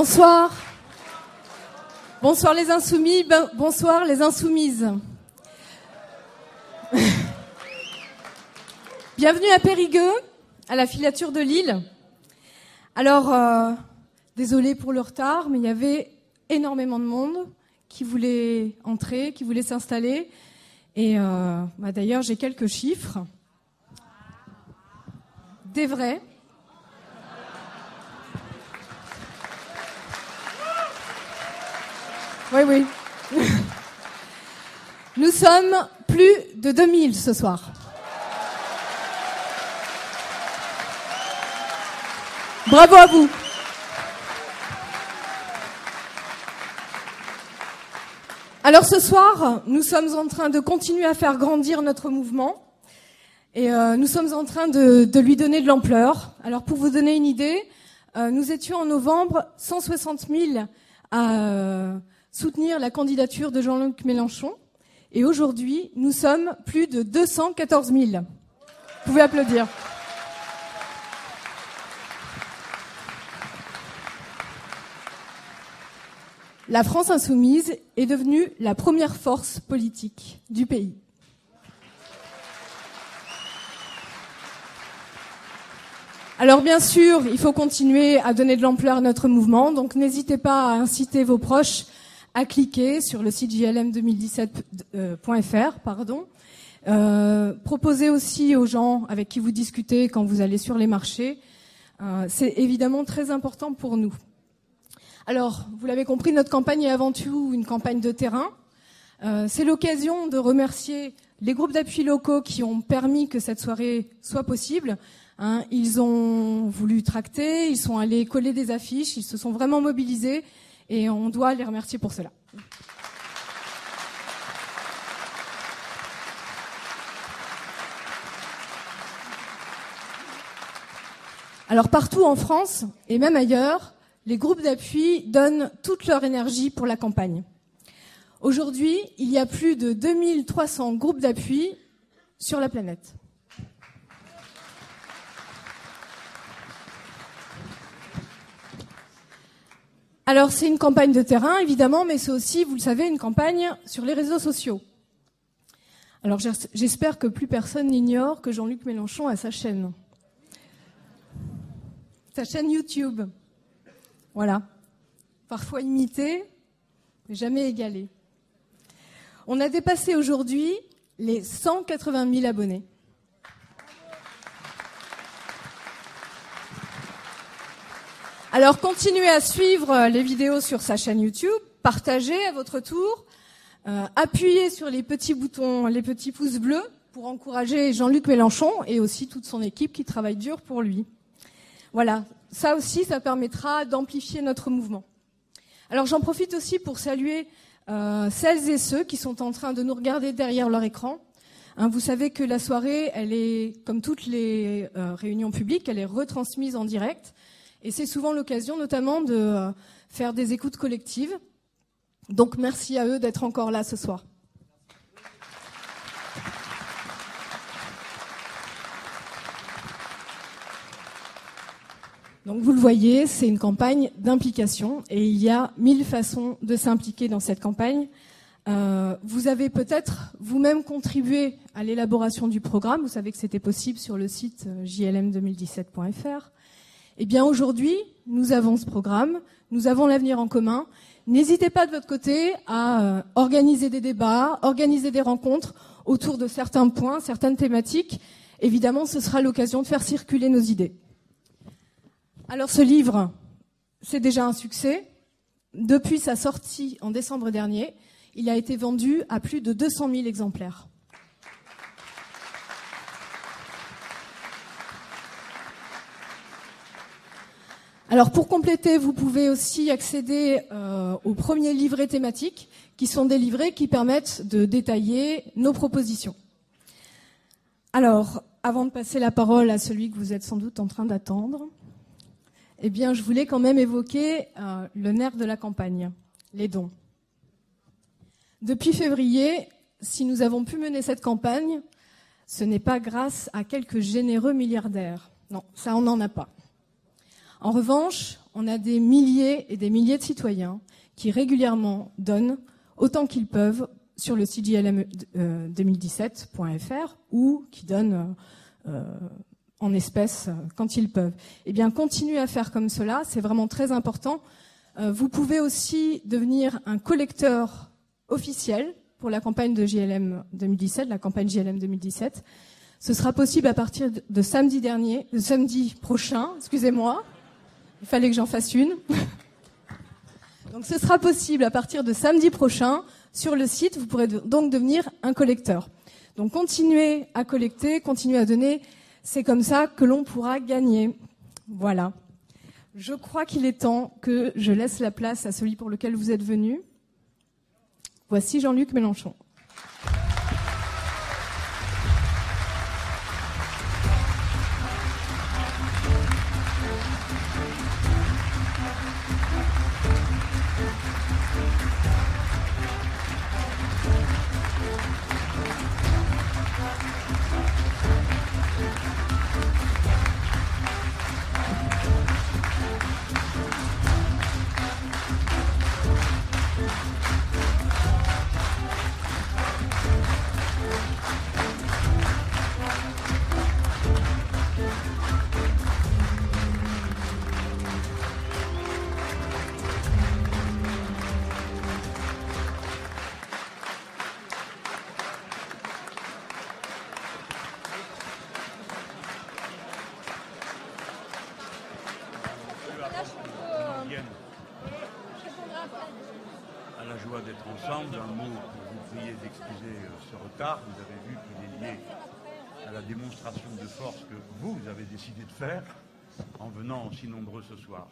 Bonsoir. Bonsoir les insoumis, ben, bonsoir les insoumises. Bienvenue à Périgueux, à la filature de Lille. Alors, euh, désolé pour le retard, mais il y avait énormément de monde qui voulait entrer, qui voulait s'installer. Et euh, bah, d'ailleurs, j'ai quelques chiffres. Des vrais. Oui, oui. Nous sommes plus de 2000 ce soir. Bravo à vous. Alors ce soir, nous sommes en train de continuer à faire grandir notre mouvement et euh, nous sommes en train de, lui donner de l'ampleur. Alors pour vous donner une idée, euh, nous étions en novembre 160 000 à euh, soutenir la candidature de Jean-Luc Mélenchon et aujourd'hui, nous sommes plus de 214 000. Vous pouvez applaudir. La France insoumise est devenue la première force politique du pays. Alors bien sûr, il faut continuer à donner de l'ampleur à notre mouvement, donc n'hésitez pas à inciter vos proches à cliquer sur le site jlm2017.fr, pardon. Euh, proposez aussi aux gens avec qui vous discutez quand vous allez sur les marchés. Euh, c'est évidemment très important pour nous. Alors, vous l'avez compris, notre campagne est avant tout une campagne de terrain. Euh, c'est l'occasion de remercier les groupes d'appui locaux qui ont permis que cette soirée soit possible. Hein, ils ont voulu tracter, ils sont allés coller des affiches, ils se sont vraiment mobilisés et on doit les remercier pour cela. Alors partout en France et même ailleurs, les groupes d'appui donnent toute leur énergie pour la campagne. Aujourd'hui, il y a plus de 2300 groupes d'appui sur la planète. Alors c'est une campagne de terrain, évidemment, mais c'est aussi, vous le savez, une campagne sur les réseaux sociaux. Alors j'espère que plus personne n'ignore que Jean-Luc Mélenchon a sa chaîne. Sa chaîne YouTube. Voilà. Parfois imitée, mais jamais égalée. On a dépassé aujourd'hui les 180 000 abonnés. Alors continuez à suivre euh, les vidéos sur sa chaîne YouTube, partagez à votre tour, euh, appuyez sur les petits boutons, les petits pouces bleus pour encourager Jean-Luc Mélenchon et aussi toute son équipe qui travaille dur pour lui. Voilà, ça aussi, ça permettra d'amplifier notre mouvement. Alors j'en profite aussi pour saluer euh, celles et ceux qui sont en train de nous regarder derrière leur écran. Hein, vous savez que la soirée, elle est, comme toutes les réunions publiques, elle est retransmise en direct. Et c'est souvent l'occasion notamment de euh, faire des écoutes collectives. Donc merci à eux d'être encore là ce soir. Donc vous le voyez, c'est une campagne d'implication et il y a mille façons de s'impliquer dans cette campagne. Euh, vous avez peut-être vous-même contribué à l'élaboration du programme. Vous savez que c'était possible sur le site euh, jlm2017.fr. Eh bien aujourd'hui, nous avons ce programme, nous avons l'avenir en commun. N'hésitez pas de votre côté à euh, organiser des débats, organiser des rencontres autour de certains points, certaines thématiques. Évidemment, ce sera l'occasion de faire circuler nos idées. Alors ce livre, c'est déjà un succès. Depuis sa sortie en décembre dernier, il a été vendu à plus de 200 000 exemplaires. Alors pour compléter, vous pouvez aussi accéder euh, aux premiers livrets thématiques, qui sont des livrets qui permettent de détailler nos propositions. Alors, avant de passer la parole à celui que vous êtes sans doute en train d'attendre, eh bien, je voulais quand même évoquer euh, le nerf de la campagne, les dons. Depuis février, si nous avons pu mener cette campagne, ce n'est pas grâce à quelques généreux milliardaires. Non, ça on n'en a pas. En revanche, on a des milliers et des milliers de citoyens qui régulièrement donnent autant qu'ils peuvent sur le site 2017.fr ou qui donnent euh, en espèces quand ils peuvent. Eh bien, continuez à faire comme cela, c'est vraiment très important. Euh, vous pouvez aussi devenir un collecteur officiel pour la campagne de JLM 2017, la campagne JLM 2017. Ce sera possible à partir de samedi dernier, de samedi prochain, excusez-moi. Il fallait que j'en fasse une. Donc ce sera possible à partir de samedi prochain sur le site. Vous pourrez donc devenir un collecteur. Donc continuez à collecter, continuez à donner. C'est comme ça que l'on pourra gagner. Voilà. Je crois qu'il est temps que je laisse la place à celui pour lequel vous êtes venu. Voici Jean-Luc Mélenchon. Décidé de faire en venant aussi nombreux ce soir.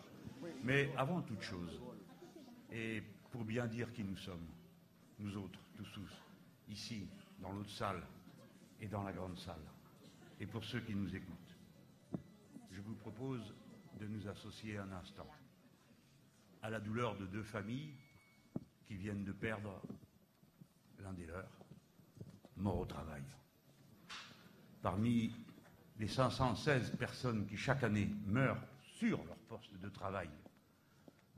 Mais avant toute chose, et pour bien dire qui nous sommes, nous autres, tous, tous, ici, dans l'autre salle et dans la grande salle, et pour ceux qui nous écoutent, je vous propose de nous associer un instant à la douleur de deux familles qui viennent de perdre l'un des leurs, mort au travail. Parmi les 516 personnes qui chaque année meurent sur leur poste de travail,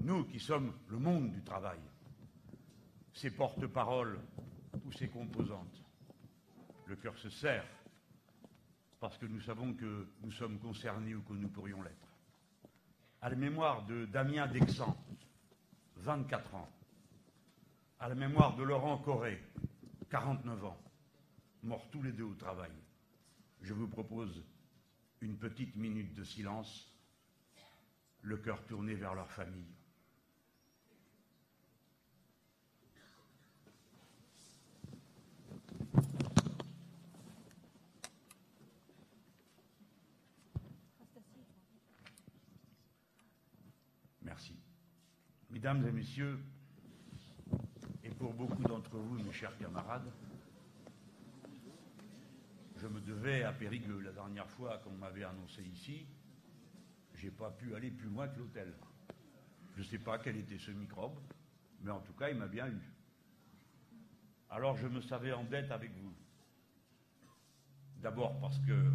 nous qui sommes le monde du travail, ces porte-paroles ou ces composantes, le cœur se serre parce que nous savons que nous sommes concernés ou que nous pourrions l'être. À la mémoire de Damien Dexan, 24 ans, à la mémoire de Laurent Corré, 49 ans, morts tous les deux au travail, je vous propose une petite minute de silence, le cœur tourné vers leur famille. Merci. Mesdames et messieurs, et pour beaucoup d'entre vous, mes chers camarades, je me devais à Périgueux. La dernière fois qu'on m'avait annoncé ici, j'ai pas pu aller plus loin que l'hôtel. Je ne sais pas quel était ce microbe, mais en tout cas, il m'a bien eu. Alors je me savais en dette avec vous. D'abord parce que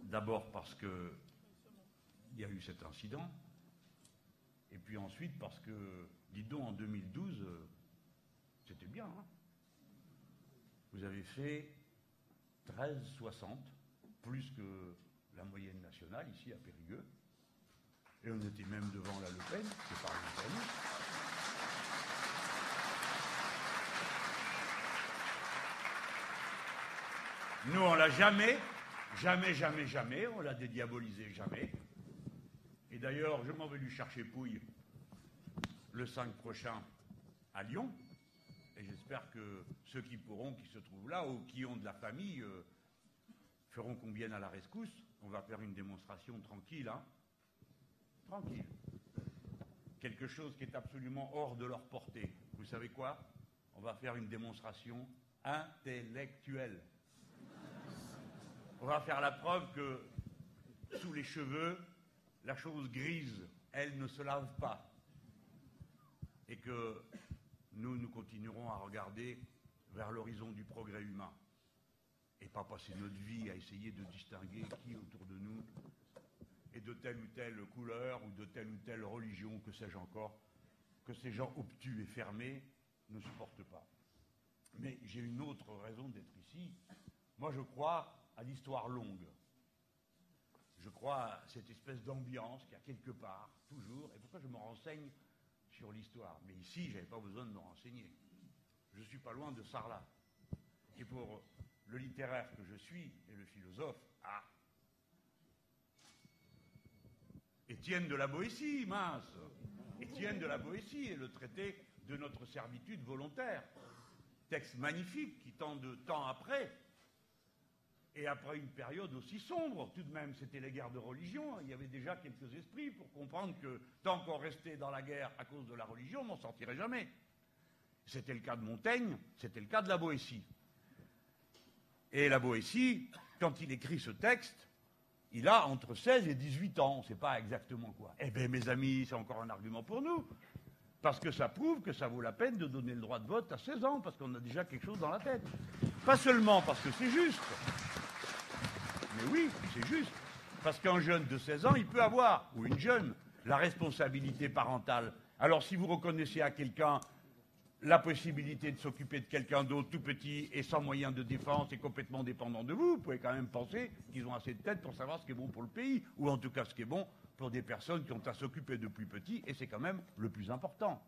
d'abord parce que il y a eu cet incident, et puis ensuite parce que, dites donc, en 2012, euh, c'était bien. Hein. vous avez fait 13,60, plus que la moyenne nationale ici à Périgueux. Et on était même devant la Le Pen, c'est pas nous. Nous, on l'a jamais, jamais, jamais, jamais, on l'a dédiabolisé jamais. Et d'ailleurs, je m'en vais lui chercher Pouille le 5 prochain à Lyon. Et j'espère que ceux qui pourront, qui se trouvent là, ou qui ont de la famille, euh, feront vienne à la rescousse. On va faire une démonstration tranquille, hein Tranquille. Quelque chose qui est absolument hors de leur portée. Vous savez quoi? On va faire une démonstration intellectuelle. On va faire la preuve que sous les cheveux, la chose grise, elle ne se lave pas. Et que nous, nous continuerons à regarder vers l'horizon du progrès humain et pas passer notre vie à essayer de distinguer qui autour de nous et de telle ou telle couleur ou de telle ou telle religion, que sais-je encore, que ces gens obtus et fermés ne supportent pas. Mais j'ai une autre raison d'être ici. Moi, je crois à l'histoire longue. Je crois à cette espèce d'ambiance qu'il y a quelque part, toujours. Et pourquoi je me renseigne sur l'histoire Mais ici, je n'avais pas besoin de me renseigner. Je suis pas loin de Sarlat. Et pour le littéraire que je suis et le philosophe, ah Étienne de la Boétie, mince Étienne de la Boétie est le traité de notre servitude volontaire. Texte magnifique qui, tant de temps après, et après une période aussi sombre, tout de même, c'était les guerres de religion, il y avait déjà quelques esprits pour comprendre que tant qu'on restait dans la guerre à cause de la religion, on n'en sortirait jamais. C'était le cas de Montaigne, c'était le cas de la Boétie. Et la Boétie, quand il écrit ce texte, il a entre 16 et 18 ans, on ne sait pas exactement quoi. Eh bien, mes amis, c'est encore un argument pour nous. Parce que ça prouve que ça vaut la peine de donner le droit de vote à 16 ans, parce qu'on a déjà quelque chose dans la tête. Pas seulement parce que c'est juste. Mais oui, c'est juste. Parce qu'un jeune de 16 ans, il peut avoir, ou une jeune, la responsabilité parentale. Alors si vous reconnaissez à quelqu'un la possibilité de s'occuper de quelqu'un d'autre tout petit et sans moyen de défense et complètement dépendant de vous, vous pouvez quand même penser qu'ils ont assez de tête pour savoir ce qui est bon pour le pays, ou en tout cas ce qui est bon pour des personnes qui ont à s'occuper de plus petit, et c'est quand même le plus important.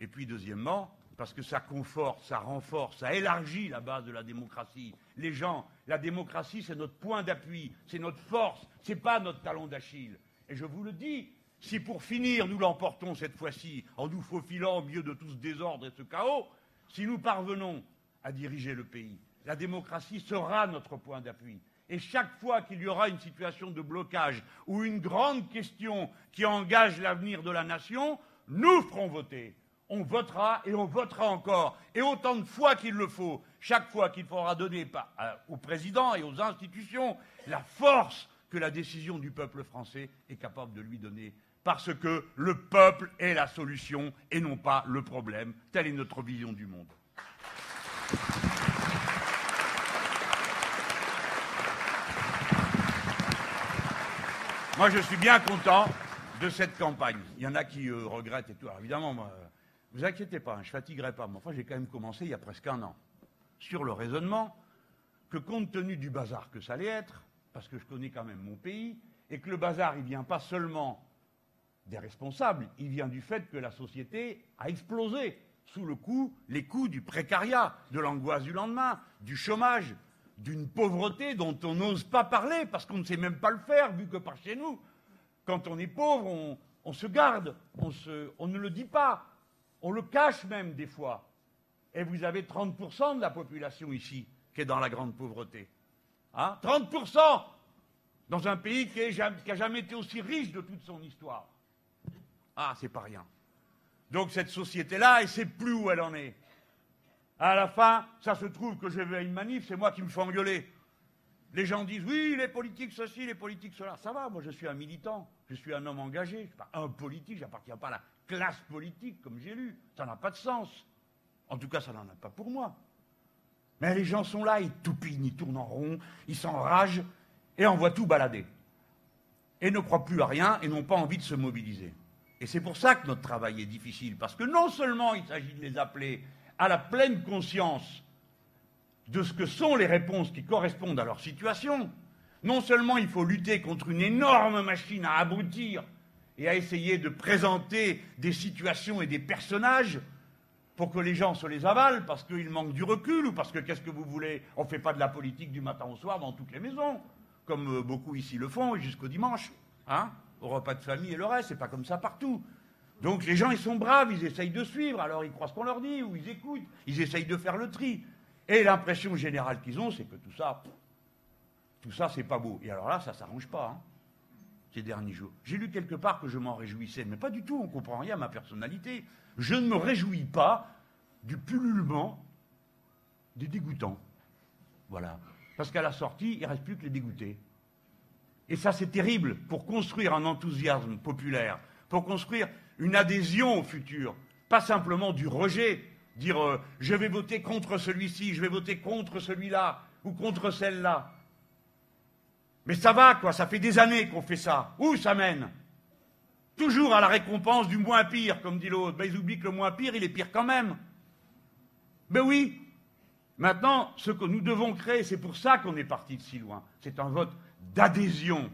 Et puis deuxièmement, parce que ça conforte, ça renforce, ça élargit la base de la démocratie. Les gens, la démocratie, c'est notre point d'appui, c'est notre force, c'est pas notre talon d'Achille. Et je vous le dis, si pour finir nous l'emportons cette fois-ci en nous faufilant au milieu de tout ce désordre et ce chaos, si nous parvenons à diriger le pays, la démocratie sera notre point d'appui. Et chaque fois qu'il y aura une situation de blocage ou une grande question qui engage l'avenir de la nation, nous ferons voter. On votera et on votera encore. Et autant de fois qu'il le faut, chaque fois qu'il faudra donner au président et aux institutions la force que la décision du peuple français est capable de lui donner parce que le peuple est la solution et non pas le problème. Telle est notre vision du monde. Moi, je suis bien content de cette campagne. Il y en a qui euh, regrettent et tout. Évidemment, moi, vous inquiétez pas, hein, je ne fatiguerai pas. Mais enfin, j'ai quand même commencé il y a presque un an sur le raisonnement que, compte tenu du bazar que ça allait être, parce que je connais quand même mon pays, et que le bazar, il vient pas seulement des responsables. Il vient du fait que la société a explosé sous le coup, les coups du précariat, de l'angoisse du lendemain, du chômage, d'une pauvreté dont on n'ose pas parler parce qu'on ne sait même pas le faire, vu que par chez nous, quand on est pauvre, on, se garde, on ne le dit pas, on le cache même des fois. Et vous avez 30% de la population ici qui est dans la grande pauvreté. Hein? 30% dans un pays qui n'a jamais été aussi riche de toute son histoire. Ah, c'est pas rien. Donc cette société-là, elle ne sait plus où elle en est. À la fin, ça se trouve que je vais à une manif, c'est moi qui me fais engueuler. Les gens disent oui, les politiques ceci, les politiques cela. Ça va, moi je suis un militant, je suis un homme engagé, un politique, je n'appartiens pas à la classe politique comme j'ai lu. Ça n'a pas de sens. En tout cas, ça n'en a pas pour moi. Mais les gens sont là, ils toupinent, ils tournent en rond, ils s'enragent et envoient tout balader. Et ne croient plus à rien et n'ont pas envie de se mobiliser. Et c'est pour ça que notre travail est difficile, parce que non seulement il s'agit de les appeler à la pleine conscience de ce que sont les réponses qui correspondent à leur situation, non seulement il faut lutter contre une énorme machine à abrutir et à essayer de présenter des situations et des personnages pour que les gens se les avalent parce qu'ils manquent du recul ou parce que qu'est-ce que vous voulez On ne fait pas de la politique du matin au soir dans toutes les maisons, comme euh, beaucoup ici le font, jusqu'au dimanche. Hein au repas de famille et le reste, c'est pas comme ça partout. Donc les gens, ils sont braves, ils essayent de suivre, alors ils croient ce qu'on leur dit, ou ils écoutent, ils essayent de faire le tri. Et l'impression générale qu'ils ont, c'est que tout ça, tout ça, c'est pas beau. Et alors là, ça s'arrange pas, hein, derniers jours. J'ai lu quelque part que je m'en réjouissais, mais pas du tout, on comprend rien à ma personnalité. Je ne me réjouis pas du pullulement des dégoûtants. Voilà. Parce qu'à la sortie, il ne reste plus que les dégoûtés. Et ça, c'est terrible pour construire un enthousiasme populaire, pour construire une adhésion au futur, pas simplement du rejet, dire euh, je vais voter contre celui-ci, je vais voter contre celui-là ou contre celle-là. Mais ça va, quoi, ça fait des années qu'on fait ça. Où ça mène? Toujours à la récompense du moins pire, comme dit l'autre. Ben, ils oublient que le moins pire, il est pire quand même. Ben oui. Maintenant, ce que nous devons créer, c'est pour ça qu'on est parti de si loin. C'est un vote d'adhésion.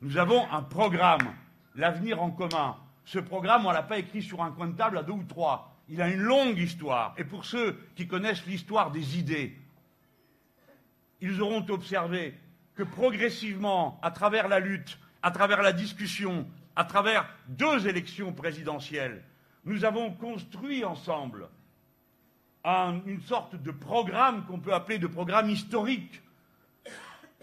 Nous avons un programme, l'avenir en commun. Ce programme, on ne l'a pas écrit sur un coin de table à deux ou trois. Il a une longue histoire. Et pour ceux qui connaissent l'histoire des idées, ils auront observé que progressivement, à travers la lutte, à travers la discussion, à travers deux élections présidentielles, nous avons construit ensemble une sorte de programme qu'on peut appeler de programme historique,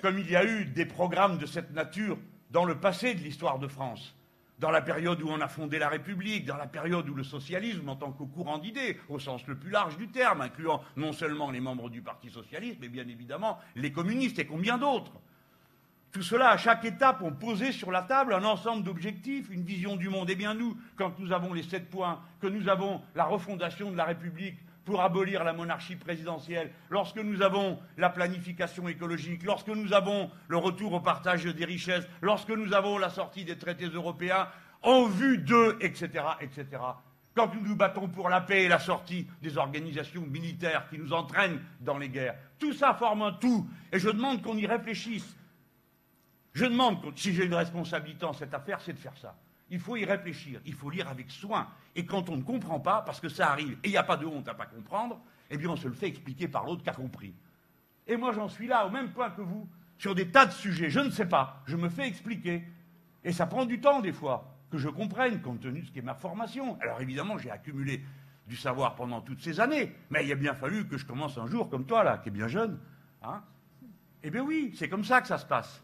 comme il y a eu des programmes de cette nature dans le passé de l'histoire de France, dans la période où on a fondé la République, dans la période où le socialisme, en tant que courant d'idées, au sens le plus large du terme, incluant non seulement les membres du Parti socialiste, mais bien évidemment les communistes et combien d'autres, tout cela, à chaque étape, ont posé sur la table un ensemble d'objectifs, une vision du monde. Eh bien, nous, quand nous avons les sept points, que nous avons la refondation de la République pour abolir la monarchie présidentielle, lorsque nous avons la planification écologique, lorsque nous avons le retour au partage des richesses, lorsque nous avons la sortie des traités européens, en vue d'eux, etc., etc. Quand nous nous battons pour la paix et la sortie des organisations militaires qui nous entraînent dans les guerres, tout ça forme un tout. Et je demande qu'on y réfléchisse je demande, si j'ai une responsabilité en cette affaire, c'est de faire ça. Il faut y réfléchir, il faut lire avec soin. Et quand on ne comprend pas, parce que ça arrive, et il n'y a pas de honte à ne pas comprendre, eh bien on se le fait expliquer par l'autre qui a compris. Et moi j'en suis là, au même point que vous, sur des tas de sujets. Je ne sais pas, je me fais expliquer. Et ça prend du temps des fois, que je comprenne, compte tenu de ce qui est ma formation. Alors évidemment, j'ai accumulé du savoir pendant toutes ces années, mais il a bien fallu que je commence un jour comme toi, là, qui est bien jeune. Hein eh bien oui, c'est comme ça que ça se passe.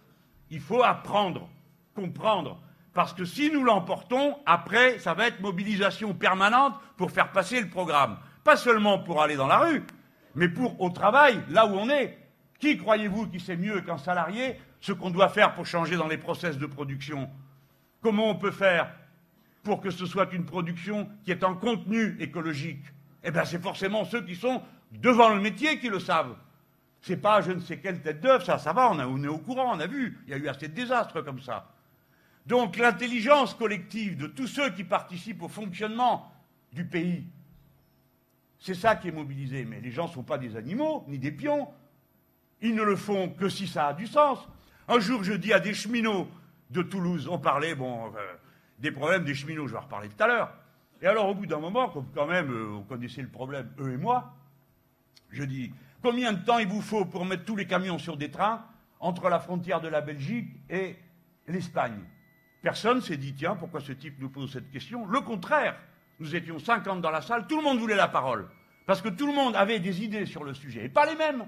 Il faut apprendre, comprendre. Parce que si nous l'emportons, après, ça va être mobilisation permanente pour faire passer le programme. Pas seulement pour aller dans la rue, mais pour au travail, là où on est. Qui croyez-vous qui sait mieux qu'un salarié ce qu'on doit faire pour changer dans les process de production? Comment on peut faire pour que ce soit une production qui ait un contenu écologique? Eh bien, c'est forcément ceux qui sont devant le métier qui le savent. C'est pas je ne sais quelle tête d'œuvre, ça, ça va, on est au courant, on a vu. Il y a eu assez de désastres comme ça. Donc l'intelligence collective de tous ceux qui participent au fonctionnement du pays, c'est ça qui est mobilisé. Mais les gens ne sont pas des animaux, ni des pions. Ils ne le font que si ça a du sens. Un jour, je dis à des cheminots de Toulouse, on parlait, des problèmes des cheminots, je vais en reparler tout à l'heure. Et alors, au bout d'un moment, comme quand même, euh, on connaissait le problème, eux et moi, je dis, Combien de temps il vous faut pour mettre tous les camions sur des trains entre la frontière de la Belgique et l'Espagne? Personne s'est dit, tiens, pourquoi ce type nous pose cette question? Le contraire, nous étions 50 dans la salle, tout le monde voulait la parole, parce que tout le monde avait des idées sur le sujet, et pas les mêmes.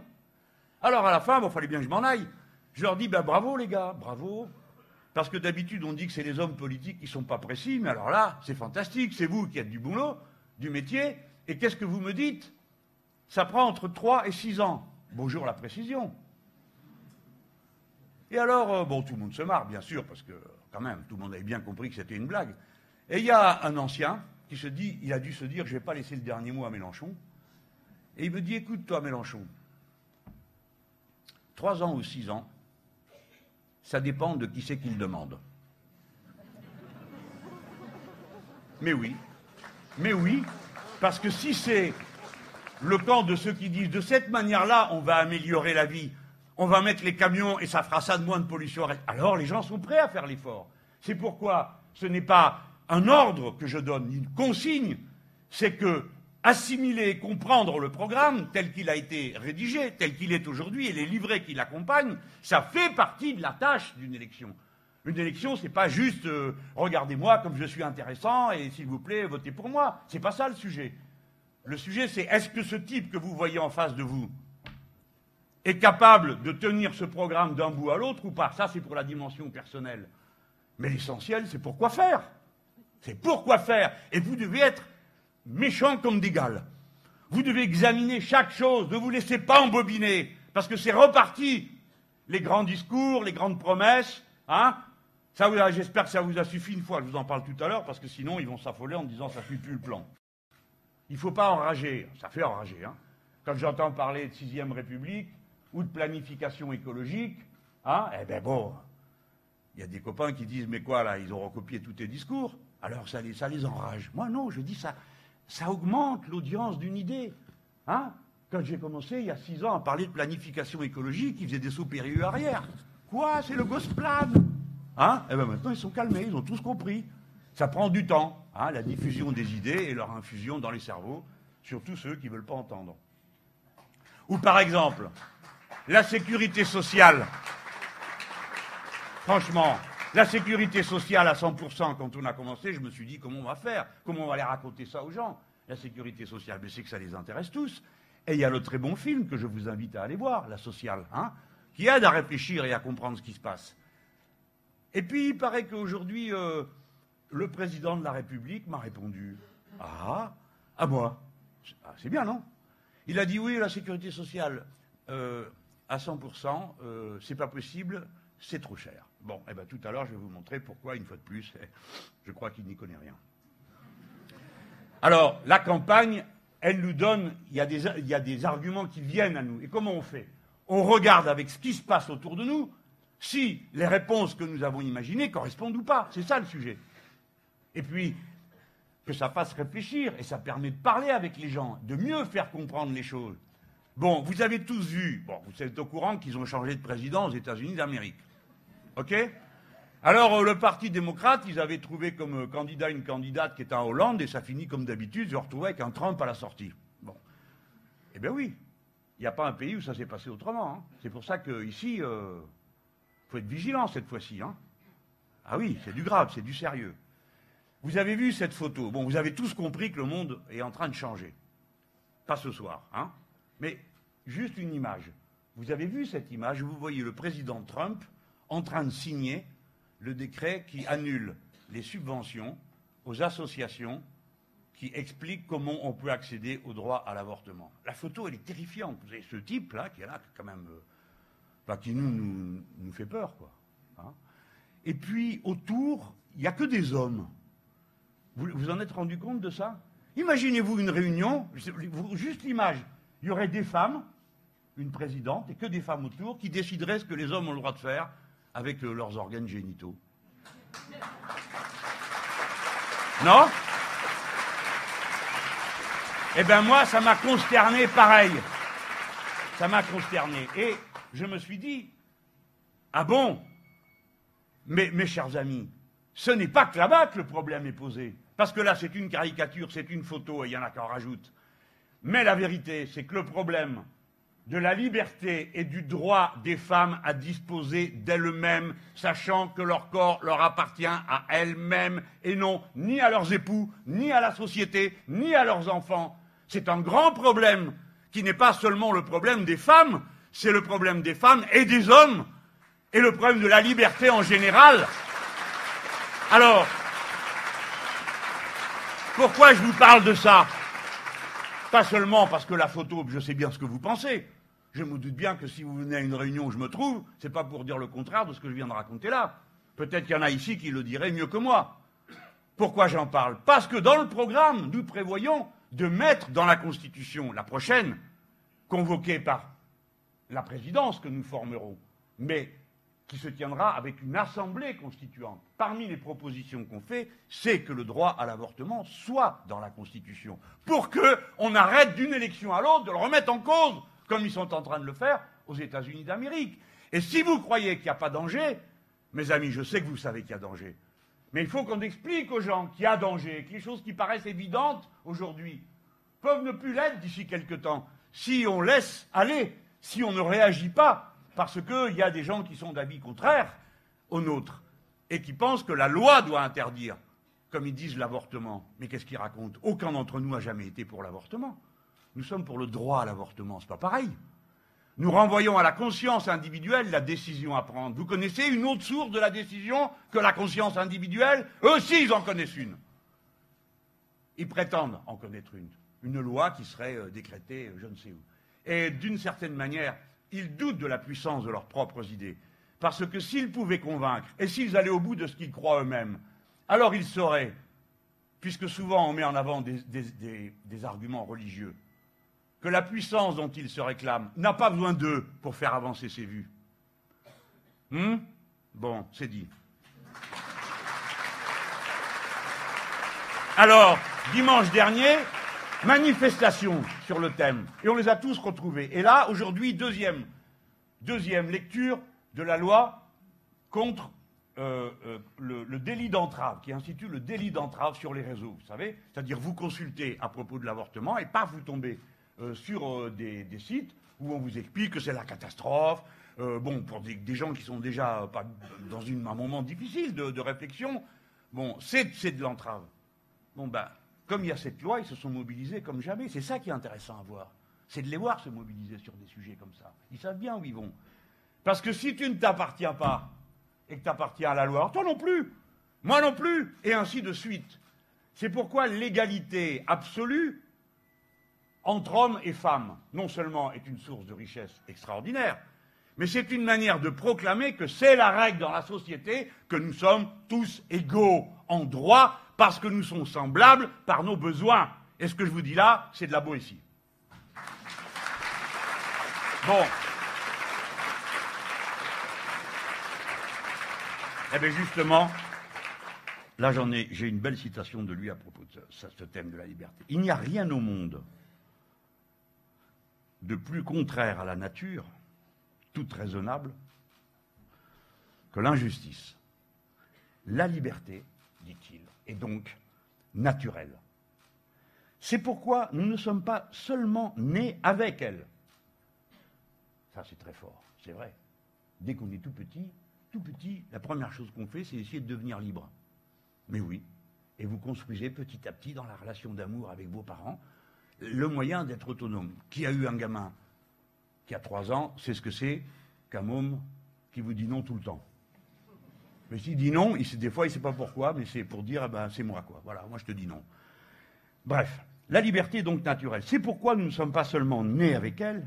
Alors à la fin, il fallait bien que je m'en aille. Je leur dis, ben, bravo les gars, bravo. Parce que d'habitude, on dit que c'est les hommes politiques qui ne sont pas précis, mais alors là, c'est fantastique, c'est vous qui êtes du boulot, du métier, et qu'est-ce que vous me dites? Ça prend entre 3 et 6 ans. Bonjour la précision. Et alors, euh, bon, tout le monde se marre, bien sûr, parce que quand même, tout le monde avait bien compris que c'était une blague. Et il y a un ancien qui se dit, il a dû se dire, je ne vais pas laisser le dernier mot à Mélenchon. Et il me dit, écoute, toi, Mélenchon, 3 ans ou 6 ans, ça dépend de qui c'est qui le demande. Mais oui, mais oui, parce que si c'est le camp de ceux qui disent de cette manière-là, on va améliorer la vie, on va mettre les camions et ça fera ça de moins de pollution. Alors les gens sont prêts à faire l'effort. C'est pourquoi ce n'est pas un ordre que je donne, une consigne, c'est que assimiler et comprendre le programme tel qu'il a été rédigé, tel qu'il est aujourd'hui, et les livrets qui l'accompagnent, ça fait partie de la tâche d'une élection. Une élection, ce n'est pas juste euh, regardez-moi comme je suis intéressant et s'il vous plaît, votez pour moi. Ce n'est pas ça le sujet. Le sujet, c'est est-ce que ce type que vous voyez en face de vous est capable de tenir ce programme d'un bout à l'autre ou pas Ça, c'est pour la dimension personnelle. Mais l'essentiel, c'est pourquoi faire? C'est pourquoi faire? Et vous devez être méchant comme des gales. Vous devez examiner chaque chose. Ne vous laissez pas embobiner. Parce que c'est reparti. Les grands discours, les grandes promesses. Hein? J'espère que ça vous a suffi une fois. Je vous en parle tout à l'heure. Parce que sinon, ils vont s'affoler en disant ça ne suit plus le plan. Il ne faut pas enrager, ça fait enrager. Hein. Quand j'entends parler de sixième République ou de planification écologique, Hein Eh ben bon, il y a des copains qui disent Mais quoi là Ils ont recopié tous tes discours. Alors ça les, ça les enrage. Moi non, je dis ça. Ça augmente l'audience d'une idée. Hein Quand j'ai commencé il y a six ans à parler de planification écologique, ils faisaient des sauts périlleux arrière. Quoi C'est le Gosplan Hein Eh bien maintenant ils sont calmés, ils ont tous compris. Ça prend du temps, hein, la diffusion des idées et leur infusion dans les cerveaux, surtout ceux qui ne veulent pas entendre. Ou par exemple, la sécurité sociale. Franchement, la sécurité sociale à 100%, quand on a commencé, je me suis dit comment on va faire? Comment on va aller raconter ça aux gens? La sécurité sociale, mais c'est que ça les intéresse tous. Et il y a le très bon film que je vous invite à aller voir, La sociale, hein, qui aide à réfléchir et à comprendre ce qui se passe. Et puis, il paraît qu'aujourd'hui, euh, le président de la République m'a répondu Ah, à moi. Ah, c'est bien, non? Il a dit oui, la sécurité sociale, euh, à 100%, euh, c'est pas possible, c'est trop cher. Bon, eh ben, tout à l'heure, je vais vous montrer pourquoi, une fois de plus, je crois qu'il n'y connaît rien. Alors, la campagne, elle nous donne, il y, a des, il y a des arguments qui viennent à nous. Et comment on fait? On regarde avec ce qui se passe autour de nous, si les réponses que nous avons imaginées correspondent ou pas. C'est ça le sujet. Et puis, que ça fasse réfléchir, et ça permet de parler avec les gens, de mieux faire comprendre les choses. Bon, vous avez tous vu, bon, vous êtes au courant qu'ils ont changé de président aux États-Unis d'Amérique. OK? Alors, euh, le Parti démocrate, ils avaient trouvé comme euh, candidat une candidate qui est en Hollande, et ça finit comme d'habitude, se retrouver avec un Trump à la sortie. Bon. Eh bien oui, il n'y a pas un pays où ça s'est passé autrement. Hein. C'est pour ça qu'ici, il euh, faut être vigilant cette fois-ci. Hein. Ah oui, c'est du grave, c'est du sérieux. Vous avez vu cette photo? Bon, vous avez tous compris que le monde est en train de changer. Pas ce soir, hein. Mais juste une image. Vous avez vu cette image Vous voyez le président Trump en train de signer le décret qui annule les subventions aux associations qui expliquent comment on peut accéder au droit à l'avortement. La photo, elle est terrifiante. Vous avez ce type-là qui est là, quand même, euh, qui nous, fait peur, quoi. Hein. Et puis, autour, il n'y a que des hommes. Vous en êtes rendu compte de ça? Imaginez-vous une réunion, juste l'image, il y aurait des femmes, une présidente, et que des femmes autour, qui décideraient ce que les hommes ont le droit de faire avec euh, leurs organes génitaux. Non? Eh bien moi, ça m'a consterné pareil. Ça m'a consterné. Et je me suis dit, ah bon? Mais mes chers amis, ce n'est pas que là-bas que le problème est posé. Parce que là, c'est une caricature, c'est une photo, et il y en a qui en rajoutent. Mais la vérité, c'est que le problème de la liberté et du droit des femmes à disposer d'elles-mêmes, sachant que leur corps leur appartient à elles-mêmes et non ni à leurs époux, ni à la société, ni à leurs enfants, c'est un grand problème qui n'est pas seulement le problème des femmes, c'est le problème des femmes et des hommes, et le problème de la liberté en général. Alors, pourquoi je vous parle de ça? Pas seulement parce que la photo, je sais bien ce que vous pensez. Je me doute bien que si vous venez à une réunion où je me trouve, c'est pas pour dire le contraire de ce que je viens de raconter là. Peut-être qu'il y en a ici qui le diraient mieux que moi. Pourquoi j'en parle? Parce que dans le programme, nous prévoyons de mettre dans la Constitution, la prochaine, convoquée par la présidence que nous formerons, mais qui se tiendra avec une assemblée constituante. Parmi les propositions qu'on fait, c'est que le droit à l'avortement soit dans la Constitution, pour qu'on arrête d'une élection à l'autre de le remettre en cause, comme ils sont en train de le faire aux États-Unis d'Amérique. Et si vous croyez qu'il n'y a pas danger, mes amis, je sais que vous savez qu'il y a danger. Mais il faut qu'on explique aux gens qu'il y a danger, que les choses qui paraissent évidentes aujourd'hui peuvent ne plus l'être d'ici quelque temps, si on laisse aller, si on ne réagit pas parce qu'il y a des gens qui sont d'avis contraires aux nôtres et qui pensent que la loi doit interdire, comme ils disent, l'avortement. Mais qu'est-ce qu'ils racontent? Aucun d'entre nous n'a jamais été pour l'avortement. Nous sommes pour le droit à l'avortement, c'est pas pareil. Nous renvoyons à la conscience individuelle la décision à prendre. Vous connaissez une autre source de la décision que la conscience individuelle? Eux aussi, ils en connaissent une. Ils prétendent en connaître une. Une loi qui serait euh, décrétée euh, je ne sais où. Et d'une certaine manière, ils doutent de la puissance de leurs propres idées. Parce que s'ils pouvaient convaincre, et s'ils allaient au bout de ce qu'ils croient eux-mêmes, alors ils sauraient, puisque souvent on met en avant des, arguments religieux, que la puissance dont ils se réclament n'a pas besoin d'eux pour faire avancer ses vues. Hmm? Bon, c'est dit. Alors, dimanche dernier, manifestation sur le thème. Et on les a tous retrouvés. Et là, aujourd'hui, deuxième, deuxième lecture de la loi contre euh, euh, le, délit d'entrave, qui institue le délit d'entrave sur les réseaux, vous savez C'est-à-dire vous consultez à propos de l'avortement et pas vous tombez euh, sur des, sites où on vous explique que c'est la catastrophe, bon, pour des, gens qui sont déjà dans une, un moment difficile de, de réflexion, bon, c'est de l'entrave. Bon, ben, comme il y a cette loi, ils se sont mobilisés comme jamais. C'est ça qui est intéressant à voir. C'est de les voir se mobiliser sur des sujets comme ça. Ils savent bien où ils vont. Parce que si tu ne t'appartiens pas et que tu appartiens à la loi, toi non plus, moi non plus, et ainsi de suite. C'est pourquoi l'égalité absolue entre hommes et femmes, non seulement est une source de richesse extraordinaire, mais c'est une manière de proclamer que c'est la règle dans la société, que nous sommes tous égaux en droit, parce que nous sommes semblables par nos besoins. Et ce que je vous dis là, c'est de la Boétie. Bon. Eh bien justement, là j'en ai, j'ai une belle citation de lui à propos de ce, ce thème de la liberté. Il n'y a rien au monde de plus contraire à la nature, toute raisonnable, que l'injustice. La liberté, dit-il, est donc naturelle. C'est pourquoi nous ne sommes pas seulement nés avec elle. Ça, c'est très fort, c'est vrai. Dès qu'on est tout petit, tout petit, la première chose qu'on fait, c'est essayer de devenir libre. Mais oui, et vous construisez petit à petit dans la relation d'amour avec vos parents le moyen d'être autonome. Qui a eu un gamin qui a trois ans, c'est ce que c'est qu'un môme qui vous dit non tout le temps. Mais s'il dit non, des fois il ne sait pas pourquoi, mais c'est pour dire, eh ben, c'est moi, quoi. Voilà, moi je te dis non. Bref, la liberté est donc naturelle. C'est pourquoi nous ne sommes pas seulement nés avec elle,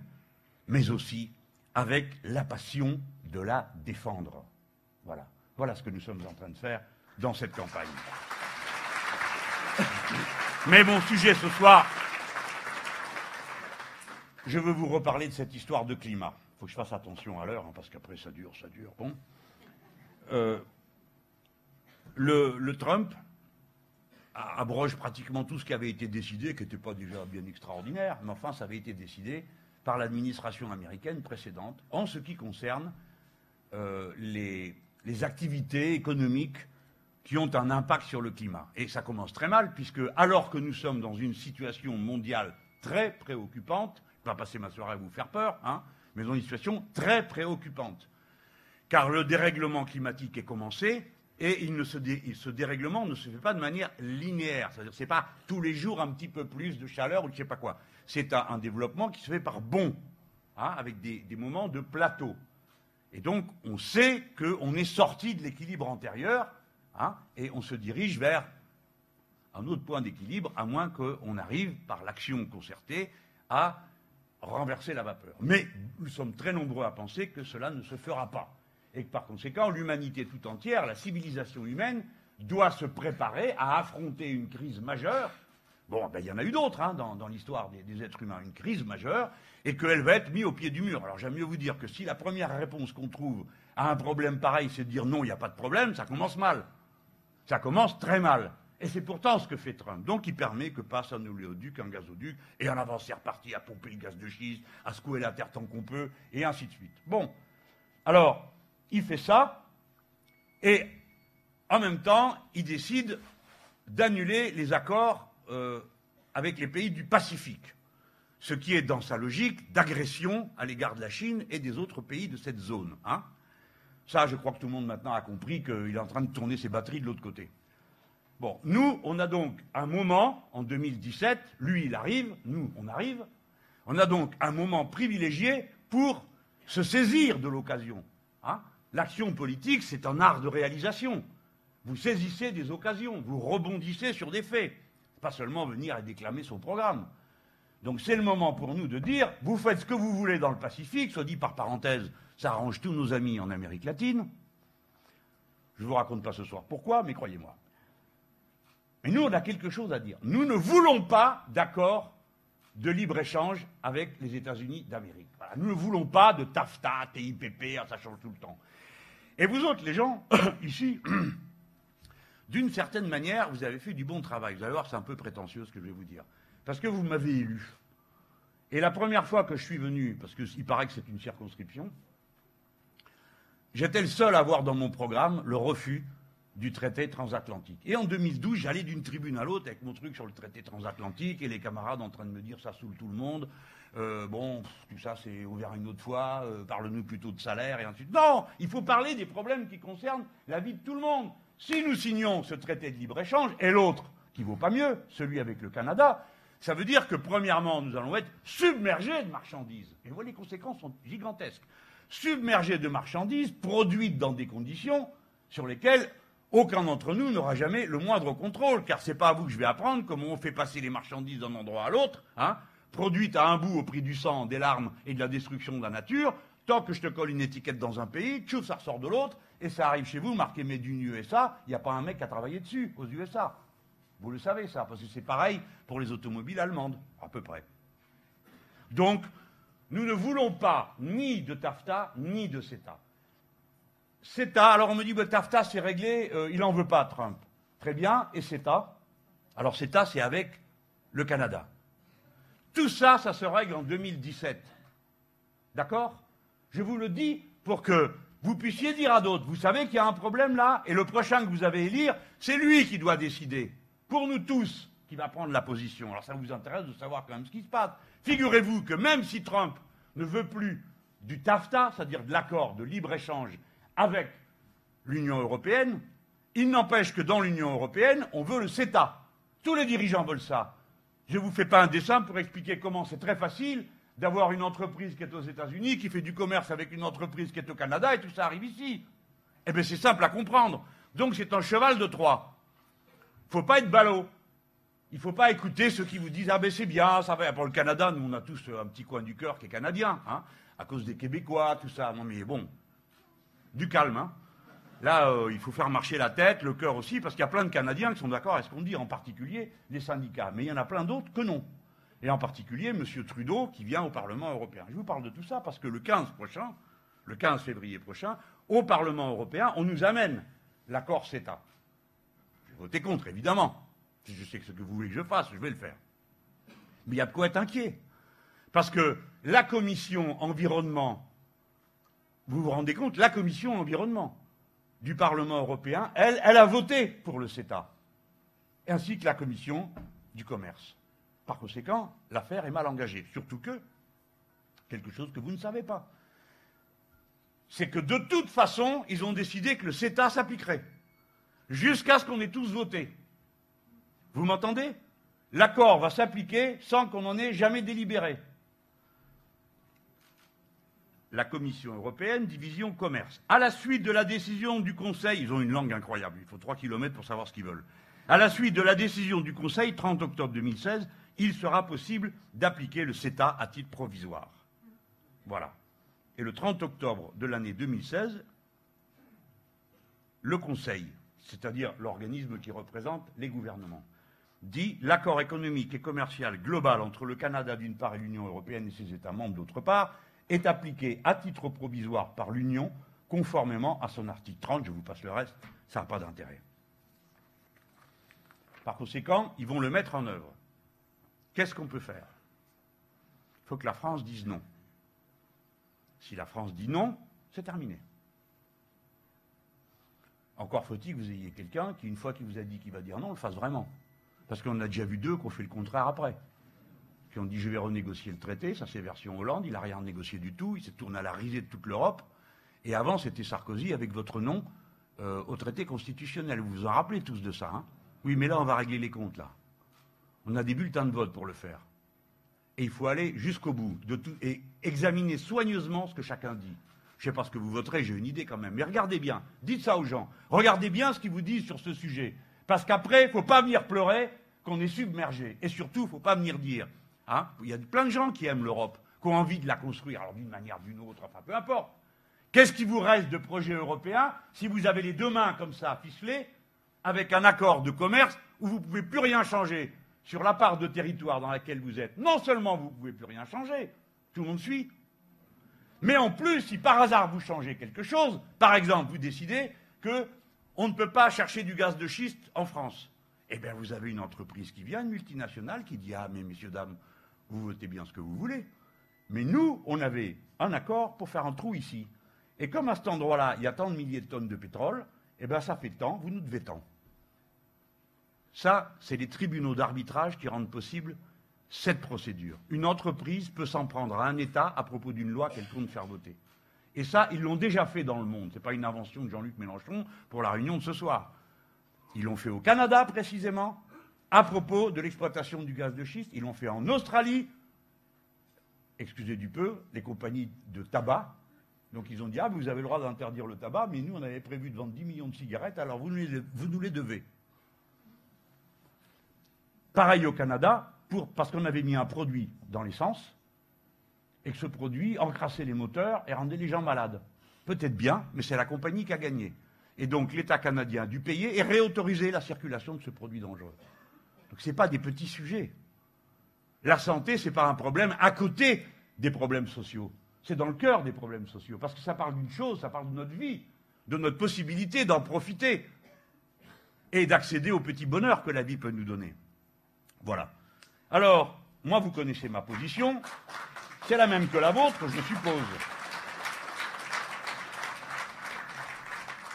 mais aussi avec la passion de la défendre. Voilà. Voilà ce que nous sommes en train de faire dans cette campagne. Mais mon sujet ce soir, je veux vous reparler de cette histoire de climat. Il faut que je fasse attention à l'heure, hein, parce qu'après ça dure, ça dure. Bon. Euh, le, Trump abroge pratiquement tout ce qui avait été décidé, qui n'était pas déjà bien extraordinaire, mais enfin, ça avait été décidé par l'administration américaine précédente en ce qui concerne euh, les, activités économiques qui ont un impact sur le climat. Et ça commence très mal, puisque alors que nous sommes dans une situation mondiale très préoccupante, je ne vais pas passer ma soirée à vous faire peur, hein, mais dans une situation très préoccupante. Car le dérèglement climatique est commencé, et ne ce dérèglement ne se fait pas de manière linéaire. C'est-à-dire, c'est pas tous les jours un petit peu plus de chaleur ou je sais pas quoi. C'est un, développement qui se fait par bond, hein, avec des, moments de plateau. Et donc, on sait qu'on est sorti de l'équilibre antérieur, hein, et on se dirige vers un autre point d'équilibre, à moins qu'on arrive, par l'action concertée, à renverser la vapeur. Mais nous sommes très nombreux à penser que cela ne se fera pas et que par conséquent, l'humanité tout entière, la civilisation humaine, doit se préparer à affronter une crise majeure. Bon, ben, il y en a eu d'autres hein, dans, l'histoire des, êtres humains, une crise majeure, et qu'elle va être mise au pied du mur. Alors j'aime mieux vous dire que si la première réponse qu'on trouve à un problème pareil, c'est de dire non, il n'y a pas de problème, ça commence mal. Ça commence très mal. Et c'est pourtant ce que fait Trump. Donc il permet que passe un oléoduc, un gazoduc, et en avant c'est reparti à pomper le gaz de schiste, à secouer la terre tant qu'on peut, et ainsi de suite. Bon. Alors, il fait ça, et en même temps, il décide d'annuler les accords euh, avec les pays du Pacifique, ce qui est dans sa logique d'agression à l'égard de la Chine et des autres pays de cette zone. Hein. Ça, je crois que tout le monde maintenant a compris qu'il est en train de tourner ses batteries de l'autre côté. Bon, nous, on a donc un moment, en 2017, lui, il arrive, nous, on arrive, on a donc un moment privilégié pour se saisir de l'occasion. Hein L'action politique, c'est un art de réalisation. Vous saisissez des occasions, vous rebondissez sur des faits. Pas seulement venir et déclamer son programme. Donc c'est le moment pour nous de dire, vous faites ce que vous voulez dans le Pacifique, soit dit par parenthèse, ça arrange tous nos amis en Amérique latine. Je ne vous raconte pas ce soir pourquoi, mais croyez-moi. Mais nous, on a quelque chose à dire. Nous ne voulons pas d'accord de libre-échange avec les États-Unis d'Amérique. nous ne voulons pas de TAFTA, TIPP, ça change tout le temps. Et vous autres, les gens, ici, d'une certaine manière, vous avez fait du bon travail. Vous allez voir, c'est un peu prétentieux ce que je vais vous dire. Parce que vous m'avez élu. Et la première fois que je suis venu, parce qu'il paraît que c'est une circonscription, j'étais le seul à avoir dans mon programme le refus du traité transatlantique. Et en 2012, j'allais d'une tribune à l'autre avec mon truc sur le traité transatlantique et les camarades en train de me dire ça saoule tout le monde. Euh, bon, tout ça c'est ouvert une autre fois, euh, parle-nous plutôt de salaire et ainsi de suite. Non, il faut parler des problèmes qui concernent la vie de tout le monde. Si nous signons ce traité de libre-échange et l'autre, qui vaut pas mieux, celui avec le Canada, ça veut dire que premièrement, nous allons être submergés de marchandises. Et vous voyez, les conséquences sont gigantesques. Submergés de marchandises produites dans des conditions sur lesquelles aucun d'entre nous n'aura jamais le moindre contrôle, car ce n'est pas à vous que je vais apprendre comment on fait passer les marchandises d'un endroit à l'autre, hein, produites à un bout au prix du sang, des larmes et de la destruction de la nature. Tant que je te colle une étiquette dans un pays, tchouf, ça ressort de l'autre, et ça arrive chez vous, marqué Made in USA, il n'y a pas un mec à travailler dessus, aux USA. Vous le savez, ça, parce que c'est pareil pour les automobiles allemandes, à peu près. Donc, nous ne voulons pas ni de TAFTA, ni de CETA. CETA, alors on me dit, bah, TAFTA c'est réglé, euh, il n'en veut pas, Trump. Très bien, et CETA? Alors CETA, c'est avec le Canada. Tout ça, ça se règle en 2017. D'accord? Je vous le dis pour que vous puissiez dire à d'autres, vous savez qu'il y a un problème là, et le prochain que vous avez élire, c'est lui qui doit décider. Pour nous tous, qui va prendre la position. Alors ça vous intéresse de savoir quand même ce qui se passe. Figurez-vous que même si Trump ne veut plus du TAFTA, c'est-à-dire de l'accord de libre-échange avec l'Union européenne, il n'empêche que dans l'Union européenne, on veut le CETA. Tous les dirigeants veulent ça. Je ne vous fais pas un dessin pour expliquer comment c'est très facile d'avoir une entreprise qui est aux États-Unis, qui fait du commerce avec une entreprise qui est au Canada, et tout ça arrive ici. Eh bien, c'est simple à comprendre. Donc, c'est un cheval de Troie. Il ne faut pas être ballot. Il ne faut pas écouter ceux qui vous disent Ah ben c'est bien, ça va. Pour le Canada, nous, on a tous un petit coin du cœur qui est canadien, hein, à cause des Québécois, tout ça. Non, mais bon, du calme. Hein. Là, euh, il faut faire marcher la tête, le cœur aussi, parce qu'il y a plein de Canadiens qui sont d'accord avec ce qu'on dit, en particulier les syndicats. Mais il y en a plein d'autres que non. Et en particulier M. Trudeau, qui vient au Parlement européen. Je vous parle de tout ça parce que le 15 prochain, le 15 février prochain, au Parlement européen, on nous amène l'accord CETA. Je vais contre, évidemment. Si je sais ce que vous voulez que je fasse, je vais le faire. Mais il y a de quoi être inquiet. Parce que la commission environnement vous vous rendez compte, la commission environnement du Parlement européen, elle, elle a voté pour le CETA, ainsi que la commission du commerce. Par conséquent, l'affaire est mal engagée. Surtout que, quelque chose que vous ne savez pas, c'est que de toute façon, ils ont décidé que le CETA s'appliquerait, jusqu'à ce qu'on ait tous voté. Vous m'entendez? L'accord va s'appliquer sans qu'on en ait jamais délibéré la Commission européenne, division commerce. À la suite de la décision du Conseil, ils ont une langue incroyable, il faut trois kilomètres pour savoir ce qu'ils veulent. À la suite de la décision du Conseil, 30 octobre 2016, il sera possible d'appliquer le CETA à titre provisoire. Voilà. Et le 30 octobre de l'année 2016, le Conseil, c'est-à-dire l'organisme qui représente les gouvernements, dit l'accord économique et commercial global entre le Canada d'une part et l'Union européenne et ses États membres d'autre part est appliqué à titre provisoire par l'Union, conformément à son article 30. Je vous passe le reste, ça n'a pas d'intérêt. Par conséquent, ils vont le mettre en œuvre. Qu'est-ce qu'on peut faire? Il faut que la France dise non. Si la France dit non, c'est terminé. Encore faut-il que vous ayez quelqu'un qui, une fois qu'il vous a dit qu'il va dire non, le fasse vraiment. Parce qu'on a déjà vu deux qui ont fait le contraire après qui ont dit je vais renégocier le traité, ça c'est version Hollande, il n'a rien négocié du tout, il s'est tourné à la risée de toute l'Europe. Et avant, c'était Sarkozy avec votre nom euh, au traité constitutionnel. Vous vous en rappelez tous de ça, hein? Oui, mais là, on va régler les comptes, là. On a des bulletins de vote pour le faire. Et il faut aller jusqu'au bout de tout, et examiner soigneusement ce que chacun dit. Je ne sais pas ce que vous voterez, j'ai une idée quand même. Mais regardez bien, dites ça aux gens. Regardez bien ce qu'ils vous disent sur ce sujet. Parce qu'après, il ne faut pas venir pleurer qu'on est submergé. Et surtout, il ne faut pas venir dire Hein? Il y a plein de gens qui aiment l'Europe, qui ont envie de la construire, alors d'une manière ou d'une autre, enfin peu importe. Qu'est-ce qui vous reste de projet européen si vous avez les deux mains comme ça ficelées, avec un accord de commerce où vous ne pouvez plus rien changer sur la part de territoire dans laquelle vous êtes? Non seulement vous ne pouvez plus rien changer, tout le monde suit, Mais en plus, si par hasard vous changez quelque chose, par exemple, vous décidez que on ne peut pas chercher du gaz de schiste en France, eh bien, vous avez une entreprise qui vient, une multinationale, qui dit Ah, mais messieurs, dames, vous votez bien ce que vous voulez. Mais nous, on avait un accord pour faire un trou ici. Et comme à cet endroit-là, il y a tant de milliers de tonnes de pétrole, eh bien, ça fait tant, vous nous devez tant. Ça, c'est les tribunaux d'arbitrage qui rendent possible cette procédure. Une entreprise peut s'en prendre à un État à propos d'une loi qu'elle compte faire voter. Et ça, ils l'ont déjà fait dans le monde. Ce n'est pas une invention de Jean-Luc Mélenchon pour la réunion de ce soir. Ils l'ont fait au Canada, précisément, à propos de l'exploitation du gaz de schiste. Ils l'ont fait en Australie. Excusez du peu, les compagnies de tabac. Donc ils ont dit, ah, vous avez le droit d'interdire le tabac, mais nous, on avait prévu de vendre 10 millions de cigarettes, alors vous nous les devez. Pareil au Canada, parce qu'on avait mis un produit dans l'essence, et que ce produit encrassait les moteurs et rendait les gens malades. Peut-être bien, mais c'est la compagnie qui a gagné. Et donc l'État canadien a dû payer et réautoriser la circulation de ce produit dangereux. Donc ce n'est pas des petits sujets. La santé, ce n'est pas un problème à côté des problèmes sociaux. C'est dans le cœur des problèmes sociaux. Parce que ça parle d'une chose, ça parle de notre vie, de notre possibilité d'en profiter et d'accéder au petit bonheur que la vie peut nous donner. Voilà. Alors, moi, vous connaissez ma position. C'est la même que la vôtre, je suppose.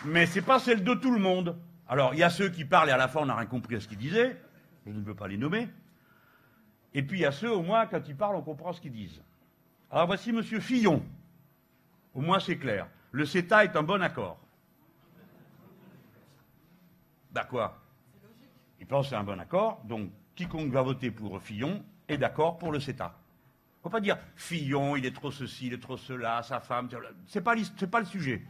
Mais ce n'est pas celle de tout le monde. Alors, il y a ceux qui parlent et à la fin, on n'a rien compris à ce qu'ils disaient. Je ne veux pas les nommer. Et puis, il y a ceux, au moins, quand ils parlent, on comprend ce qu'ils disent. Alors, voici M. Fillon. Au moins, c'est clair. Le CETA est un bon accord. Bah quoi? Il pense que c'est un bon accord, donc quiconque va voter pour Fillon est d'accord pour le CETA. Il ne faut pas dire Fillon, il est trop ceci, il est trop cela, sa femme. Ce n'est pas, pas le sujet.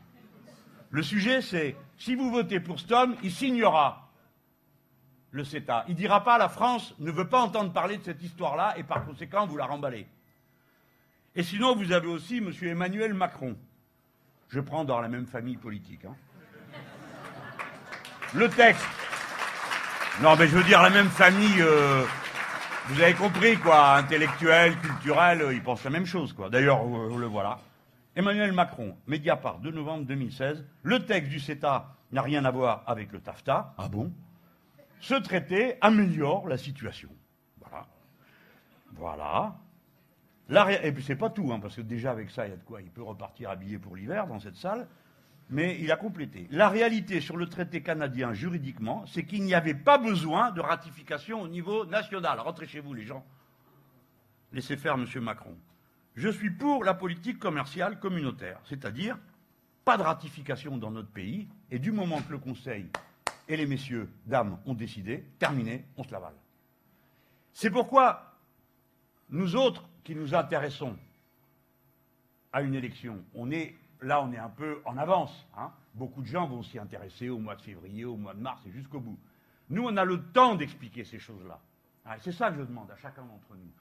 Le sujet, c'est si vous votez pour cet homme, il signera le CETA. Il ne dira pas la France ne veut pas entendre parler de cette histoire-là et par conséquent, vous la remballez. Et sinon, vous avez aussi M. Emmanuel Macron. Je prends dans la même famille politique. Hein. Le texte non, mais je veux dire, la même famille, euh, vous avez compris, quoi, intellectuel, culturel, euh, ils pensent la même chose, quoi. D'ailleurs, le voilà. Emmanuel Macron, Mediapart, 2 novembre 2016, le texte du CETA n'a rien à voir avec le TAFTA. Ah bon? Ce traité améliore la situation. Voilà. Voilà. Et puis c'est pas tout, hein, parce que déjà avec ça, il y a de quoi. Il peut repartir habillé pour l'hiver dans cette salle mais il a complété. La réalité sur le traité canadien juridiquement, c'est qu'il n'y avait pas besoin de ratification au niveau national. Rentrez chez vous, les gens. Laissez faire M. Macron. Je suis pour la politique commerciale communautaire, c'est-à-dire pas de ratification dans notre pays, et du moment que le Conseil et les messieurs, dames, ont décidé, terminé, on se lavale. C'est pourquoi nous autres qui nous intéressons à une élection, on est là, on est un peu en avance. Hein. Beaucoup de gens vont s'y intéresser au mois de février, au mois de mars et jusqu'au bout. Nous, on a le temps d'expliquer ces choses-là. Ah, c'est ça que je demande à chacun d'entre nous.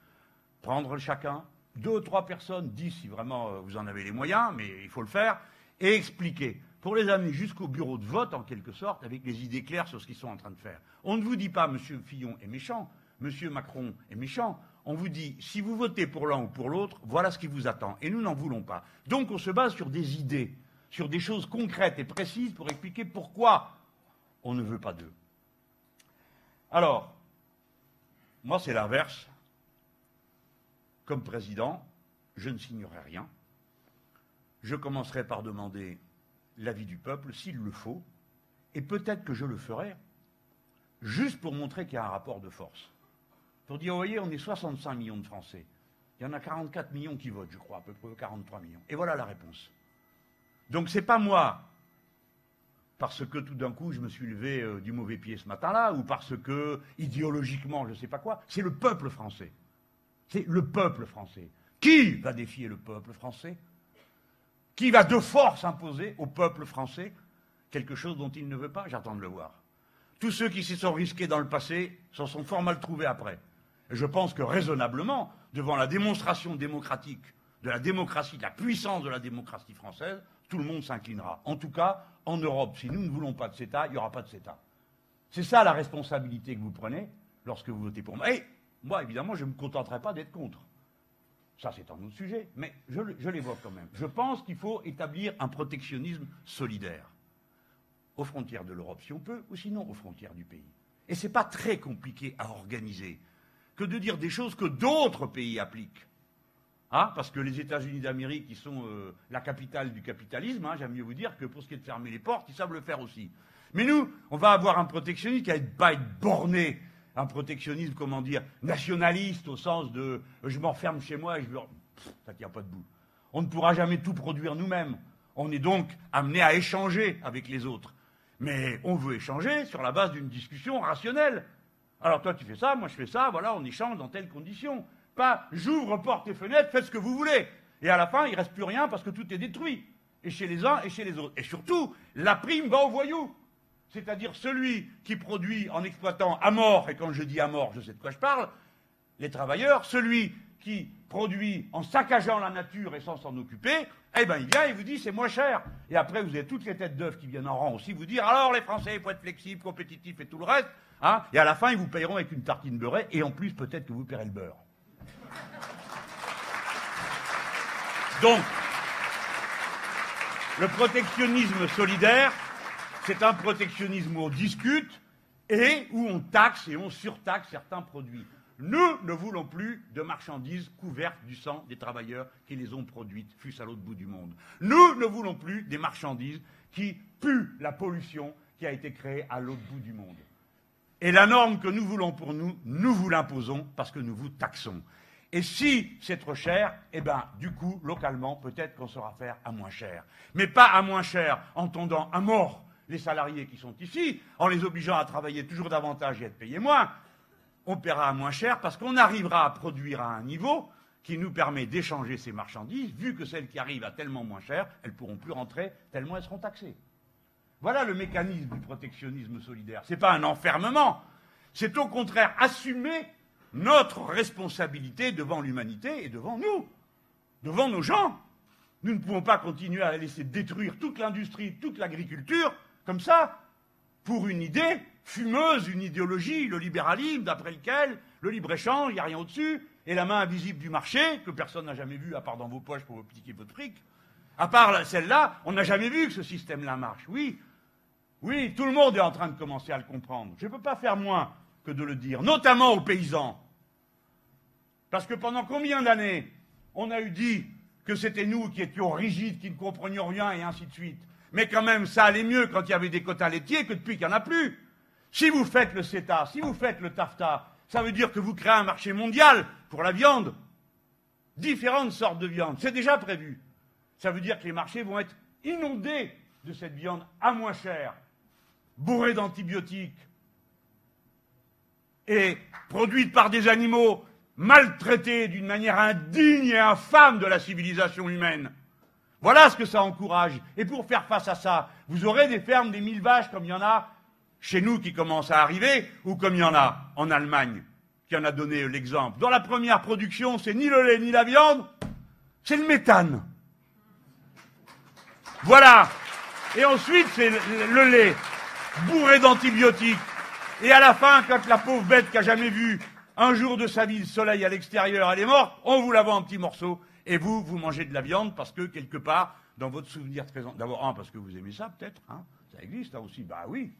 Prendre chacun, deux ou trois personnes, dix si vraiment euh, vous en avez les moyens, mais il faut le faire, et expliquer. Pour les amener jusqu'au bureau de vote, en quelque sorte, avec les idées claires sur ce qu'ils sont en train de faire. On ne vous dit pas, M. Fillon est méchant, M. Macron est méchant on vous dit, si vous votez pour l'un ou pour l'autre, voilà ce qui vous attend. Et nous n'en voulons pas. Donc on se base sur des idées, sur des choses concrètes et précises pour expliquer pourquoi on ne veut pas d'eux. Alors, moi c'est l'inverse. Comme président, je ne signerai rien. Je commencerai par demander l'avis du peuple, s'il le faut, et peut-être que je le ferai, juste pour montrer qu'il y a un rapport de force pour dire, vous voyez, on est 65 millions de Français. Il y en a 44 millions qui votent, je crois, à peu près 43 millions. Et voilà la réponse. Donc ce n'est pas moi, parce que tout d'un coup je me suis levé euh, du mauvais pied ce matin-là, ou parce que idéologiquement je ne sais pas quoi, c'est le peuple français. C'est le peuple français. Qui va défier le peuple français? Qui va de force imposer au peuple français quelque chose dont il ne veut pas J'attends de le voir. Tous ceux qui s'y sont risqués dans le passé s'en sont fort mal trouvés après. Et je pense que raisonnablement, devant la démonstration démocratique de la démocratie, de la puissance de la démocratie française, tout le monde s'inclinera. En tout cas, en Europe, si nous ne voulons pas de CETA, il n'y aura pas de CETA. C'est ça la responsabilité que vous prenez lorsque vous votez pour moi. Et moi, évidemment, je ne me contenterai pas d'être contre. Ça, c'est un autre sujet, mais je, je l'évoque quand même. Je pense qu'il faut établir un protectionnisme solidaire aux frontières de l'Europe, si on peut, ou sinon aux frontières du pays. Et ce n'est pas très compliqué à organiser que de dire des choses que d'autres pays appliquent. Ah, parce que les États-Unis d'Amérique, qui sont euh, la capitale du capitalisme, hein, j'aime mieux vous dire que pour ce qui est de fermer les portes, ils savent le faire aussi. Mais nous, on va avoir un protectionnisme qui va être borné, un protectionnisme, comment dire, nationaliste, au sens de je m'enferme chez moi et je veux. ça tient pas debout. On ne pourra jamais tout produire nous-mêmes. On est donc amené à échanger avec les autres. Mais on veut échanger sur la base d'une discussion rationnelle. Alors toi tu fais ça, moi je fais ça, voilà, on échange dans telles conditions. Pas j'ouvre portes et fenêtres, faites ce que vous voulez. Et à la fin, il ne reste plus rien parce que tout est détruit. Et chez les uns et chez les autres. Et surtout, la prime va au voyou. C'est-à-dire celui qui produit en exploitant à mort, et quand je dis à mort, je sais de quoi je parle, les travailleurs, celui qui produit en saccageant la nature et sans s'en occuper, eh bien, il vient et vous dit c'est moins cher. Et après, vous avez toutes les têtes d'œufs qui viennent en rang aussi vous dire alors les Français, il faut être flexibles, compétitifs et tout le reste. Hein, et à la fin, ils vous payeront avec une tartine beurrée et en plus, peut-être que vous paierez le beurre. Donc, le protectionnisme solidaire, c'est un protectionnisme où on discute et où on taxe et on surtaxe certains produits. Nous ne voulons plus de marchandises couvertes du sang des travailleurs qui les ont produites, fût-ce à l'autre bout du monde. Nous ne voulons plus des marchandises qui puent la pollution qui a été créée à l'autre bout du monde. Et la norme que nous voulons pour nous, nous vous l'imposons parce que nous vous taxons. Et si c'est trop cher, eh bien, du coup, localement, peut-être qu'on saura faire à moins cher. Mais pas à moins cher en tendant à mort les salariés qui sont ici, en les obligeant à travailler toujours davantage et à être payés moins. On paiera moins cher parce qu'on arrivera à produire à un niveau qui nous permet d'échanger ces marchandises, vu que celles qui arrivent à tellement moins cher, elles ne pourront plus rentrer tellement elles seront taxées. Voilà le mécanisme du protectionnisme solidaire. Ce n'est pas un enfermement, c'est au contraire assumer notre responsabilité devant l'humanité et devant nous, devant nos gens. Nous ne pouvons pas continuer à laisser détruire toute l'industrie, toute l'agriculture, comme ça, pour une idée fumeuse, une idéologie, le libéralisme, d'après lequel le libre-échange, il n'y a rien au-dessus, et la main invisible du marché, que personne n'a jamais vu, à part dans vos poches pour vous piquer votre fric. À part celle-là, on n'a jamais vu que ce système-là marche. Oui, oui, tout le monde est en train de commencer à le comprendre. Je ne peux pas faire moins que de le dire, notamment aux paysans. Parce que pendant combien d'années on a eu dit que c'était nous qui étions rigides, qui ne comprenions rien, et ainsi de suite. Mais quand même, ça allait mieux quand il y avait des quotas laitiers que depuis qu'il n'y en a plus. Si vous faites le CETA, si vous faites le TAFTA, ça veut dire que vous créez un marché mondial pour la viande. Différentes sortes de viande. C'est déjà prévu. Ça veut dire que les marchés vont être inondés de cette viande à moins cher, bourrée d'antibiotiques, et produite par des animaux maltraités d'une manière indigne et infâme de la civilisation humaine. Voilà ce que ça encourage. Et pour faire face à ça, vous aurez des fermes des mille vaches comme il y en a chez nous qui commencent à arriver, ou comme il y en a en Allemagne, qui en a donné l'exemple. Dans la première production, c'est ni le lait ni la viande, c'est le méthane. Voilà. Et ensuite, c'est le lait, bourré d'antibiotiques, et à la fin, quand la pauvre bête qui a jamais vu un jour de sa vie le soleil à l'extérieur, elle est morte, on vous la vend en petits morceaux, et vous, vous mangez de la viande parce que quelque part, dans votre souvenir très... D'abord, parce que vous aimez ça peut-être, hein ça existe hein, aussi, bah oui.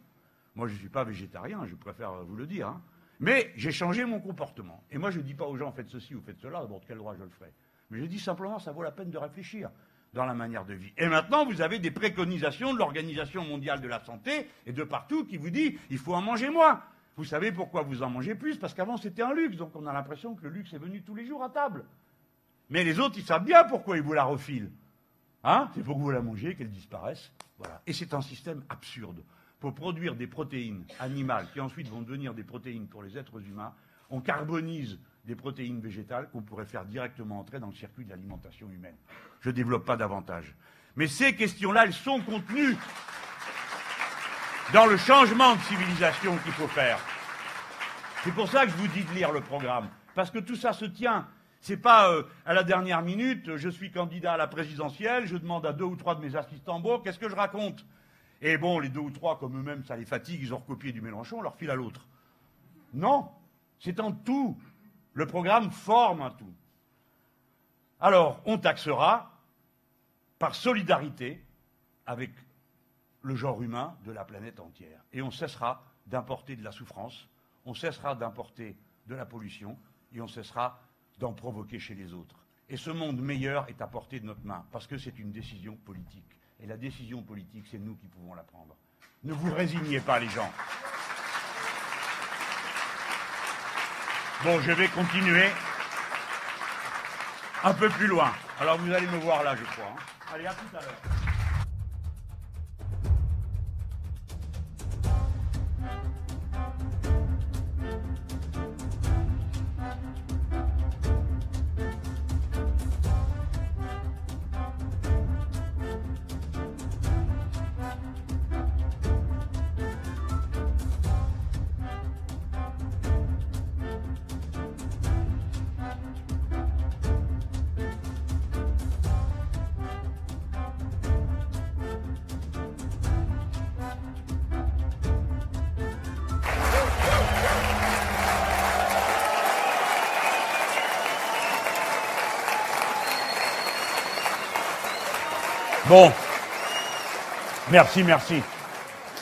Moi, je ne suis pas végétarien, je préfère vous le dire. Hein. Mais j'ai changé mon comportement. Et moi, je ne dis pas aux gens, faites ceci ou faites cela, d'abord, quel droit je le ferai. Mais je dis simplement, ça vaut la peine de réfléchir dans la manière de vie. Et maintenant, vous avez des préconisations de l'Organisation mondiale de la santé et de partout qui vous dit il faut en manger moins. Vous savez pourquoi vous en mangez plus? Parce qu'avant c'était un luxe, donc on a l'impression que le luxe est venu tous les jours à table. Mais les autres, ils savent bien pourquoi ils vous la refilent. Hein? C'est pour que vous la mangiez, qu'elle disparaisse. Voilà. Et c'est un système absurde. Pour produire des protéines animales qui ensuite vont devenir des protéines pour les êtres humains, on carbonise des protéines végétales qu'on pourrait faire directement entrer dans le circuit de l'alimentation humaine. Je ne développe pas davantage. Mais ces questions-là, elles sont contenues dans le changement de civilisation qu'il faut faire. C'est pour ça que je vous dis de lire le programme. Parce que tout ça se tient. Ce n'est pas euh, à la dernière minute, je suis candidat à la présidentielle, je demande à deux ou trois de mes assistants, bon, qu'est-ce que je raconte? Et bon, les deux ou trois, comme eux-mêmes, ça les fatigue, ils ont recopié du Mélenchon, on leur file à l'autre. Non, c'est en tout. Le programme forme un tout. alors on taxera par solidarité avec le genre humain de la planète entière. Et on cessera d'importer de la souffrance, on cessera d'importer de la pollution, et on cessera d'en provoquer chez les autres. Et ce monde meilleur est à portée de notre main, parce que c'est une décision politique. Et la décision politique, c'est nous qui pouvons la prendre. Ne vous résignez pas, les gens. Bon, je vais continuer un peu plus loin. Alors vous allez me voir là, je crois. Hein. Allez, à tout à l'heure. Bon. Merci, merci.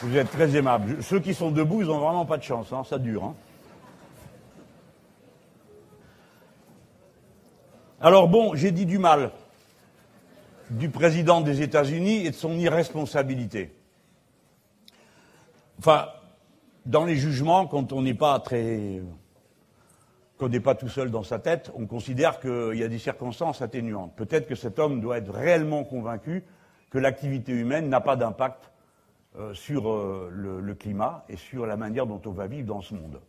Vous êtes très aimable. Ceux qui sont debout, ils n'ont vraiment pas de chance. Hein. Ça dure. Hein. Alors bon, j'ai dit du mal du président des États-Unis et de son irresponsabilité. Enfin, dans les jugements, quand on n'est pas très. qu'on n'est pas tout seul dans sa tête, on considère qu'il y a des circonstances atténuantes. Peut-être que cet homme doit être réellement convaincu que l'activité humaine n'a pas d'impact euh, sur euh, le, climat et sur la manière dont on va vivre dans ce monde.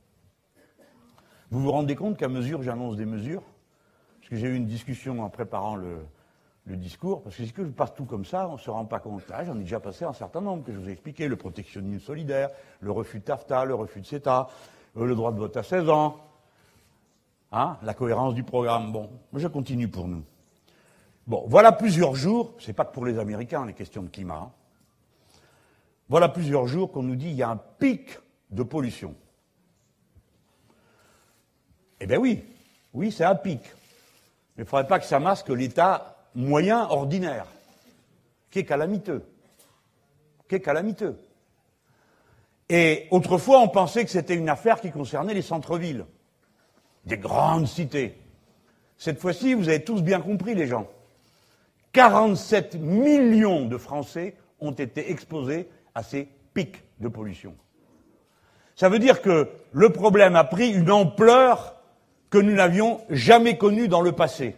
Vous vous rendez compte qu'à mesure j'annonce des mesures, parce que j'ai eu une discussion en préparant le, discours, parce que si je passe tout comme ça, on ne se rend pas compte. Ah, j'en ai déjà passé un certain nombre que je vous ai expliqué, le protectionnisme solidaire, le refus de TAFTA, le refus de CETA, euh, le droit de vote à 16 ans, hein, la cohérence du programme. Bon, je continue pour nous. Bon, voilà plusieurs jours, c'est pas que pour les Américains les questions de climat, hein. voilà plusieurs jours qu'on nous dit qu'il y a un pic de pollution. Eh bien oui, oui, c'est un pic. Mais il ne faudrait pas que ça masque l'état moyen ordinaire, qui est calamiteux. Qui est calamiteux. Et autrefois, on pensait que c'était une affaire qui concernait les centres-villes, des grandes cités. Cette fois-ci, vous avez tous bien compris, les gens. 47 millions de Français ont été exposés à ces pics de pollution. Ça veut dire que le problème a pris une ampleur que nous n'avions jamais connue dans le passé,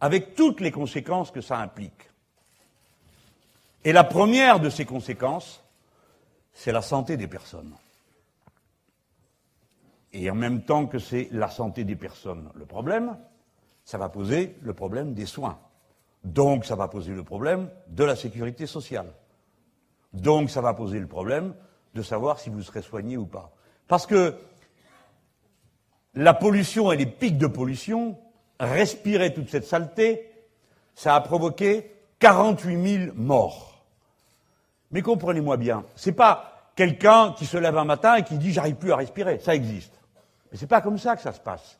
avec toutes les conséquences que ça implique. Et la première de ces conséquences, c'est la santé des personnes. Et en même temps que c'est la santé des personnes le problème, ça va poser le problème des soins. Donc ça va poser le problème de la sécurité sociale. Donc ça va poser le problème de savoir si vous serez soigné ou pas. Parce que la pollution et les pics de pollution, respirer toute cette saleté, ça a provoqué 48 000 morts. Mais comprenez-moi bien, c'est pas quelqu'un qui se lève un matin et qui dit j'arrive plus à respirer, ça existe. Mais c'est pas comme ça que ça se passe.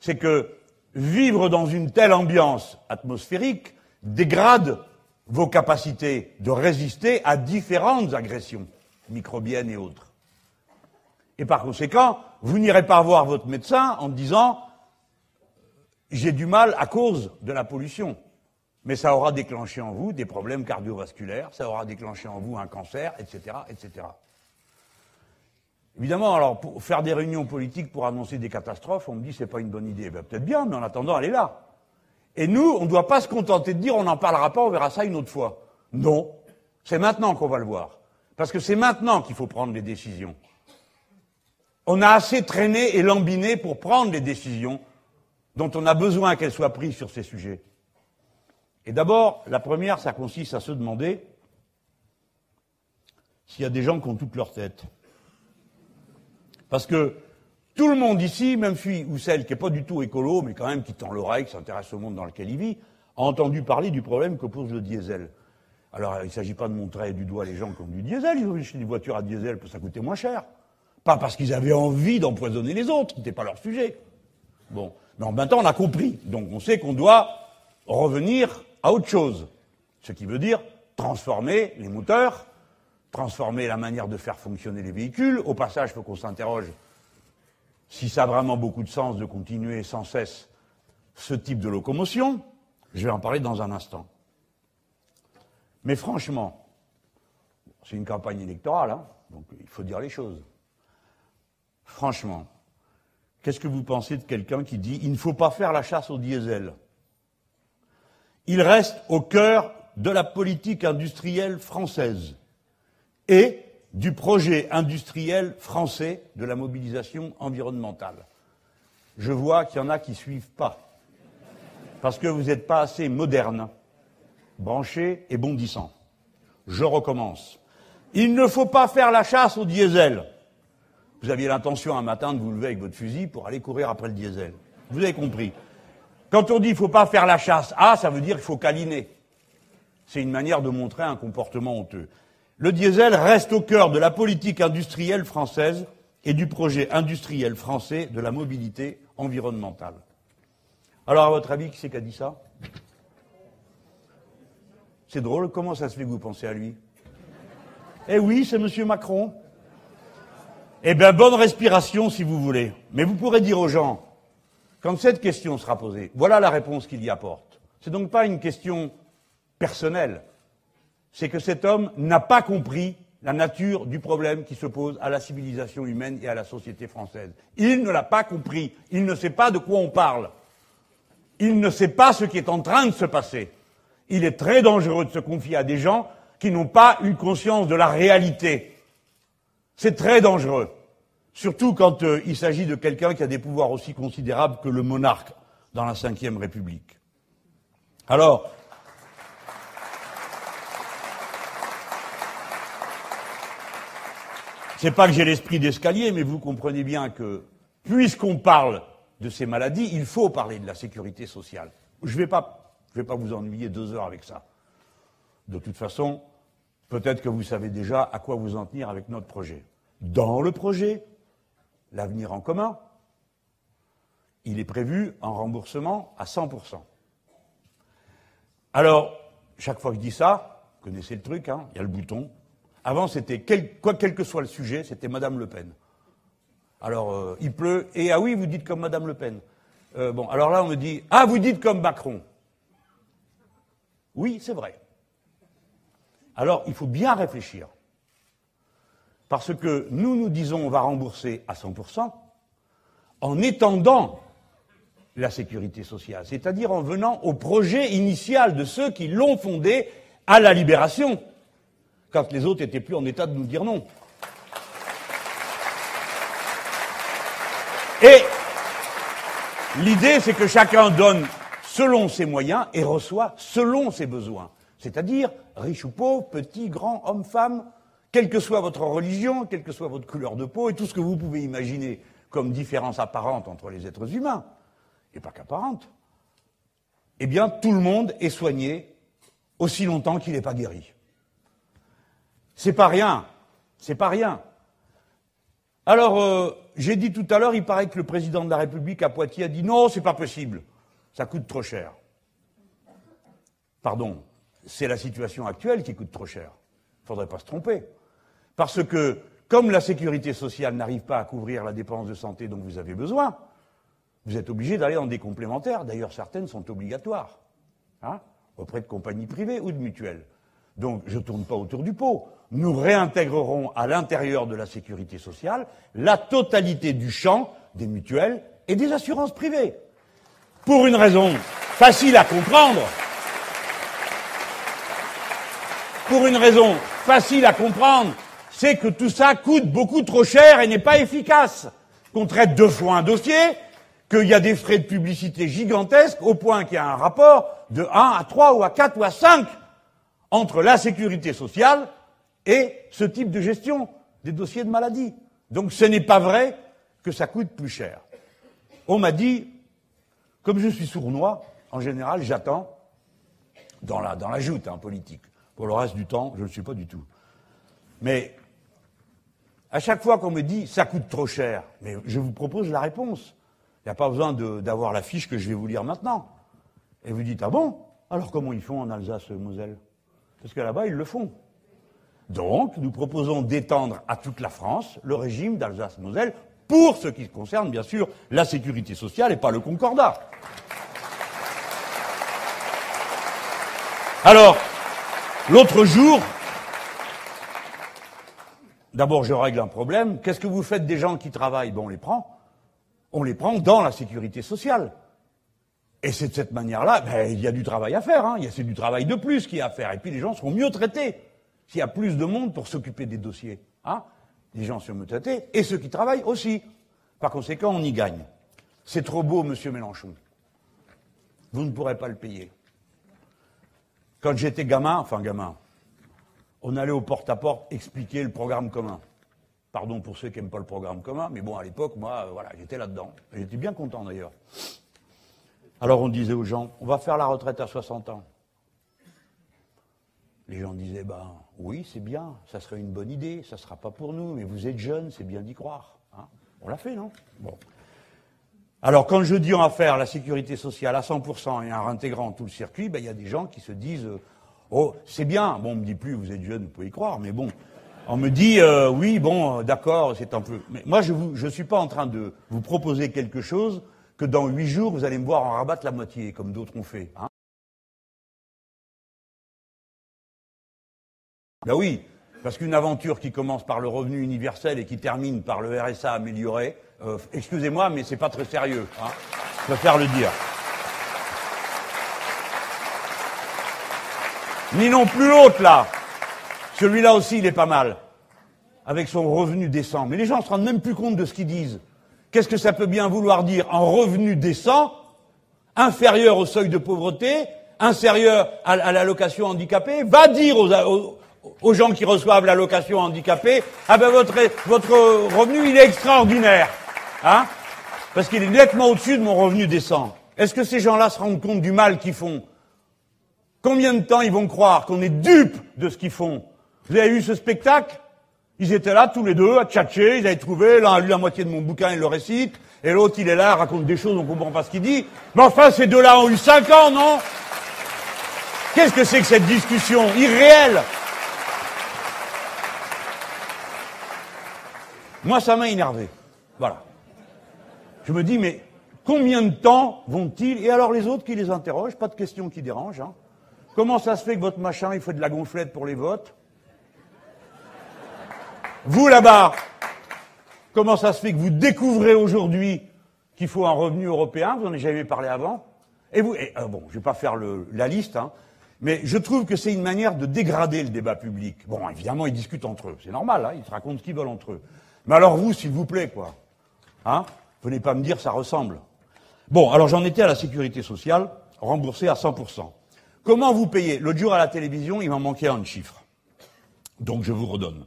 C'est que vivre dans une telle ambiance atmosphérique dégrade vos capacités de résister à différentes agressions microbiennes et autres. Et par conséquent, vous n'irez pas voir votre médecin en disant j'ai du mal à cause de la pollution. Mais ça aura déclenché en vous des problèmes cardiovasculaires, ça aura déclenché en vous un cancer, etc., etc. Évidemment, alors, pour faire des réunions politiques pour annoncer des catastrophes, on me dit c'est pas une bonne idée. Ben, peut-être bien, mais en attendant, elle est là. Et nous, on ne doit pas se contenter de dire on n'en parlera pas, on verra ça une autre fois. Non. C'est maintenant qu'on va le voir. Parce que c'est maintenant qu'il faut prendre les décisions. On a assez traîné et lambiné pour prendre les décisions dont on a besoin qu'elles soient prises sur ces sujets. Et d'abord, la première, ça consiste à se demander s'il y a des gens qui ont toute leur tête. Parce que tout le monde ici, même celui ou celle qui n'est pas du tout écolo, mais quand même qui tend l'oreille, qui s'intéresse au monde dans lequel il vit, a entendu parler du problème que pose le diesel. Alors, il ne s'agit pas de montrer du doigt les gens qui ont du diesel, ils ont acheté des voitures à diesel parce que ça coûtait moins cher. Pas parce qu'ils avaient envie d'empoisonner les autres, ce n'était pas leur sujet. Bon. Mais maintenant, on a compris. Donc, on sait qu'on doit revenir à autre chose. Ce qui veut dire transformer les moteurs, transformer la manière de faire fonctionner les véhicules. Au passage, il faut qu'on s'interroge si ça a vraiment beaucoup de sens de continuer sans cesse ce type de locomotion. Je vais en parler dans un instant. Mais franchement, c'est une campagne électorale, hein, donc il faut dire les choses. Franchement, qu'est-ce que vous pensez de quelqu'un qui dit il ne faut pas faire la chasse au diesel Il reste au cœur de la politique industrielle française et du projet industriel français de la mobilisation environnementale. Je vois qu'il y en a qui ne suivent pas, parce que vous n'êtes pas assez moderne, branché et bondissant. Je recommence. Il ne faut pas faire la chasse au diesel. Vous aviez l'intention un matin de vous lever avec votre fusil pour aller courir après le diesel. Vous avez compris. Quand on dit il ne faut pas faire la chasse, ah, ça veut dire qu'il faut câliner. C'est une manière de montrer un comportement honteux. Le diesel reste au cœur de la politique industrielle française et du projet industriel français de la mobilité environnementale. Alors, à votre avis, qui c'est qui a dit ça? C'est drôle, comment ça se fait que vous pensez à lui? Eh oui, c'est M. Macron. Eh bien, bonne respiration si vous voulez. Mais vous pourrez dire aux gens, quand cette question sera posée, voilà la réponse qu'il y apporte. C'est donc pas une question personnelle. C'est que cet homme n'a pas compris la nature du problème qui se pose à la civilisation humaine et à la société française. Il ne l'a pas compris. Il ne sait pas de quoi on parle. Il ne sait pas ce qui est en train de se passer. Il est très dangereux de se confier à des gens qui n'ont pas une conscience de la réalité. C'est très dangereux. Surtout quand euh, il s'agit de quelqu'un qui a des pouvoirs aussi considérables que le monarque dans la Ve République. Alors, c'est pas que j'ai l'esprit d'escalier, mais vous comprenez bien que, puisqu'on parle de ces maladies, il faut parler de la sécurité sociale. Je ne vais, vais pas vous ennuyer deux heures avec ça. De toute façon, Peut-être que vous savez déjà à quoi vous en tenir avec notre projet. Dans le projet, l'avenir en commun, il est prévu un remboursement à 100%. Alors, chaque fois que je dis ça, vous connaissez le truc, hein, il y a le bouton. Avant, c'était, quel, quoi, quel que soit le sujet, c'était Madame Le Pen. Alors, euh, il pleut, et ah oui, vous dites comme Madame Le Pen. Euh, bon, alors là, on me dit, ah, vous dites comme Macron. Oui, c'est vrai. Alors, il faut bien réfléchir. Parce que nous, nous disons on va rembourser à 100% en étendant la sécurité sociale, c'est-à-dire en venant au projet initial de ceux qui l'ont fondé à la libération, quand les autres n'étaient plus en état de nous dire non. Et l'idée, c'est que chacun donne selon ses moyens et reçoit selon ses besoins. C'est-à-dire, riche ou pauvre, petit, grand, homme, femme, quelle que soit votre religion, quelle que soit votre couleur de peau, et tout ce que vous pouvez imaginer comme différence apparente entre les êtres humains, et pas qu'apparente, eh bien, tout le monde est soigné aussi longtemps qu'il n'est pas guéri. C'est pas rien. C'est pas rien. Alors, euh, j'ai dit tout à l'heure, il paraît que le président de la République à Poitiers a dit non, c'est pas possible. Ça coûte trop cher. Pardon, c'est la situation actuelle qui coûte trop cher. Il ne faudrait pas se tromper. Parce que, comme la sécurité sociale n'arrive pas à couvrir la dépense de santé dont vous avez besoin, vous êtes obligé d'aller dans des complémentaires. D'ailleurs, certaines sont obligatoires, hein, auprès de compagnies privées ou de mutuelles. Donc, je ne tourne pas autour du pot. Nous réintégrerons à l'intérieur de la sécurité sociale la totalité du champ des mutuelles et des assurances privées. Pour une raison facile à comprendre, pour une raison facile à comprendre, c'est que tout ça coûte beaucoup trop cher et n'est pas efficace. Qu'on traite deux fois un dossier, qu'il y a des frais de publicité gigantesques, au point qu'il y a un rapport de 1 à 3 ou à 4 ou à 5 entre la sécurité sociale et ce type de gestion des dossiers de maladie. Donc ce n'est pas vrai que ça coûte plus cher. On m'a dit, comme je suis sournois, en général, j'attends dans la, joute hein, politique. Pour le reste du temps, je ne le suis pas du tout. Mais à chaque fois qu'on me dit ça coûte trop cher, mais je vous propose la réponse. Il n'y a pas besoin d'avoir la fiche que je vais vous lire maintenant. Et vous dites, ah bon? Alors comment ils font en Alsace-Moselle Parce que là-bas, ils le font. Donc, nous proposons d'étendre à toute la France le régime d'Alsace-Moselle pour ce qui concerne, bien sûr, la sécurité sociale et pas le concordat. Alors, l'autre jour, d'abord je règle un problème. Qu'est-ce que vous faites des gens qui travaillent? Bon, on les prend. On les prend dans la sécurité sociale. Et c'est de cette manière-là, ben, il y a du travail à faire. Hein. C'est du travail de plus qu'il y a à faire. Et puis les gens seront mieux traités s'il y a plus de monde pour s'occuper des dossiers. Hein. Les gens seront mieux traités et ceux qui travaillent aussi. Par conséquent, on y gagne. C'est trop beau, Monsieur Mélenchon. Vous ne pourrez pas le payer. Quand j'étais gamin, enfin gamin, on allait au porte-à-porte expliquer le programme commun. Pardon pour ceux qui n'aiment pas le programme commun, mais bon, à l'époque, moi, voilà, j'étais là-dedans. J'étais bien content d'ailleurs. Alors on disait aux gens, on va faire la retraite à 60 ans. Les gens disaient, ben oui, c'est bien, ça serait une bonne idée, ça ne sera pas pour nous, mais vous êtes jeunes, c'est bien d'y croire. Hein. on l'a fait, non? Bon. Alors, quand je dis on va faire la sécurité sociale à 100% et en intégrant tout le circuit, ben, il y a des gens qui se disent euh, Oh, c'est bien. Bon, on me dit plus, vous êtes jeune, vous pouvez y croire, mais bon. On me dit euh, Oui, bon, euh, d'accord, c'est un peu. Mais moi, je ne suis pas en train de vous proposer quelque chose que dans huit jours, vous allez me voir en rabattre la moitié, comme d'autres ont fait. Hein ben oui, parce qu'une aventure qui commence par le revenu universel et qui termine par le RSA amélioré, euh, excusez-moi, mais c'est pas très sérieux. Hein. Je préfère le dire. Ni non plus l'autre, là. Celui-là aussi, il est pas mal. Avec son revenu décent. Mais les gens se rendent même plus compte de ce qu'ils disent. Qu'est-ce que ça peut bien vouloir dire En revenu décent, inférieur au seuil de pauvreté, inférieur à, l'allocation handicapée, va dire aux, gens qui reçoivent l'allocation handicapée, ah ben votre, votre revenu, il est extraordinaire. Hein Parce qu'il est nettement au-dessus de mon revenu décent. Est-ce que ces gens-là se rendent compte du mal qu'ils font? Combien de temps ils vont croire qu'on est dupe de ce qu'ils font? Vous avez eu ce spectacle? Ils étaient là tous les deux à tchatcher, ils avaient trouvé, l'un a lu la moitié de mon bouquin, il le récite, et l'autre il est là, raconte des choses, on comprend pas ce qu'il dit. Mais enfin, ces deux-là ont eu cinq ans, non? Qu'est-ce que c'est que cette discussion irréelle? Moi, ça m'a énervé. Voilà. Je me dis, mais combien de temps vont-ils? Et alors les autres qui les interrogent, pas de questions qui dérangent. Hein. Comment ça se fait que votre machin, il fait de la gonflette pour les votes? Vous là-bas, comment ça se fait que vous découvrez aujourd'hui qu'il faut un revenu européen? Vous n'en avez jamais parlé avant? Et vous, et, euh, bon, je vais pas faire la liste, hein, mais je trouve que c'est une manière de dégrader le débat public. Bon, évidemment, ils discutent entre eux, c'est normal, hein, ils se racontent ce qu'ils veulent entre eux. Mais alors vous, s'il vous plaît, quoi. Hein Venez pas me dire ça ressemble. Bon, alors j'en étais à la sécurité sociale, remboursée à 100%. Comment vous payez? L'autre jour à la télévision, il m'en manquait un chiffre. Donc je vous redonne.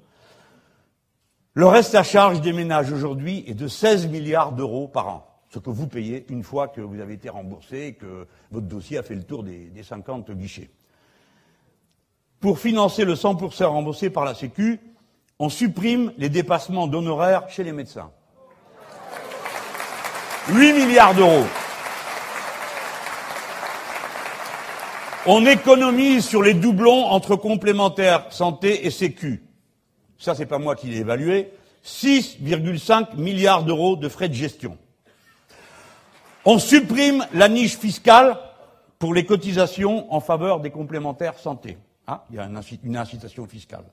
Le reste à charge des ménages aujourd'hui est de 16 milliards d'euros par an. Ce que vous payez une fois que vous avez été remboursé et que votre dossier a fait le tour des, des 50 guichets. Pour financer le 100% remboursé par la Sécu, on supprime les dépassements d'honoraires chez les médecins. 8 milliards d'euros. On économise sur les doublons entre complémentaires santé et sécu. Ça, c'est pas moi qui l'ai évalué. 6,5 milliards d'euros de frais de gestion. On supprime la niche fiscale pour les cotisations en faveur des complémentaires santé. Ah, il y a une incitation fiscale.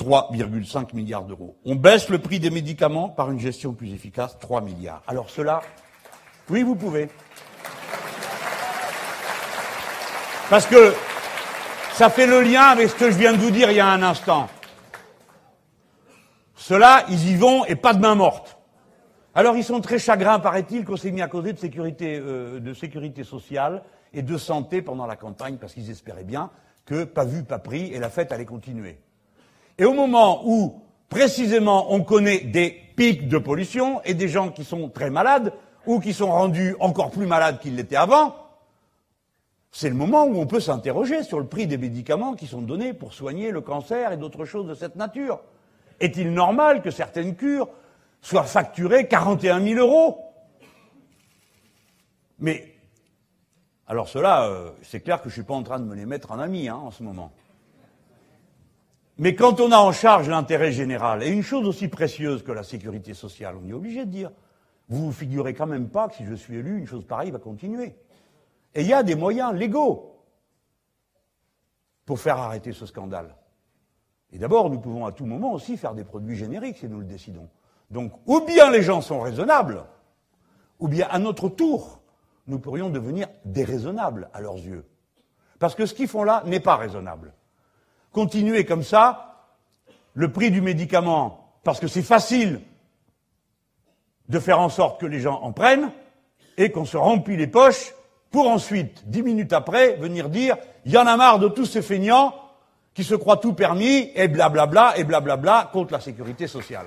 3,5 milliards d'euros. On baisse le prix des médicaments par une gestion plus efficace, 3 milliards. Alors cela, oui, vous pouvez. Parce que ça fait le lien avec ce que je viens de vous dire il y a un instant. Ceux-là, ils y vont et pas de main morte. Alors ils sont très chagrins, paraît-il, qu'on s'est mis à causer de sécurité, euh, de sécurité sociale et de santé pendant la campagne, parce qu'ils espéraient bien que pas vu, pas pris, et la fête allait continuer. Et au moment où, précisément, on connaît des pics de pollution et des gens qui sont très malades ou qui sont rendus encore plus malades qu'ils l'étaient avant, c'est le moment où on peut s'interroger sur le prix des médicaments qui sont donnés pour soigner le cancer et d'autres choses de cette nature. Est-il normal que certaines cures soient facturées 41 000 euros? Mais, alors cela, euh, c'est clair que je ne suis pas en train de me les mettre en ami hein, en ce moment. Mais quand on a en charge l'intérêt général, et une chose aussi précieuse que la sécurité sociale, on est obligé de dire, vous vous figurez quand même pas que si je suis élu, une chose pareille va continuer. Et il y a des moyens légaux pour faire arrêter ce scandale. Et d'abord, nous pouvons à tout moment aussi faire des produits génériques si nous le décidons. Donc, ou bien les gens sont raisonnables, ou bien à notre tour, nous pourrions devenir déraisonnables à leurs yeux. Parce que ce qu'ils font là n'est pas raisonnable. Continuer comme ça, le prix du médicament, parce que c'est facile de faire en sorte que les gens en prennent, et qu'on se remplit les poches, pour ensuite, dix minutes après, venir dire, il y en a marre de tous ces feignants qui se croient tout permis, et blablabla, et blablabla, contre la sécurité sociale.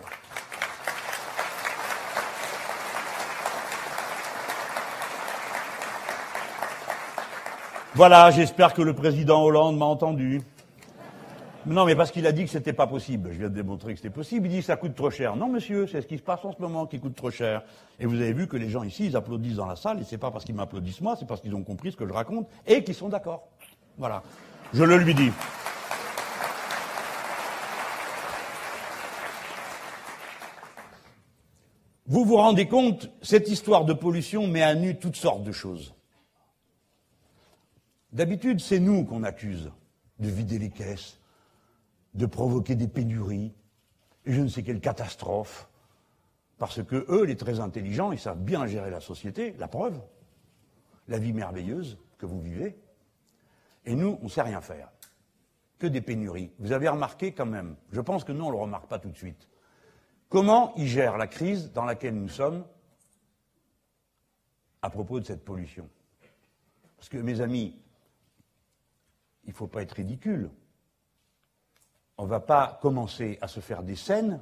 Voilà, j'espère que le président Hollande m'a entendu. Non, mais parce qu'il a dit que c'était pas possible. Je viens de démontrer que c'était possible. Il dit que ça coûte trop cher. Non, monsieur, c'est ce qui se passe en ce moment qui coûte trop cher. Et vous avez vu que les gens ici, ils applaudissent dans la salle, et c'est pas parce qu'ils m'applaudissent moi, c'est parce qu'ils ont compris ce que je raconte et qu'ils sont d'accord. Voilà. Je le lui dis. Vous vous rendez compte, cette histoire de pollution met à nu toutes sortes de choses. D'habitude, c'est nous qu'on accuse de vider les caisses, de provoquer des pénuries, et je ne sais quelle catastrophe, parce que eux, les très intelligents, ils savent bien gérer la société, la preuve, la vie merveilleuse que vous vivez, et nous, on ne sait rien faire, que des pénuries. Vous avez remarqué quand même, je pense que nous, on ne le remarque pas tout de suite, comment ils gèrent la crise dans laquelle nous sommes à propos de cette pollution? Parce que, mes amis, il ne faut pas être ridicule. On ne va pas commencer à se faire des scènes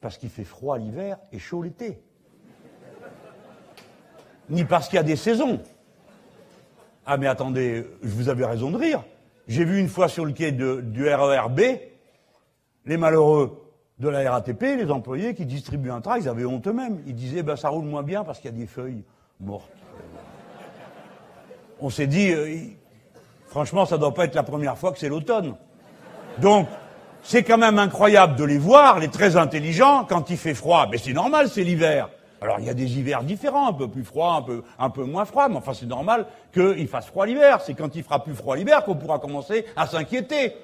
parce qu'il fait froid l'hiver et chaud l'été. Ni parce qu'il y a des saisons. Ah mais attendez, vous avez raison de rire. J'ai vu une fois sur le quai du RERB les malheureux de la RATP, les employés qui distribuent un train, ils avaient honte eux-mêmes. Ils disaient, ben, ça roule moins bien parce qu'il y a des feuilles mortes. On s'est dit, euh, Franchement, ça doit pas être la première fois que c'est l'automne. Donc, c'est quand même incroyable de les voir, les très intelligents, quand il fait froid. Mais c'est normal, c'est l'hiver. Alors, il y a des hivers différents, un peu plus froid, un peu, un peu moins froid, mais enfin, c'est normal qu'il fasse froid l'hiver. C'est quand il fera plus froid l'hiver qu'on pourra commencer à s'inquiéter.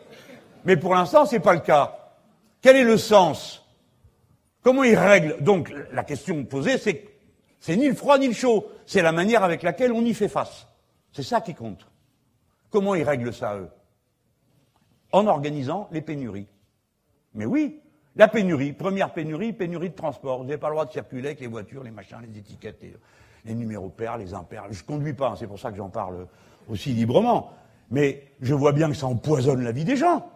Mais pour l'instant, c'est pas le cas. Quel est le sens? Comment il règle? Donc, la question posée, c'est c'est ni le froid ni le chaud. C'est la manière avec laquelle on y fait face. C'est ça qui compte. Comment ils règlent ça, eux? En organisant les pénuries. Mais oui, la pénurie, première pénurie, pénurie de transport. Vous n'avez pas le droit de circuler avec les voitures, les machins, les étiquettes, les, numéros pairs, les impairs. Je ne conduis pas, hein, c'est pour ça que j'en parle aussi librement. Mais je vois bien que ça empoisonne la vie des gens.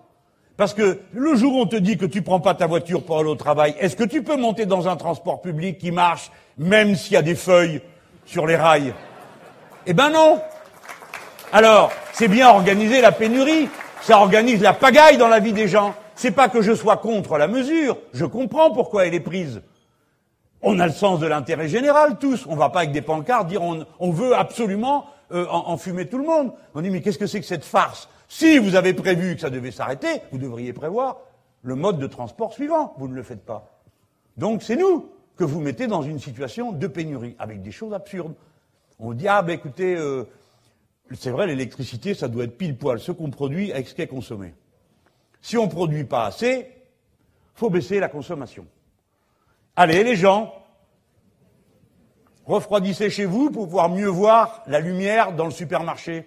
Parce que le jour où on te dit que tu prends pas ta voiture pour aller au travail, est-ce que tu peux monter dans un transport public qui marche même s'il y a des feuilles sur les rails? Eh ben non alors, c'est bien organiser la pénurie, ça organise la pagaille dans la vie des gens. C'est pas que je sois contre la mesure, je comprends pourquoi elle est prise. On a le sens de l'intérêt général tous. On va pas avec des pancartes dire on, veut absolument euh, enfumer tout le monde. On dit mais qu'est-ce que c'est que cette farce? Si vous avez prévu que ça devait s'arrêter, vous devriez prévoir le mode de transport suivant. Vous ne le faites pas. Donc c'est nous que vous mettez dans une situation de pénurie avec des choses absurdes. On dit ah ben écoutez euh, c'est vrai, l'électricité, ça doit être pile poil ce qu'on produit avec ce qui est consommé. Si on ne produit pas assez, faut baisser la consommation. Allez, les gens, refroidissez chez vous pour pouvoir mieux voir la lumière dans le supermarché.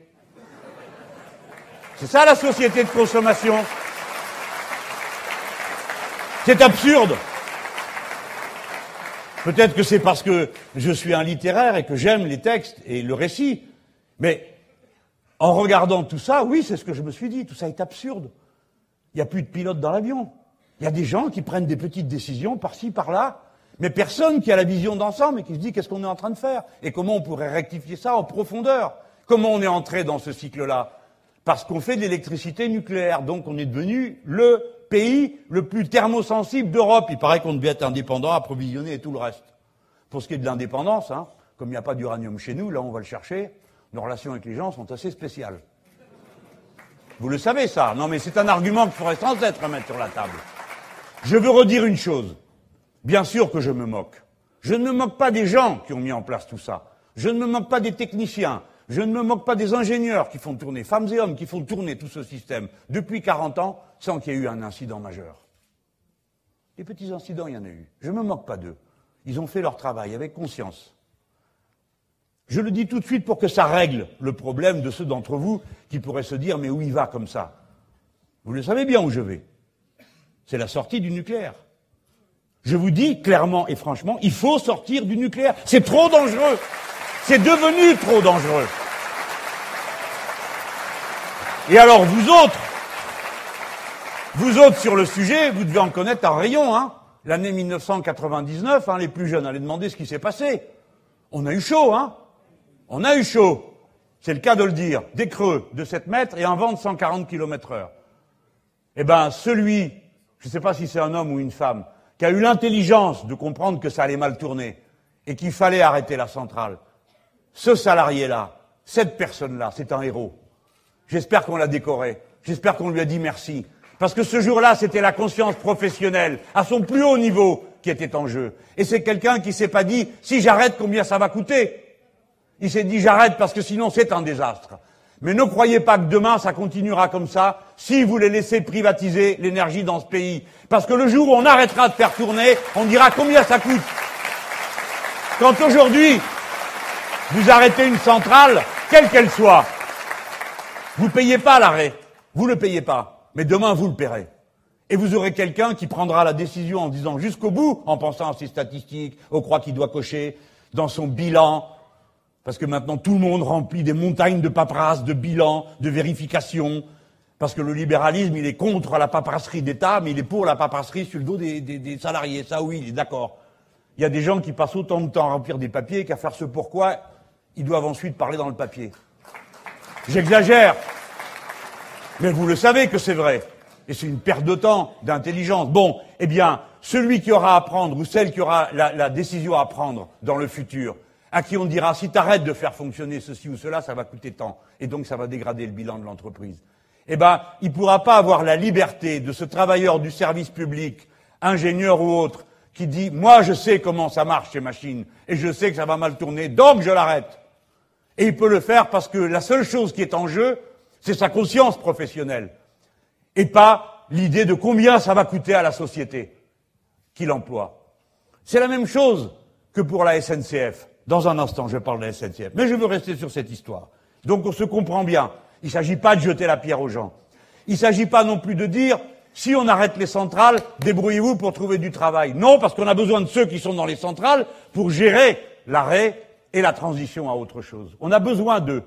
C'est ça la société de consommation. C'est absurde. Peut-être que c'est parce que je suis un littéraire et que j'aime les textes et le récit. Mais en regardant tout ça, oui, c'est ce que je me suis dit, tout ça est absurde. Il n'y a plus de pilote dans l'avion. Il y a des gens qui prennent des petites décisions par-ci, par-là, mais personne qui a la vision d'ensemble et qui se dit qu'est-ce qu'on est en train de faire? Et comment on pourrait rectifier ça en profondeur? Comment on est entré dans ce cycle-là? Parce qu'on fait de l'électricité nucléaire, donc on est devenu le pays le plus thermosensible d'Europe. Il paraît qu'on devait être indépendant, approvisionné et tout le reste. Pour ce qui est de l'indépendance, hein, Comme il n'y a pas d'uranium chez nous, là on va le chercher. Nos relations avec les gens sont assez spéciales. Vous le savez ça Non mais c'est un argument qu'il faudrait sans être mettre sur la table. Je veux redire une chose. Bien sûr que je me moque. Je ne me moque pas des gens qui ont mis en place tout ça. Je ne me moque pas des techniciens. Je ne me moque pas des ingénieurs qui font tourner, femmes et hommes qui font tourner tout ce système depuis 40 ans sans qu'il y ait eu un incident majeur. Des petits incidents, il y en a eu. Je ne me moque pas d'eux. Ils ont fait leur travail avec conscience. Je le dis tout de suite pour que ça règle le problème de ceux d'entre vous qui pourraient se dire mais où il va comme ça? Vous le savez bien où je vais. C'est la sortie du nucléaire. Je vous dis clairement et franchement, il faut sortir du nucléaire. C'est trop dangereux. C'est devenu trop dangereux. Et alors vous autres, vous autres sur le sujet, vous devez en connaître un rayon. Hein. L'année 1999, hein, les plus jeunes, allez demander ce qui s'est passé. On a eu chaud, hein On a eu chaud. C'est le cas de le dire. Des creux de 7 mètres et un vent de 140 km heure. Eh ben, celui, je ne sais pas si c'est un homme ou une femme, qui a eu l'intelligence de comprendre que ça allait mal tourner et qu'il fallait arrêter la centrale, ce salarié-là, cette personne-là, c'est un héros. J'espère qu'on l'a décoré. J'espère qu'on lui a dit merci. Parce que ce jour-là, c'était la conscience professionnelle, à son plus haut niveau, qui était en jeu. Et c'est quelqu'un qui s'est pas dit, si j'arrête, combien ça va coûter? Il s'est dit, j'arrête parce que sinon c'est un désastre. Mais ne croyez pas que demain ça continuera comme ça si vous les laissez privatiser l'énergie dans ce pays. Parce que le jour où on arrêtera de faire tourner, on dira combien ça coûte. Quand aujourd'hui, vous arrêtez une centrale, quelle qu'elle soit, vous ne payez pas l'arrêt. Vous ne le payez pas. Mais demain, vous le paierez. Et vous aurez quelqu'un qui prendra la décision en disant jusqu'au bout, en pensant à ses statistiques, aux croix qu'il doit cocher, dans son bilan, parce que maintenant tout le monde remplit des montagnes de paperasses, de bilans, de vérifications, parce que le libéralisme, il est contre la paperasserie d'État, mais il est pour la paperasserie sur le dos des, des salariés. Ça, oui, il est d'accord. Il y a des gens qui passent autant de temps à remplir des papiers qu'à faire ce pourquoi ils doivent ensuite parler dans le papier. J'exagère. Mais vous le savez que c'est vrai. Et c'est une perte de temps, d'intelligence. Bon, eh bien, celui qui aura à prendre, ou celle qui aura la, décision à prendre dans le futur, à qui on dira si tu arrêtes de faire fonctionner ceci ou cela, ça va coûter tant, et donc ça va dégrader le bilan de l'entreprise. Eh ben, il pourra pas avoir la liberté de ce travailleur du service public, ingénieur ou autre, qui dit moi je sais comment ça marche ces machines et je sais que ça va mal tourner, donc je l'arrête. Et il peut le faire parce que la seule chose qui est en jeu, c'est sa conscience professionnelle, et pas l'idée de combien ça va coûter à la société qu'il emploie. C'est la même chose que pour la SNCF. Dans un instant, je parle de la SNCF. Mais je veux rester sur cette histoire. Donc on se comprend bien. Il ne s'agit pas de jeter la pierre aux gens. Il ne s'agit pas non plus de dire si on arrête les centrales, débrouillez-vous pour trouver du travail. Non, parce qu'on a besoin de ceux qui sont dans les centrales pour gérer l'arrêt et la transition à autre chose. On a besoin d'eux.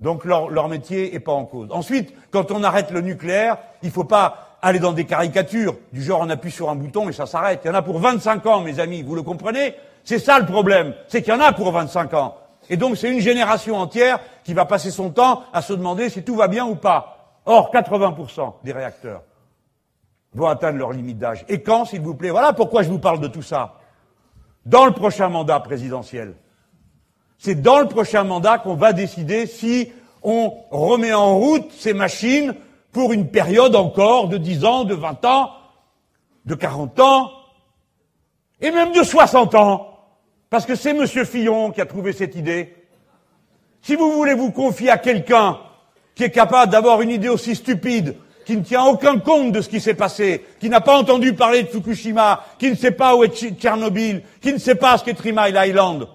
Donc leur, leur métier n'est pas en cause. Ensuite, quand on arrête le nucléaire, il ne faut pas aller dans des caricatures, du genre on appuie sur un bouton et ça s'arrête. Il y en a pour 25 ans, mes amis, vous le comprenez? C'est ça le problème, c'est qu'il y en a pour 25 ans. Et donc c'est une génération entière qui va passer son temps à se demander si tout va bien ou pas. Or, 80% des réacteurs vont atteindre leur limite d'âge. Et quand, s'il vous plaît? Voilà pourquoi je vous parle de tout ça dans le prochain mandat présidentiel. C'est dans le prochain mandat qu'on va décider si on remet en route ces machines pour une période encore de 10 ans, de 20 ans, de 40 ans, et même de 60 ans. Parce que c'est M. Fillon qui a trouvé cette idée. Si vous voulez vous confier à quelqu'un qui est capable d'avoir une idée aussi stupide qui ne tient aucun compte de ce qui s'est passé, qui n'a pas entendu parler de Fukushima, qui ne sait pas où est Tchernobyl, qui ne sait pas ce qu'est Three Island.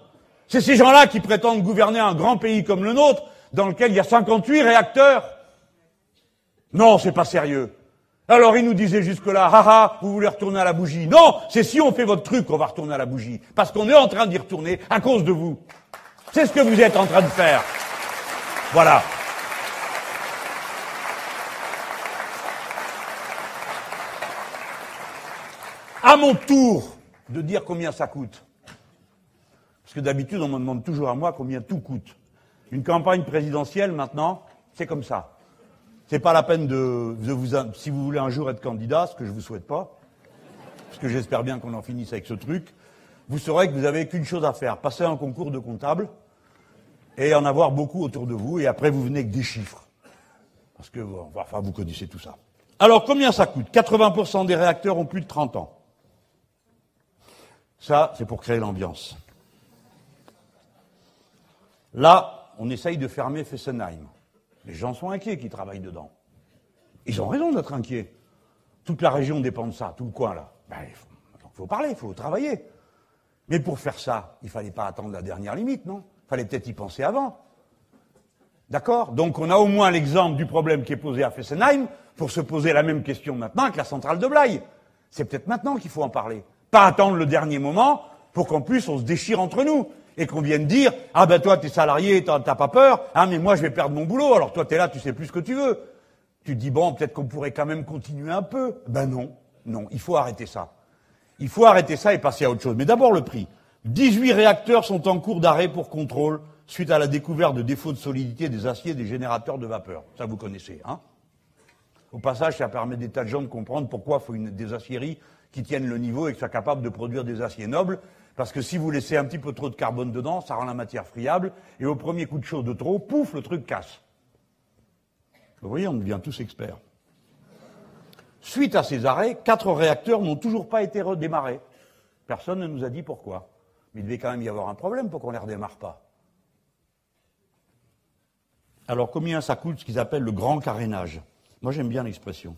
C'est ces gens-là qui prétendent gouverner un grand pays comme le nôtre, dans lequel il y a 58 réacteurs. Non, c'est pas sérieux. Alors ils nous disaient jusque-là, haha, vous voulez retourner à la bougie? Non, c'est si on fait votre truc qu'on va retourner à la bougie. Parce qu'on est en train d'y retourner à cause de vous. C'est ce que vous êtes en train de faire. Voilà. À mon tour de dire combien ça coûte. Parce que d'habitude, on me demande toujours à moi combien tout coûte. Une campagne présidentielle, maintenant, c'est comme ça. C'est pas la peine de, vous, si vous voulez un jour être candidat, ce que je vous souhaite pas, parce que j'espère bien qu'on en finisse avec ce truc, vous saurez que vous n'avez qu'une chose à faire, passer un concours de comptable et en avoir beaucoup autour de vous, et après vous venez avec des chiffres. Parce que, enfin, vous connaissez tout ça. Alors, combien ça coûte? 80% des réacteurs ont plus de 30 ans. Ça, c'est pour créer l'ambiance. Là, on essaye de fermer Fessenheim. Les gens sont inquiets qui travaillent dedans. Ils ont raison d'être inquiets. Toute la région dépend de ça, tout le coin là. Ben, il faut, parler, il faut travailler. Mais pour faire ça, il ne fallait pas attendre la dernière limite, non? Il fallait peut-être y penser avant. D'accord? Donc on a au moins l'exemple du problème qui est posé à Fessenheim pour se poser la même question maintenant avec la centrale de Blaye. C'est peut-être maintenant qu'il faut en parler. Pas attendre le dernier moment pour qu'en plus on se déchire entre nous et qu'on vienne dire Ah ben toi t'es salarié, t'as pas peur, ah mais moi je vais perdre mon boulot, alors toi t'es là, tu sais plus ce que tu veux. Tu te dis bon, peut-être qu'on pourrait quand même continuer un peu. Ben non, non, il faut arrêter ça. Il faut arrêter ça et passer à autre chose. Mais d'abord le prix. 18 réacteurs sont en cours d'arrêt pour contrôle suite à la découverte de défauts de solidité des aciers des générateurs de vapeur. Ça, vous connaissez, hein? Au passage, ça permet des tas de gens de comprendre pourquoi faut une, des aciéries qui tiennent le niveau et qui soient capables de produire des aciers nobles. Parce que si vous laissez un petit peu trop de carbone dedans, ça rend la matière friable, et au premier coup de chaud de trop, pouf, le truc casse. Vous voyez, on devient tous experts. Suite à ces arrêts, quatre réacteurs n'ont toujours pas été redémarrés. Personne ne nous a dit pourquoi. Mais il devait quand même y avoir un problème pour qu'on ne les redémarre pas. Alors combien ça coûte ce qu'ils appellent le grand carénage? Moi j'aime bien l'expression.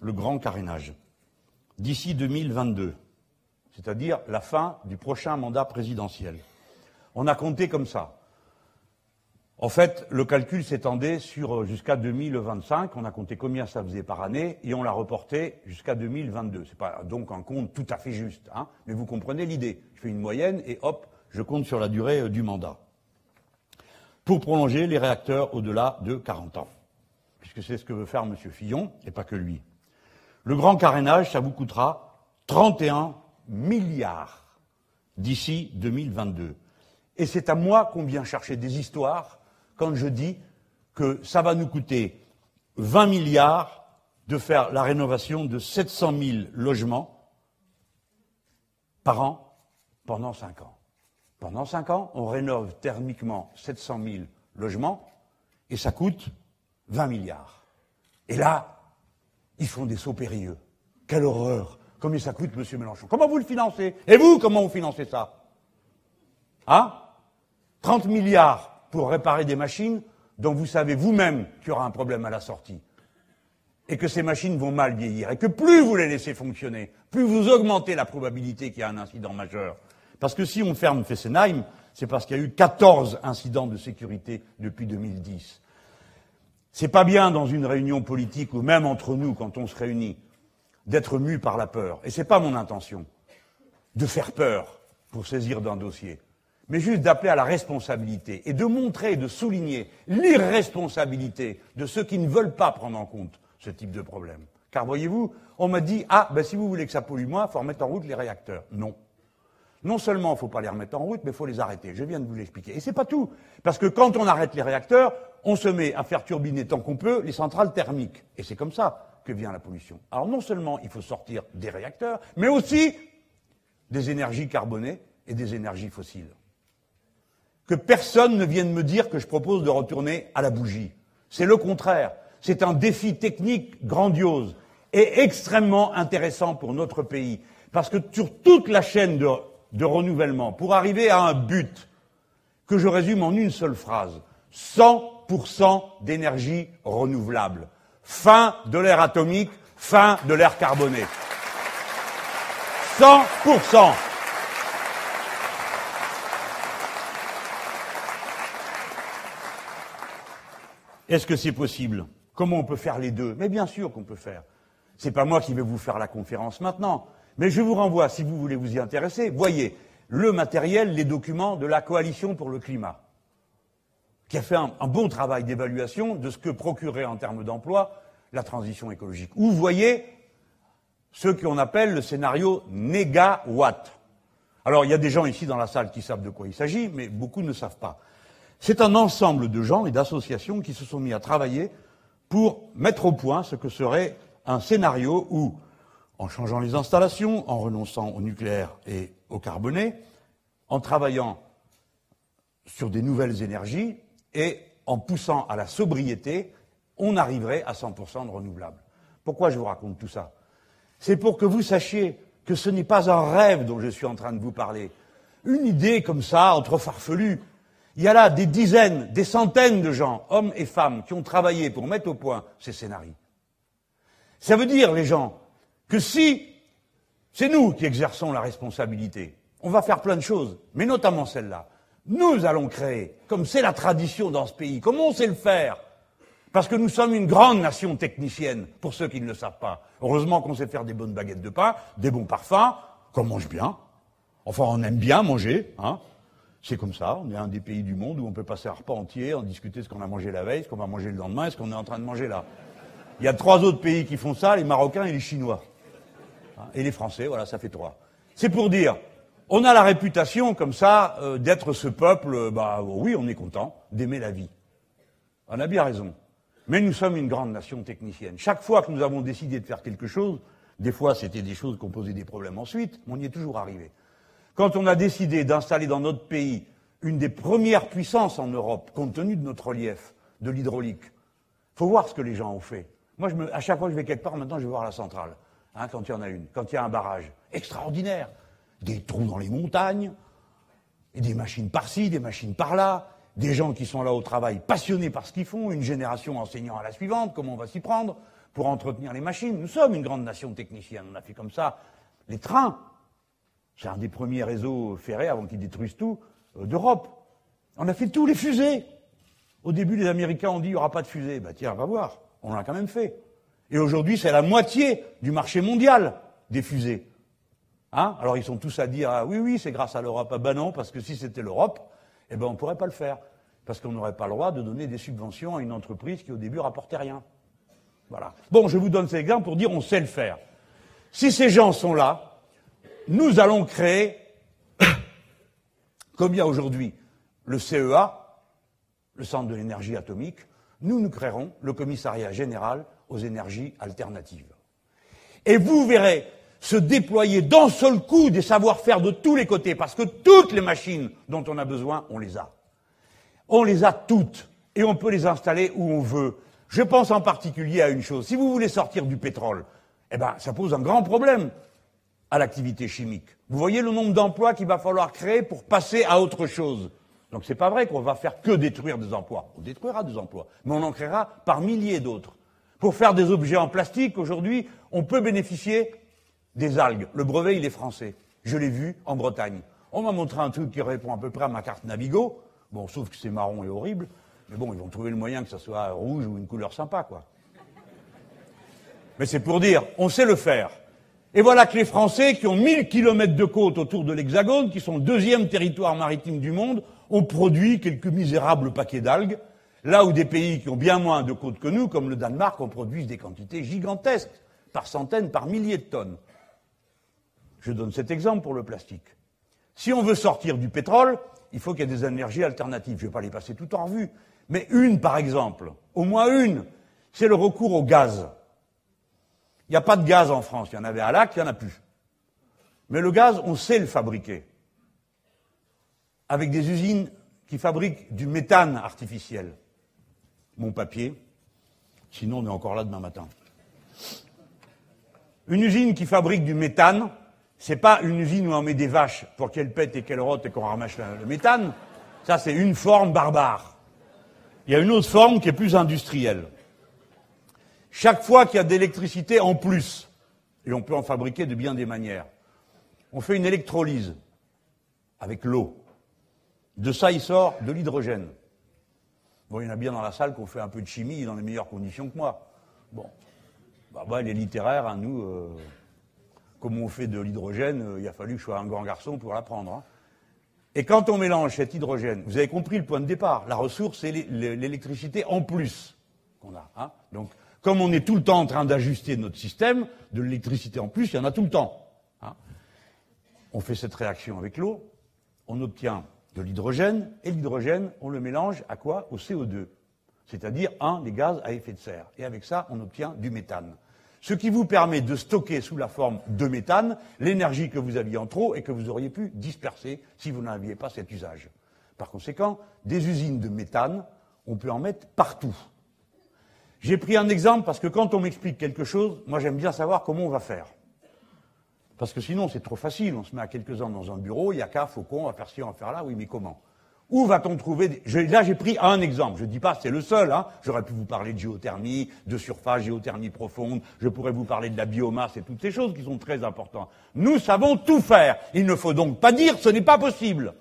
Le grand carénage. D'ici 2022, c'est-à-dire la fin du prochain mandat présidentiel. On a compté comme ça. En fait, le calcul s'étendait sur euh, jusqu'à 2025. On a compté combien ça faisait par année et on l'a reporté jusqu'à 2022. C'est pas donc un compte tout à fait juste, hein, mais vous comprenez l'idée. Je fais une moyenne et hop, je compte sur la durée euh, du mandat pour prolonger les réacteurs au-delà de 40 ans, puisque c'est ce que veut faire M. Fillon, et pas que lui. Le grand carénage, ça vous coûtera 31 milliards d'ici 2022. Et c'est à moi qu'on vient chercher des histoires quand je dis que ça va nous coûter 20 milliards de faire la rénovation de 700 000 logements par an pendant 5 ans. Pendant cinq ans, on rénove thermiquement 700 000 logements et ça coûte 20 milliards. Et là, ils font des sauts périlleux. Quelle horreur Combien ça coûte, monsieur Mélenchon? Comment vous le financez? Et vous, comment vous financez ça? Hein? 30 milliards pour réparer des machines dont vous savez vous-même qu'il y aura un problème à la sortie. Et que ces machines vont mal vieillir. Et que plus vous les laissez fonctionner, plus vous augmentez la probabilité qu'il y ait un incident majeur. Parce que si on ferme Fessenheim, c'est parce qu'il y a eu 14 incidents de sécurité depuis 2010. C'est pas bien dans une réunion politique ou même entre nous quand on se réunit d'être mu par la peur. Et c'est pas mon intention de faire peur pour saisir d'un dossier, mais juste d'appeler à la responsabilité et de montrer, de souligner l'irresponsabilité de ceux qui ne veulent pas prendre en compte ce type de problème. Car voyez-vous, on m'a dit ah ben si vous voulez que ça pollue moins, faut remettre en route les réacteurs. Non non seulement il ne faut pas les remettre en route, mais il faut les arrêter. Je viens de vous l'expliquer. Et c'est pas tout. Parce que quand on arrête les réacteurs, on se met à faire turbiner tant qu'on peut les centrales thermiques. Et c'est comme ça que vient la pollution. Alors non seulement il faut sortir des réacteurs, mais aussi des énergies carbonées et des énergies fossiles. Que personne ne vienne me dire que je propose de retourner à la bougie. C'est le contraire. C'est un défi technique grandiose et extrêmement intéressant pour notre pays. Parce que sur toute la chaîne de de renouvellement pour arriver à un but que je résume en une seule phrase. 100% d'énergie renouvelable. Fin de l'ère atomique, fin de l'ère carbonée. 100%. Est-ce que c'est possible? Comment on peut faire les deux? Mais bien sûr qu'on peut faire. C'est pas moi qui vais vous faire la conférence maintenant. Mais je vous renvoie, si vous voulez vous y intéresser, voyez le matériel, les documents de la coalition pour le climat, qui a fait un, bon travail d'évaluation de ce que procurait en termes d'emploi la transition écologique. Ou voyez ce qu'on appelle le scénario négawatt. Alors il y a des gens ici dans la salle qui savent de quoi il s'agit, mais beaucoup ne savent pas. C'est un ensemble de gens et d'associations qui se sont mis à travailler pour mettre au point ce que serait un scénario où en changeant les installations, en renonçant au nucléaire et au carboné, en travaillant sur des nouvelles énergies et en poussant à la sobriété, on arriverait à 100% de renouvelables. Pourquoi je vous raconte tout ça? C'est pour que vous sachiez que ce n'est pas un rêve dont je suis en train de vous parler. Une idée comme ça, entre farfelus. Il y a là des dizaines, des centaines de gens, hommes et femmes, qui ont travaillé pour mettre au point ces scénarios. Ça veut dire, les gens, que si c'est nous qui exerçons la responsabilité, on va faire plein de choses, mais notamment celle-là. Nous allons créer, comme c'est la tradition dans ce pays, comme on sait le faire, parce que nous sommes une grande nation technicienne, pour ceux qui ne le savent pas. Heureusement qu'on sait faire des bonnes baguettes de pain, des bons parfums, qu'on mange bien. Enfin, on aime bien manger, hein. C'est comme ça, on est un des pays du monde où on peut passer un repas entier, en discuter ce qu'on a mangé la veille, ce qu'on va manger le lendemain, ce qu'on est en train de manger là. Il y a trois autres pays qui font ça, les Marocains et les Chinois. Et les Français, voilà, ça fait trois. C'est pour dire, on a la réputation comme ça euh, d'être ce peuple, euh, bah oui, on est content d'aimer la vie. On a bien raison. Mais nous sommes une grande nation technicienne. Chaque fois que nous avons décidé de faire quelque chose, des fois c'était des choses qui ont posé des problèmes ensuite, mais on y est toujours arrivé. Quand on a décidé d'installer dans notre pays une des premières puissances en Europe, compte tenu de notre relief, de l'hydraulique, faut voir ce que les gens ont fait. Moi, à chaque fois que je vais quelque part, maintenant, je vais voir la centrale, hein, quand il y en a une, quand il y a un barrage. Extraordinaire. Des trous dans les montagnes, et des machines par-ci, des machines par-là, des gens qui sont là au travail, passionnés par ce qu'ils font, une génération enseignant à la suivante, comment on va s'y prendre pour entretenir les machines? Nous sommes une grande nation technicienne. On a fait comme ça les trains. C'est un des premiers réseaux ferrés, avant qu'ils détruisent tout, euh, d'Europe. On a fait tous les fusées. Au début, les Américains ont dit il n'y aura pas de fusées. Bah tiens, on va voir. On l'a quand même fait. Et aujourd'hui, c'est la moitié du marché mondial des fusées. Hein? Alors ils sont tous à dire ah, oui, oui, c'est grâce à l'Europe. Ah ben non, parce que si c'était l'Europe, eh ben on ne pourrait pas le faire. Parce qu'on n'aurait pas le droit de donner des subventions à une entreprise qui au début rapportait rien. Voilà. Bon, je vous donne cet exemple pour dire on sait le faire. Si ces gens sont là, nous allons créer, comme il y a aujourd'hui le CEA, le Centre de l'énergie atomique, nous, nous créerons le commissariat général aux énergies alternatives. Et vous verrez se déployer d'un seul coup des savoir-faire de tous les côtés, parce que toutes les machines dont on a besoin, on les a. On les a toutes, et on peut les installer où on veut. Je pense en particulier à une chose. Si vous voulez sortir du pétrole, eh ben, ça pose un grand problème à l'activité chimique. Vous voyez le nombre d'emplois qu'il va falloir créer pour passer à autre chose. Donc c'est pas vrai qu'on va faire que détruire des emplois. On détruira des emplois, mais on en créera par milliers d'autres. Pour faire des objets en plastique, aujourd'hui, on peut bénéficier des algues. Le brevet, il est français. Je l'ai vu en Bretagne. On m'a montré un truc qui répond à peu près à ma carte Navigo. Bon, sauf que c'est marron et horrible. Mais bon, ils vont trouver le moyen que ça soit rouge ou une couleur sympa, quoi. Mais c'est pour dire, on sait le faire. Et voilà que les Français, qui ont 1000 kilomètres de côte autour de l'Hexagone, qui sont le deuxième territoire maritime du monde, ont produit quelques misérables paquets d'algues, là où des pays qui ont bien moins de côtes que nous, comme le Danemark, ont produit des quantités gigantesques, par centaines, par milliers de tonnes. Je donne cet exemple pour le plastique. Si on veut sortir du pétrole, il faut qu'il y ait des énergies alternatives. Je ne vais pas les passer tout en revue. Mais une, par exemple, au moins une, c'est le recours au gaz. Il n'y a pas de gaz en France. Il y en avait à Lac, il n'y en a plus. Mais le gaz, on sait le fabriquer avec des usines qui fabriquent du méthane artificiel. Mon papier, sinon on est encore là demain matin. Une usine qui fabrique du méthane, c'est pas une usine où on met des vaches pour qu'elles pètent et qu'elles rotent et qu'on ramasse le méthane. Ça, c'est une forme barbare. Il y a une autre forme qui est plus industrielle. Chaque fois qu'il y a de l'électricité en plus, et on peut en fabriquer de bien des manières, on fait une électrolyse avec l'eau. De ça, il sort de l'hydrogène. Il y en a bien dans la salle qu'on fait un peu de chimie dans les meilleures conditions que moi. Bon. Bah, bah les littéraires, hein, nous, euh, comme on fait de l'hydrogène, euh, il a fallu que je sois un grand garçon pour l'apprendre. Hein. Et quand on mélange cet hydrogène, vous avez compris le point de départ. La ressource, c'est l'électricité en plus qu'on a. Hein. Donc, comme on est tout le temps en train d'ajuster notre système, de l'électricité en plus, il y en a tout le temps. On fait cette réaction avec l'eau, on obtient de l'hydrogène, et l'hydrogène, on le mélange à quoi? Au CO2, c'est-à-dire un des gaz à effet de serre. Et avec ça, on obtient du méthane. ce qui vous permet de stocker sous la forme de méthane l'énergie que vous aviez en trop et que vous auriez pu disperser si vous n'aviez pas cet usage. Par conséquent, des usines de méthane, on peut en mettre partout. J'ai pris un exemple parce que quand on m'explique quelque chose, moi j'aime bien savoir comment on va faire. Parce que sinon c'est trop facile, on se met à quelques-uns dans un bureau, il y a qu'à, Faucon, on va faire ci, on va faire là, oui mais comment? Où va-t-on trouver des... Là, j'ai pris un exemple. Je ne dis pas c'est le seul. Hein. J'aurais pu vous parler de géothermie, de surface, géothermie profonde. Je pourrais vous parler de la biomasse et toutes ces choses qui sont très importantes. Nous savons tout faire. Il ne faut donc pas dire ce n'est pas possible.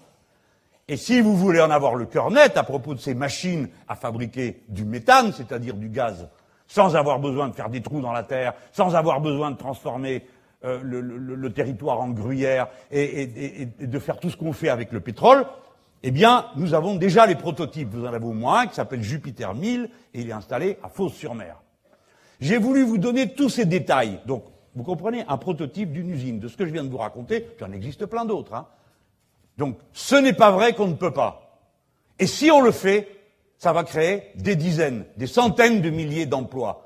Et si vous voulez en avoir le cœur net à propos de ces machines à fabriquer du méthane, c'est-à-dire du gaz, sans avoir besoin de faire des trous dans la terre, sans avoir besoin de transformer euh, le, territoire en gruyère et de faire tout ce qu'on fait avec le pétrole, eh bien, nous avons déjà les prototypes. Vous en avez au moins un qui s'appelle Jupiter 1000 et il est installé à Fos-sur-Mer. J'ai voulu vous donner tous ces détails. Donc, vous comprenez, un prototype d'une usine, de ce que je viens de vous raconter, il en existe plein d'autres. Hein. Donc, ce n'est pas vrai qu'on ne peut pas. Et si on le fait, ça va créer des dizaines, des centaines de milliers d'emplois.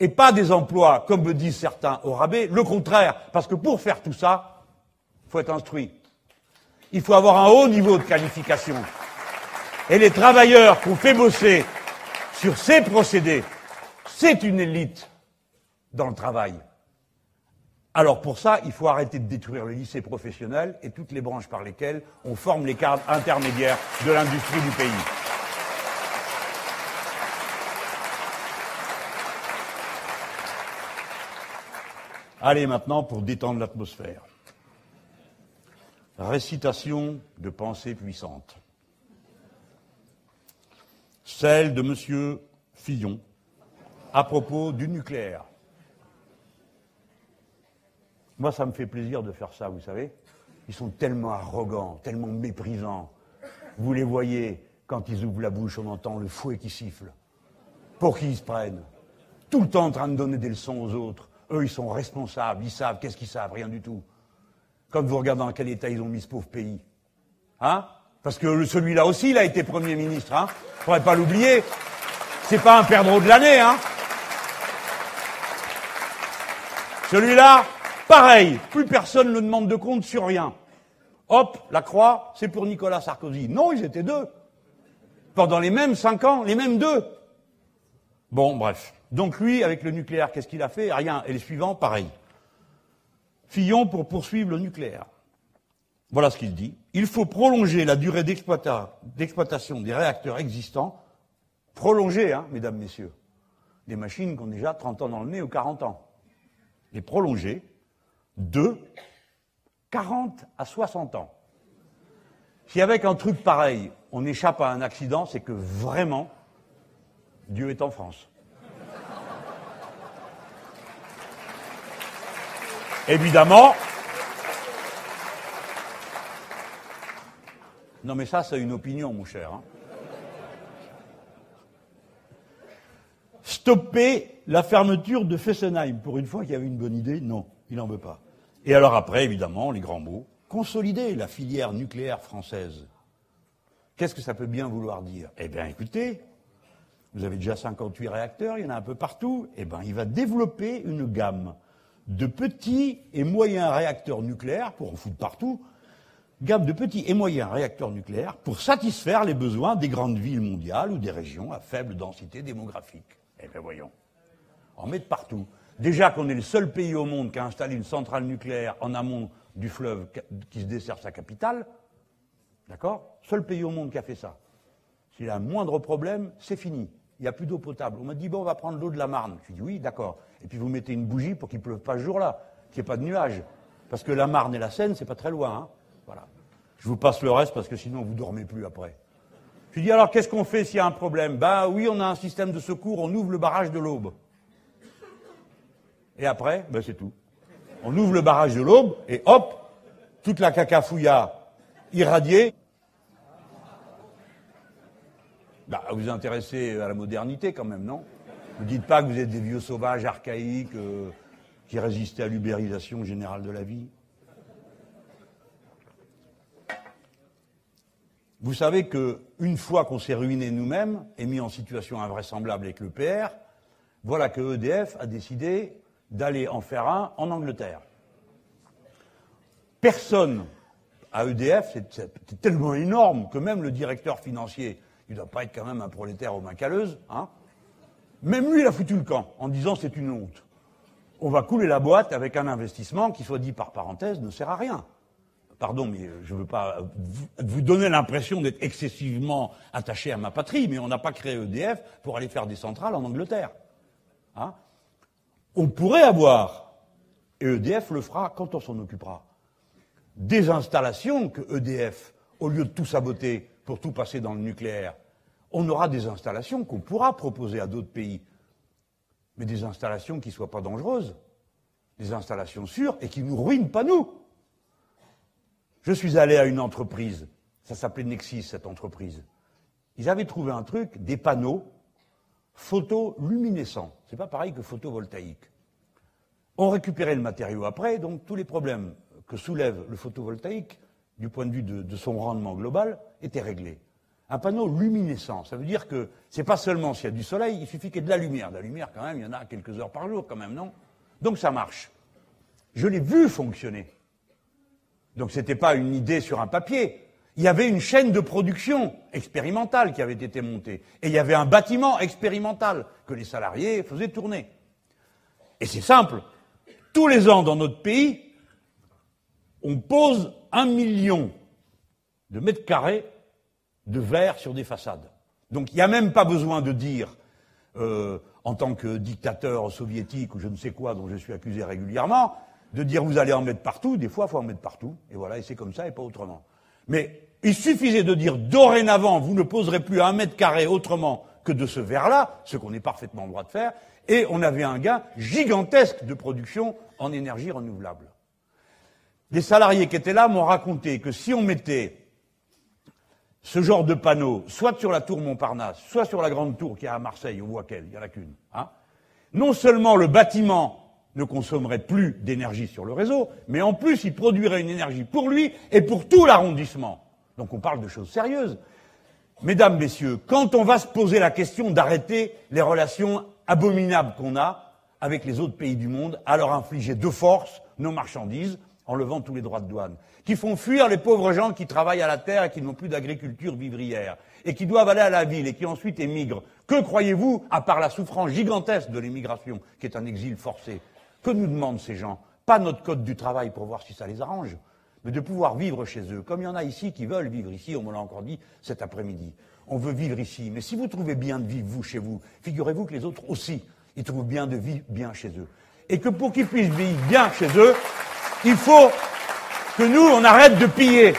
Et pas des emplois, comme me disent certains, au rabais. Le contraire, parce que pour faire tout ça, il faut être instruit. Il faut avoir un haut niveau de qualification. Et les travailleurs qu'on fait bosser sur ces procédés, c'est une élite dans le travail. Alors pour ça, il faut arrêter de détruire le lycée professionnel et toutes les branches par lesquelles on forme les cadres intermédiaires de l'industrie du pays. Allez maintenant pour détendre l'atmosphère. Récitation de pensées puissantes. Celle de M. Fillon à propos du nucléaire. Moi, ça me fait plaisir de faire ça, vous savez. Ils sont tellement arrogants, tellement méprisants. Vous les voyez, quand ils ouvrent la bouche, on entend le fouet qui siffle. Pour qui ils se prennent Tout le temps en train de donner des leçons aux autres. Eux, ils sont responsables, ils savent, qu'est-ce qu'ils savent? Rien du tout quand vous regardez dans quel état ils ont mis ce pauvre pays. Hein? Parce que celui-là aussi, il a été Premier ministre. Hein Faudrait pas l'oublier. C'est pas un perdreau de l'année. Hein Celui-là, pareil. Plus personne ne demande de compte sur rien. Hop, la croix, c'est pour Nicolas Sarkozy. Non, ils étaient deux. Pendant les mêmes cinq ans, les mêmes deux. Bon, bref. Donc lui, avec le nucléaire, qu'est-ce qu'il a fait? Rien. Et les suivants, pareil. Fillon pour poursuivre le nucléaire. Voilà ce qu'il dit. Il faut prolonger la durée d'exploitation des réacteurs existants. Prolonger, hein, mesdames, messieurs. Des machines qui ont déjà 30 ans dans le nez ou 40 ans. Les prolonger de 40 à 60 ans. Si avec un truc pareil, on échappe à un accident, c'est que vraiment, Dieu est en France. Évidemment. Non, mais ça, c'est une opinion, mon cher. Hein. Stopper la fermeture de Fessenheim. Pour une fois qu'il y avait une bonne idée, non, il n'en veut pas. Et alors après, évidemment, les grands mots. Consolider la filière nucléaire française. Qu'est-ce que ça peut bien vouloir dire? Eh bien, écoutez, vous avez déjà 58 réacteurs, il y en a un peu partout. Eh bien, il va développer une gamme de petits et moyens réacteurs nucléaires, pour en foutre partout, gamme de petits et moyens réacteurs nucléaires pour satisfaire les besoins des grandes villes mondiales ou des régions à faible densité démographique. Eh bien voyons, en met partout. Déjà qu'on est le seul pays au monde qui a installé une centrale nucléaire en amont du fleuve qui se dessert sa capitale, d'accord? Seul pays au monde qui a fait ça. S'il a un moindre problème, c'est fini. Il n'y a plus d'eau potable. On m'a dit, bon, on va prendre l'eau de la Marne. Je dis, oui, d'accord et puis vous mettez une bougie pour qu'il ne pleuve pas ce jour-là, qu'il n'y ait pas de nuages. Parce que la Marne et la Seine, c'est pas très loin. Hein. voilà. Je vous passe le reste parce que sinon vous dormez plus après. Je dis alors qu'est-ce qu'on fait s'il y a un problème? Ben oui, on a un système de secours, on ouvre le barrage de l'Aube. Et après, ben c'est tout. On ouvre le barrage de l'Aube et hop, toute la cacafouilla irradiée. Ben, vous vous intéressez à la modernité quand même, non? Ne dites pas que vous êtes des vieux sauvages archaïques euh, qui résistaient à l'ubérisation générale de la vie. Vous savez qu'une fois qu'on s'est ruiné nous-mêmes et mis en situation invraisemblable avec le PR, voilà que EDF a décidé d'aller en faire un en Angleterre. Personne à EDF, c'est tellement énorme que même le directeur financier, il ne doit pas être quand même un prolétaire aux mains calleuses, hein, même lui, il a foutu le camp en disant c'est une honte. On va couler la boîte avec un investissement qui, soit dit par parenthèse, ne sert à rien. Pardon, mais je ne veux pas vous donner l'impression d'être excessivement attaché à ma patrie, mais on n'a pas créé EDF pour aller faire des centrales en Angleterre. Hein? On pourrait avoir, et EDF le fera quand on s'en occupera, des installations que EDF, au lieu de tout saboter pour tout passer dans le nucléaire, on aura des installations qu'on pourra proposer à d'autres pays, mais des installations qui ne soient pas dangereuses, des installations sûres et qui ne nous ruinent pas nous. Je suis allé à une entreprise, ça s'appelait Nexis, cette entreprise. Ils avaient trouvé un truc, des panneaux photoluminescents. C'est pas pareil que photovoltaïque. On récupérait le matériau après, donc tous les problèmes que soulève le photovoltaïque, du point de vue de, de son rendement global, étaient réglés. Un panneau luminescent, ça veut dire que c'est pas seulement s'il y a du soleil, il suffit qu'il y ait de la lumière. De la lumière, quand même, il y en a quelques heures par jour, quand même, non? Donc ça marche. Je l'ai vu fonctionner. Donc ce n'était pas une idée sur un papier. Il y avait une chaîne de production expérimentale qui avait été montée. Et il y avait un bâtiment expérimental que les salariés faisaient tourner. Et c'est simple. Tous les ans dans notre pays, on pose un million de mètres carrés de verre sur des façades. Donc il n'y a même pas besoin de dire, euh, en tant que dictateur soviétique ou je ne sais quoi dont je suis accusé régulièrement, de dire vous allez en mettre partout, des fois il faut en mettre partout, et voilà, et c'est comme ça et pas autrement. Mais il suffisait de dire dorénavant vous ne poserez plus un mètre carré autrement que de ce verre-là, ce qu'on est parfaitement en droit de faire, et on avait un gain gigantesque de production en énergie renouvelable. Les salariés qui étaient là m'ont raconté que si on mettait ce genre de panneau, soit sur la tour Montparnasse, soit sur la grande tour qui est à Marseille, on voit qu'elle, il n'y en a qu'une, hein, non seulement le bâtiment ne consommerait plus d'énergie sur le réseau, mais en plus il produirait une énergie pour lui et pour tout l'arrondissement. Donc on parle de choses sérieuses. Mesdames, Messieurs, quand on va se poser la question d'arrêter les relations abominables qu'on a avec les autres pays du monde, à leur infliger de force nos marchandises, en levant tous les droits de douane, qui font fuir les pauvres gens qui travaillent à la terre et qui n'ont plus d'agriculture vivrière, et qui doivent aller à la ville et qui ensuite émigrent. Que croyez-vous, à part la souffrance gigantesque de l'émigration, qui est un exil forcé Que nous demandent ces gens? Pas notre code du travail pour voir si ça les arrange, mais de pouvoir vivre chez eux, comme il y en a ici qui veulent vivre ici, on me l'a encore dit cet après-midi. On veut vivre ici, mais si vous trouvez bien de vivre, vous, chez vous, figurez-vous que les autres aussi, ils trouvent bien de vivre bien chez eux. Et que pour qu'ils puissent vivre bien chez eux, il faut que nous, on arrête de piller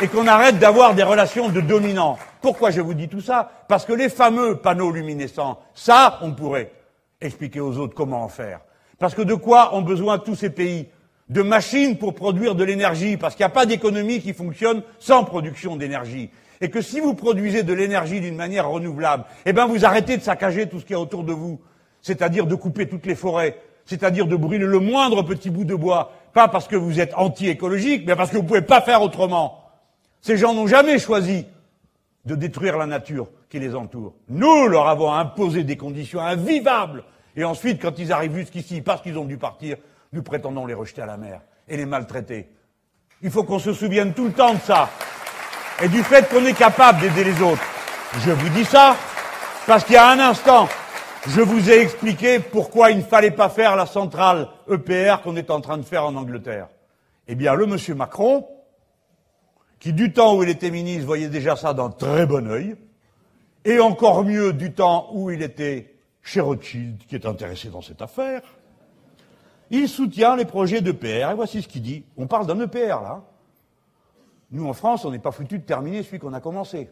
et qu'on arrête d'avoir des relations de dominants. Pourquoi je vous dis tout ça Parce que les fameux panneaux luminescents, ça, on pourrait expliquer aux autres comment en faire. Parce que de quoi ont besoin tous ces pays De machines pour produire de l'énergie, parce qu'il n'y a pas d'économie qui fonctionne sans production d'énergie. Et que si vous produisez de l'énergie d'une manière renouvelable, eh bien vous arrêtez de saccager tout ce qu'il y a autour de vous, c'est-à-dire de couper toutes les forêts, c'est-à-dire de brûler le moindre petit bout de bois, pas parce que vous êtes anti-écologique, mais parce que vous ne pouvez pas faire autrement. Ces gens n'ont jamais choisi de détruire la nature qui les entoure. Nous leur avons imposé des conditions invivables. Et ensuite, quand ils arrivent jusqu'ici, parce qu'ils ont dû partir, nous prétendons les rejeter à la mer et les maltraiter. Il faut qu'on se souvienne tout le temps de ça. Et du fait qu'on est capable d'aider les autres. Je vous dis ça parce qu'il y a un instant, je vous ai expliqué pourquoi il ne fallait pas faire la centrale EPR qu'on est en train de faire en Angleterre. Eh bien, le monsieur Macron, qui du temps où il était ministre voyait déjà ça d'un très bon œil, et encore mieux du temps où il était chez Rothschild, qui est intéressé dans cette affaire, il soutient les projets d'EPR, et voici ce qu'il dit. On parle d'un EPR, là. Nous, en France, on n'est pas foutu de terminer celui qu'on a commencé.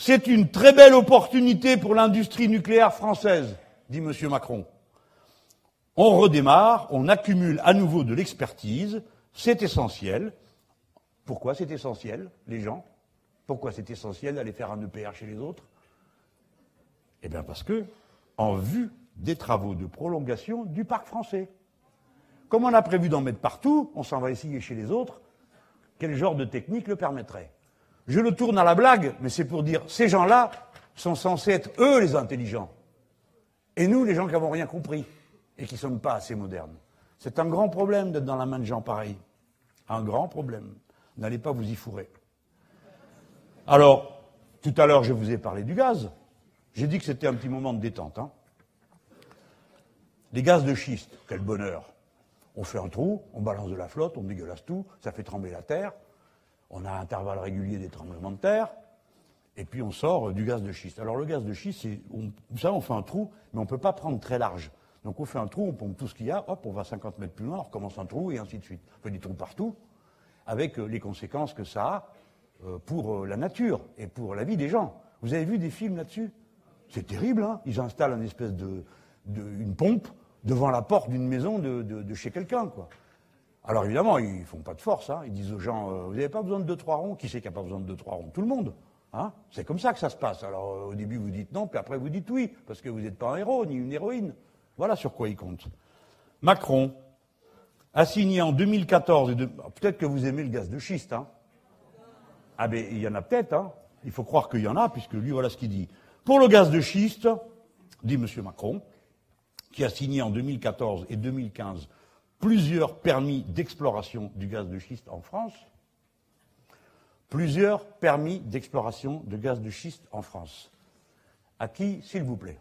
C'est une très belle opportunité pour l'industrie nucléaire française, dit M. Macron. On redémarre, on accumule à nouveau de l'expertise, c'est essentiel. Pourquoi c'est essentiel, les gens? Pourquoi c'est essentiel d'aller faire un EPR chez les autres? Eh bien parce que, en vue des travaux de prolongation du parc français. Comme on a prévu d'en mettre partout, on s'en va essayer chez les autres, quel genre de technique le permettrait? Je le tourne à la blague, mais c'est pour dire, ces gens-là sont censés être eux les intelligents. Et nous, les gens qui n'avons rien compris. et qui ne sommes pas assez modernes. C'est un grand problème d'être dans la main de gens pareils. Un grand problème. N'allez pas vous y fourrer. Alors, tout à l'heure, je vous ai parlé du gaz. J'ai dit que c'était un petit moment de détente. Hein. Les gaz de schiste, quel bonheur. On fait un trou, on balance de la flotte, on dégueulasse tout, ça fait trembler la terre. On a un intervalle régulier des tremblements de terre. Et puis on sort du gaz de schiste. Alors le gaz de schiste, on, savez, on fait un trou, mais on ne peut pas prendre très large. Donc on fait un trou, on pompe tout ce qu'il y a, hop, on va 50 mètres plus loin, on recommence un trou et ainsi de suite. On fait des trous partout, avec euh, les conséquences que ça a euh, pour euh, la nature et pour la vie des gens. Vous avez vu des films là-dessus? C'est terrible, hein Ils installent une espèce de, une pompe devant la porte d'une maison de, chez quelqu'un, quoi. Alors évidemment, ils font pas de force, hein. Ils disent aux gens, vous n'avez pas besoin de deux, trois ronds Qui c'est qui n'a pas besoin de deux, trois ronds? Tout le monde. Hein c'est comme ça que ça se passe. Alors au début vous dites non, puis après vous dites oui, parce que vous n'êtes pas un héros ni une héroïne. Voilà sur quoi il compte. Macron a signé en 2014, et peut-être que vous aimez le gaz de schiste, hein Ah ben il y en a peut-être, hein il faut croire qu'il y en a, puisque lui voilà ce qu'il dit. Pour le gaz de schiste, dit M. Macron, qui a signé en 2014 et 2015 plusieurs permis d'exploration du gaz de schiste en France, plusieurs permis d'exploration de gaz de schiste en France. À qui, s'il vous plaît?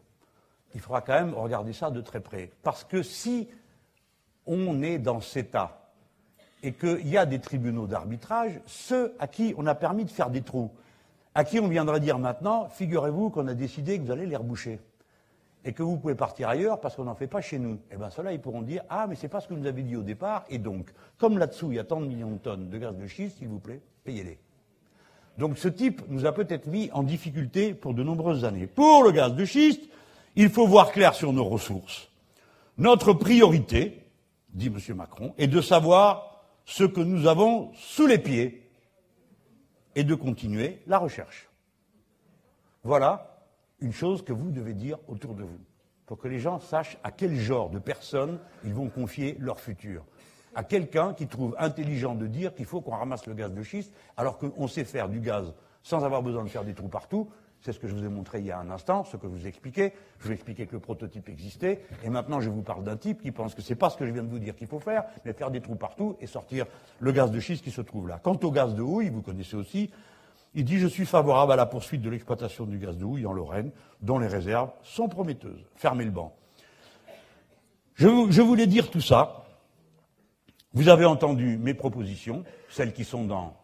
Il faudra quand même regarder ça de très près. Parce que si on est dans cet état et qu'il y a des tribunaux d'arbitrage, ceux à qui on a permis de faire des trous, à qui on viendrait dire maintenant, figurez-vous qu'on a décidé que vous allez les reboucher et que vous pouvez partir ailleurs parce qu'on n'en fait pas chez nous. Eh bien, ceux-là, ils pourront dire Ah, mais c'est pas ce que vous avez dit au départ, et donc, comme là-dessous, il y a tant de millions de tonnes de gaz de schiste, s'il vous plaît, payez-les. Donc, ce type nous a peut-être mis en difficulté pour de nombreuses années. Pour le gaz de schiste, il faut voir clair sur nos ressources. Notre priorité, dit M. Macron, est de savoir ce que nous avons sous les pieds et de continuer la recherche. Voilà une chose que vous devez dire autour de vous, pour que les gens sachent à quel genre de personnes ils vont confier leur futur. À quelqu'un qui trouve intelligent de dire qu'il faut qu'on ramasse le gaz de schiste, alors qu'on sait faire du gaz sans avoir besoin de faire des trous partout, c'est ce que je vous ai montré il y a un instant, ce que je vous ai expliqué. Je vous ai expliqué que le prototype existait. Et maintenant, je vous parle d'un type qui pense que ce n'est pas ce que je viens de vous dire qu'il faut faire, mais faire des trous partout et sortir le gaz de schiste qui se trouve là. Quant au gaz de houille, vous connaissez aussi, il dit Je suis favorable à la poursuite de l'exploitation du gaz de houille en Lorraine, dont les réserves sont prometteuses. Fermez le banc. Je, voulais dire tout ça. Vous avez entendu mes propositions, celles qui sont dans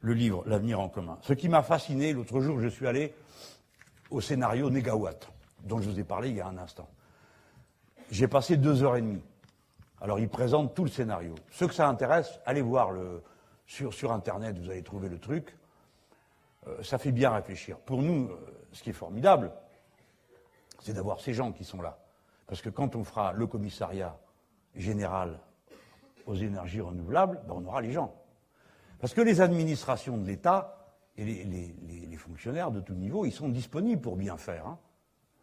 le livre L'avenir en commun. Ce qui m'a fasciné, l'autre jour, je suis allé au scénario Négawatt, dont je vous ai parlé il y a un instant. J'ai passé deux heures et demie. Alors, il présente tout le scénario. Ceux que ça intéresse, allez voir sur Internet, vous allez trouver le truc. Euh, ça fait bien réfléchir. Pour nous, euh, ce qui est formidable, c'est d'avoir ces gens qui sont là. Parce que quand on fera le commissariat général aux énergies renouvelables, ben on aura les gens. Parce que les administrations de l'État et les, fonctionnaires de tout niveau, ils sont disponibles pour bien faire. Il hein.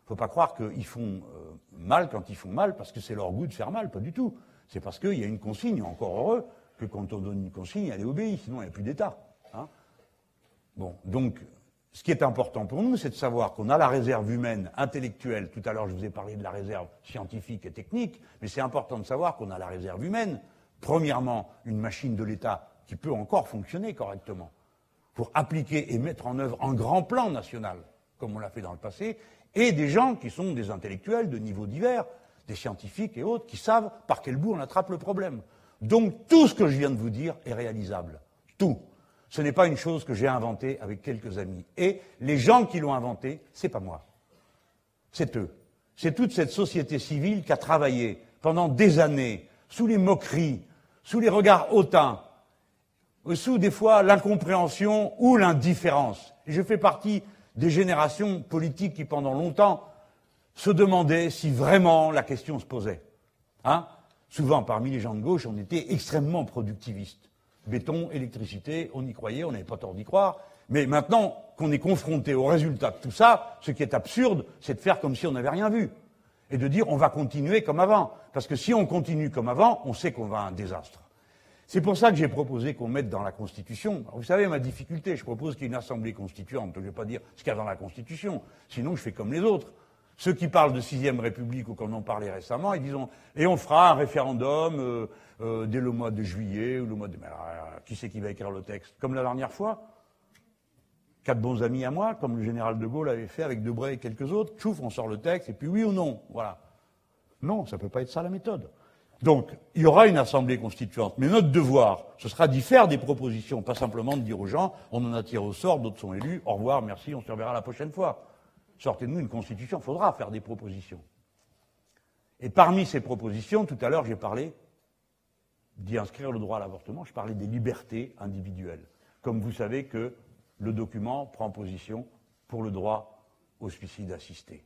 ne faut pas croire qu'ils font euh, mal quand ils font mal parce que c'est leur goût de faire mal, pas du tout. C'est parce qu'il y a une consigne, encore heureux, que quand on donne une consigne, elle est obéie, sinon il n'y a plus d'État. Bon, donc, ce qui est important pour nous, c'est de savoir qu'on a la réserve humaine, intellectuelle. Tout à l'heure, je vous ai parlé de la réserve scientifique et technique, mais c'est important de savoir qu'on a la réserve humaine. Premièrement, une machine de l'État qui peut encore fonctionner correctement, pour appliquer et mettre en œuvre un grand plan national, comme on l'a fait dans le passé, et des gens qui sont des intellectuels de niveaux divers, des scientifiques et autres, qui savent par quel bout on attrape le problème. Donc tout ce que je viens de vous dire est réalisable. Tout. Ce n'est pas une chose que j'ai inventée avec quelques amis. Et les gens qui l'ont inventé, c'est pas moi. C'est eux. C'est toute cette société civile qui a travaillé pendant des années, sous les moqueries, sous les regards hautains, sous des fois l'incompréhension ou l'indifférence. Je fais partie des générations politiques qui, pendant longtemps, se demandaient si vraiment la question se posait. Hein? Souvent, parmi les gens de gauche, on était extrêmement productivistes. Béton, électricité, on y croyait, on n'avait pas tort d'y croire. Mais maintenant qu'on est confronté au résultat de tout ça, ce qui est absurde, c'est de faire comme si on n'avait rien vu. Et de dire on va continuer comme avant. Parce que si on continue comme avant, on sait qu'on va à un désastre. C'est pour ça que j'ai proposé qu'on mette dans la Constitution. vous savez ma difficulté, je propose qu'il y ait une assemblée constituante. Je ne vais pas dire ce qu'il y a dans la Constitution, sinon je fais comme les autres. Ceux qui parlent de sixième république ou qu'on en parlait récemment, ils disent et on fera un référendum euh, euh, dès le mois de juillet ou le mois de. Mais qui c'est qui va écrire le texte? Comme la dernière fois Quatre bons amis à moi, comme le général de Gaulle avait fait avec Debray et quelques autres. Chouf, on sort le texte et puis oui ou non. Voilà. Non, ça ne peut pas être ça la méthode. Donc, il y aura une assemblée constituante. Mais notre devoir, ce sera d'y faire des propositions, pas simplement de dire aux gens, on en a tiré au sort, d'autres sont élus, au revoir, merci, on se reverra la prochaine fois. Sortez-nous une constitution, il faudra faire des propositions. Et parmi ces propositions, tout à l'heure, j'ai parlé d'y inscrire le droit à l'avortement, je parlais des libertés individuelles. Comme vous savez que le document prend position pour le droit au suicide assisté.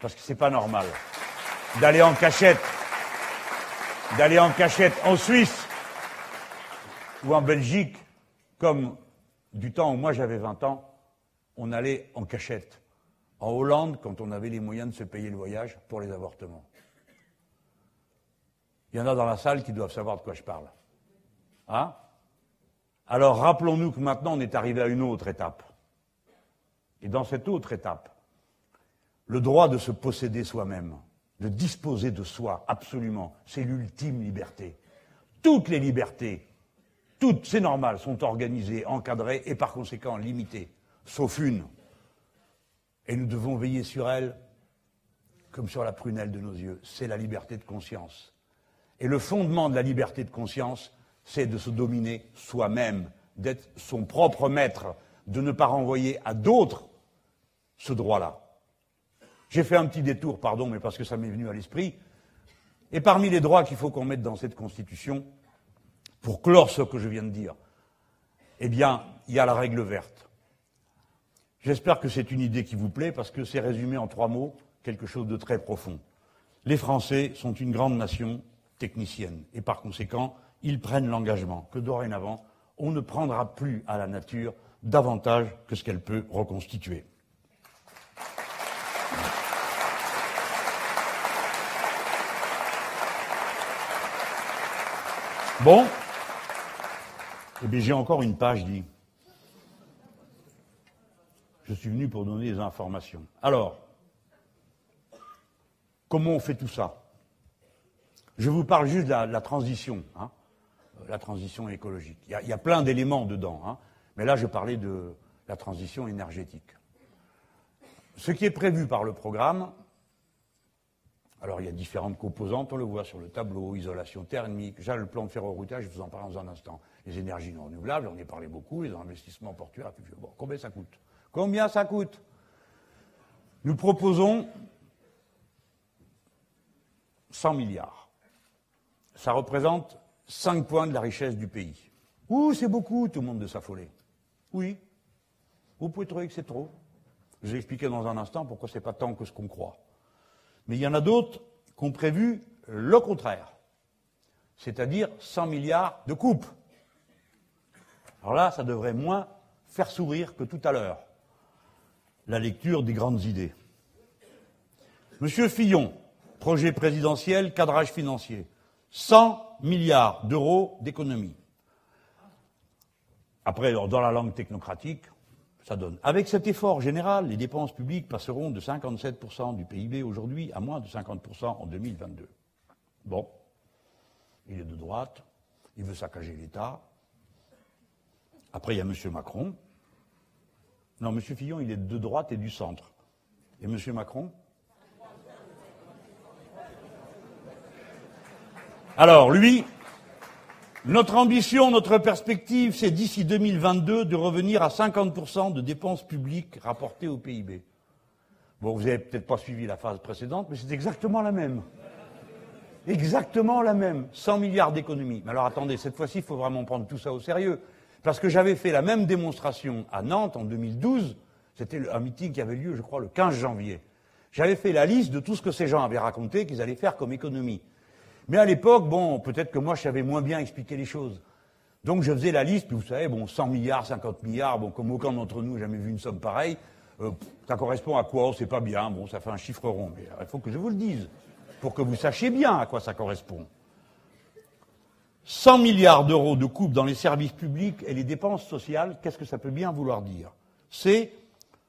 Parce que ce n'est pas normal d'aller en cachette, d'aller en cachette en Suisse ou en Belgique, comme du temps où moi j'avais 20 ans, on allait en cachette. En Hollande, quand on avait les moyens de se payer le voyage pour les avortements. Il y en a dans la salle qui doivent savoir de quoi je parle. Hein? Alors rappelons-nous que maintenant on est arrivé à une autre étape. Et dans cette autre étape, le droit de se posséder soi-même, de disposer de soi, absolument, c'est l'ultime liberté. Toutes les libertés, toutes, c'est normal, sont organisées, encadrées et par conséquent limitées, sauf une. Et nous devons veiller sur elle comme sur la prunelle de nos yeux, c'est la liberté de conscience. Et le fondement de la liberté de conscience, c'est de se dominer soi-même, d'être son propre maître, de ne pas renvoyer à d'autres ce droit-là. J'ai fait un petit détour, pardon, mais parce que ça m'est venu à l'esprit. Et parmi les droits qu'il faut qu'on mette dans cette Constitution, pour clore ce que je viens de dire, eh bien, il y a la règle verte. J'espère que c'est une idée qui vous plaît, parce que c'est résumé en trois mots, quelque chose de très profond. Les Français sont une grande nation technicienne, et par conséquent, ils prennent l'engagement que dorénavant, on ne prendra plus à la nature davantage que ce qu'elle peut reconstituer. Bon. Eh bien, j'ai encore une page, dit. Je suis venu pour donner des informations. Alors, comment on fait tout ça? Je vous parle juste de la, transition, hein, la transition écologique. Il y a, plein d'éléments dedans, hein, mais là, je parlais de la transition énergétique. Ce qui est prévu par le programme, alors il y a différentes composantes, on le voit sur le tableau, isolation thermique, j'ai le plan de ferroroutage, je vous en parle dans un instant. Les énergies non renouvelables, j'en ai parlé beaucoup, les investissements portuaires. Bon, combien ça coûte? Combien ça coûte? Nous proposons 100 milliards. Ça représente 5 points de la richesse du pays. Ouh, c'est beaucoup, tout le monde de s'affoler. Oui. Vous pouvez trouver que c'est trop. Je vais expliquer dans un instant pourquoi c'est pas tant que ce qu'on croit. Mais il y en a d'autres qui ont prévu le contraire, c'est-à-dire 100 milliards de coupes. Alors là, ça devrait moins faire sourire que tout à l'heure, la lecture des grandes idées. Monsieur Fillon, projet présidentiel, cadrage financier, 100 milliards d'euros d'économie. Après, dans la langue technocratique, ça donne. Avec cet effort général, les dépenses publiques passeront de 57% du PIB aujourd'hui à moins de 50% en 2022. Bon, il est de droite, il veut saccager l'État. Après, il y a M. Macron. Non, M. Fillon, il est de droite et du centre. Et M. Macron Alors, lui, notre ambition, notre perspective, c'est d'ici 2022 de revenir à 50% de dépenses publiques rapportées au PIB. Bon, vous n'avez peut-être pas suivi la phase précédente, mais c'est exactement la même. Exactement la même. 100 milliards d'économies. Mais alors attendez, cette fois-ci, il faut vraiment prendre tout ça au sérieux. Parce que j'avais fait la même démonstration à Nantes en 2012. C'était un meeting qui avait lieu, je crois, le 15 janvier. J'avais fait la liste de tout ce que ces gens avaient raconté qu'ils allaient faire comme économie. Mais à l'époque, bon, peut-être que moi, je savais moins bien expliquer les choses. Donc je faisais la liste, puis vous savez, bon, 100 milliards, 50 milliards, bon, comme aucun d'entre nous n'a jamais vu une somme pareille, euh, ça correspond à quoi? C'est pas bien, bon, ça fait un chiffre rond, mais il faut que je vous le dise, pour que vous sachiez bien à quoi ça correspond. 100 milliards d'euros de coupe dans les services publics et les dépenses sociales, qu'est-ce que ça peut bien vouloir dire? C'est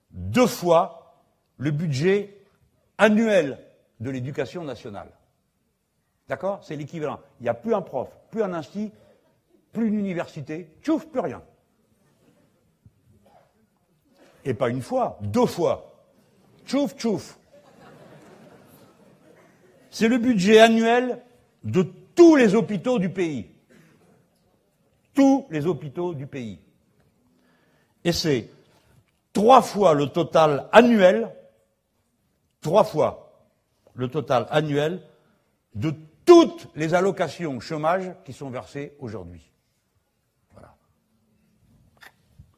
deux fois le budget annuel de l'éducation nationale. D'accord C'est l'équivalent. Il n'y a plus un prof, plus un institut, plus une université, tchouf, plus rien. Et pas une fois, deux fois. Tchouf, tchouf. C'est le budget annuel de tous les hôpitaux du pays. Tous les hôpitaux du pays. Et c'est trois fois le total annuel, trois fois le total annuel de toutes les allocations chômage qui sont versées aujourd'hui. Voilà.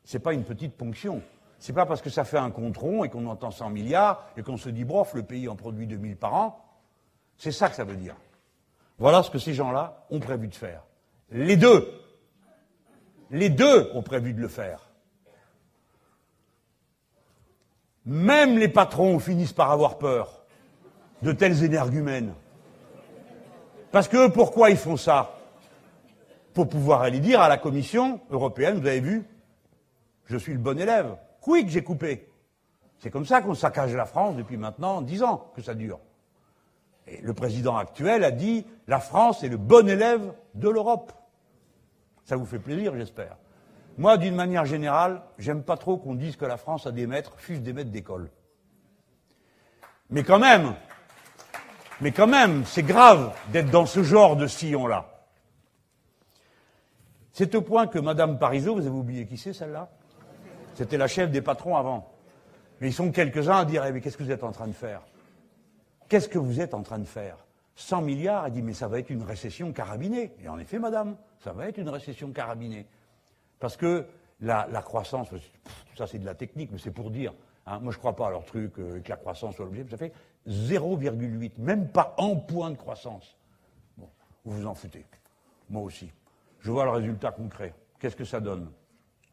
C'est pas une petite ponction. C'est pas parce que ça fait un compte rond et qu'on entend 100 milliards et qu'on se dit, brof, le pays en produit 2000 par an. C'est ça que ça veut dire. Voilà ce que ces gens-là ont prévu de faire. Les deux. Les deux ont prévu de le faire. Même les patrons finissent par avoir peur de tels énergumènes. Parce que pourquoi ils font ça Pour pouvoir aller dire à la Commission européenne, vous avez vu, je suis le bon élève. Quick, j'ai coupé. C'est comme ça qu'on saccage la France depuis maintenant dix ans que ça dure. Et le président actuel a dit la France est le bon élève de l'Europe. Ça vous fait plaisir, j'espère. Moi, d'une manière générale, j'aime pas trop qu'on dise que la France a des maîtres, fût des maîtres d'école. Mais quand même, mais quand même, c'est grave d'être dans ce genre de sillon-là. C'est au point que Madame Parisot, vous avez oublié qui c'est celle-là? C'était la chef des patrons avant. Mais ils sont quelques-uns à dire, eh, mais qu'est-ce que vous êtes en train de faire? Qu'est-ce que vous êtes en train de faire? 100 milliards, elle dit, mais ça va être une récession carabinée. Et en effet, madame, ça va être une récession carabinée. Parce que la, croissance, ça c'est de la technique, mais c'est pour dire, hein, moi je ne crois pas à leur truc euh, que la croissance soit l'objet, ça fait 0,8, même pas un point de croissance. Bon, vous vous en foutez. Moi aussi. Je vois le résultat concret. Qu'est-ce que ça donne?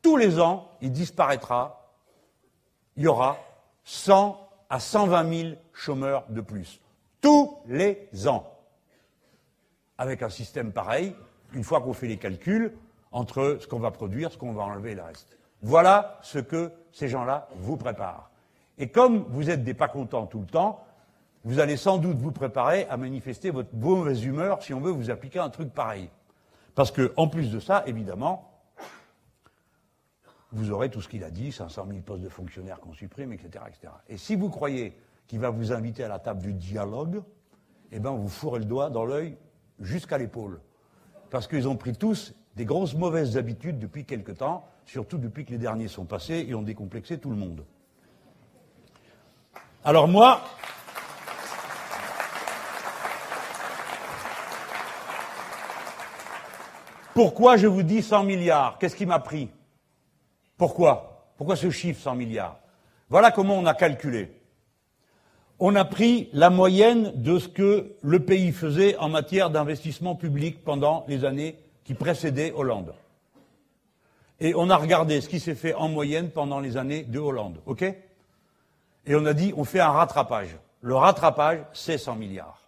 Tous les ans, il disparaîtra, il y aura 100 à 120 000 chômeurs de plus. Tous les ans. Avec un système pareil, une fois qu'on fait les calculs, entre ce qu'on va produire, ce qu'on va enlever et le reste. Voilà ce que ces gens-là vous préparent. Et comme vous êtes des pas contents tout le temps, vous allez sans doute vous préparer à manifester votre mauvaise humeur si on veut vous appliquer un truc pareil. Parce que, en plus de ça, évidemment, vous aurez tout ce qu'il a dit, 500 000 postes de fonctionnaires qu'on supprime, etc., etc. Et si vous croyez qu'il va vous inviter à la table du dialogue, eh bien, vous fourrez le doigt dans l'œil jusqu'à l'épaule. Parce qu'ils ont pris tous des grosses mauvaises habitudes depuis quelque temps, surtout depuis que les derniers sont passés et ont décomplexé tout le monde. Alors moi, pourquoi je vous dis 100 milliards? Qu'est-ce qui m'a pris? Pourquoi? Pourquoi ce chiffre 100 milliards? Voilà comment on a calculé. On a pris la moyenne de ce que le pays faisait en matière d'investissement public pendant les années qui précédaient Hollande. Et on a regardé ce qui s'est fait en moyenne pendant les années de Hollande. OK? Et on a dit, on fait un rattrapage. Le rattrapage, c'est 100 milliards.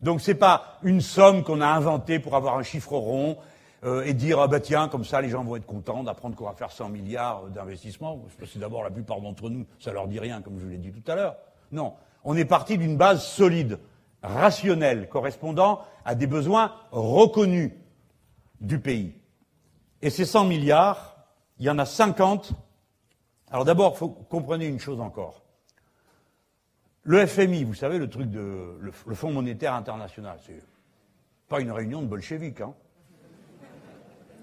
Donc ce n'est pas une somme qu'on a inventée pour avoir un chiffre rond euh, et dire ah ben tiens comme ça les gens vont être contents d'apprendre qu'on va faire 100 milliards d'investissements. C'est d'abord la plupart d'entre nous ça leur dit rien comme je l'ai dit tout à l'heure. Non, on est parti d'une base solide, rationnelle, correspondant à des besoins reconnus du pays. Et ces 100 milliards, il y en a 50. Alors d'abord, faut comprendre une chose encore. Le FMI, vous savez, le truc de le, Fonds monétaire international, c'est pas une réunion de bolcheviques. Hein.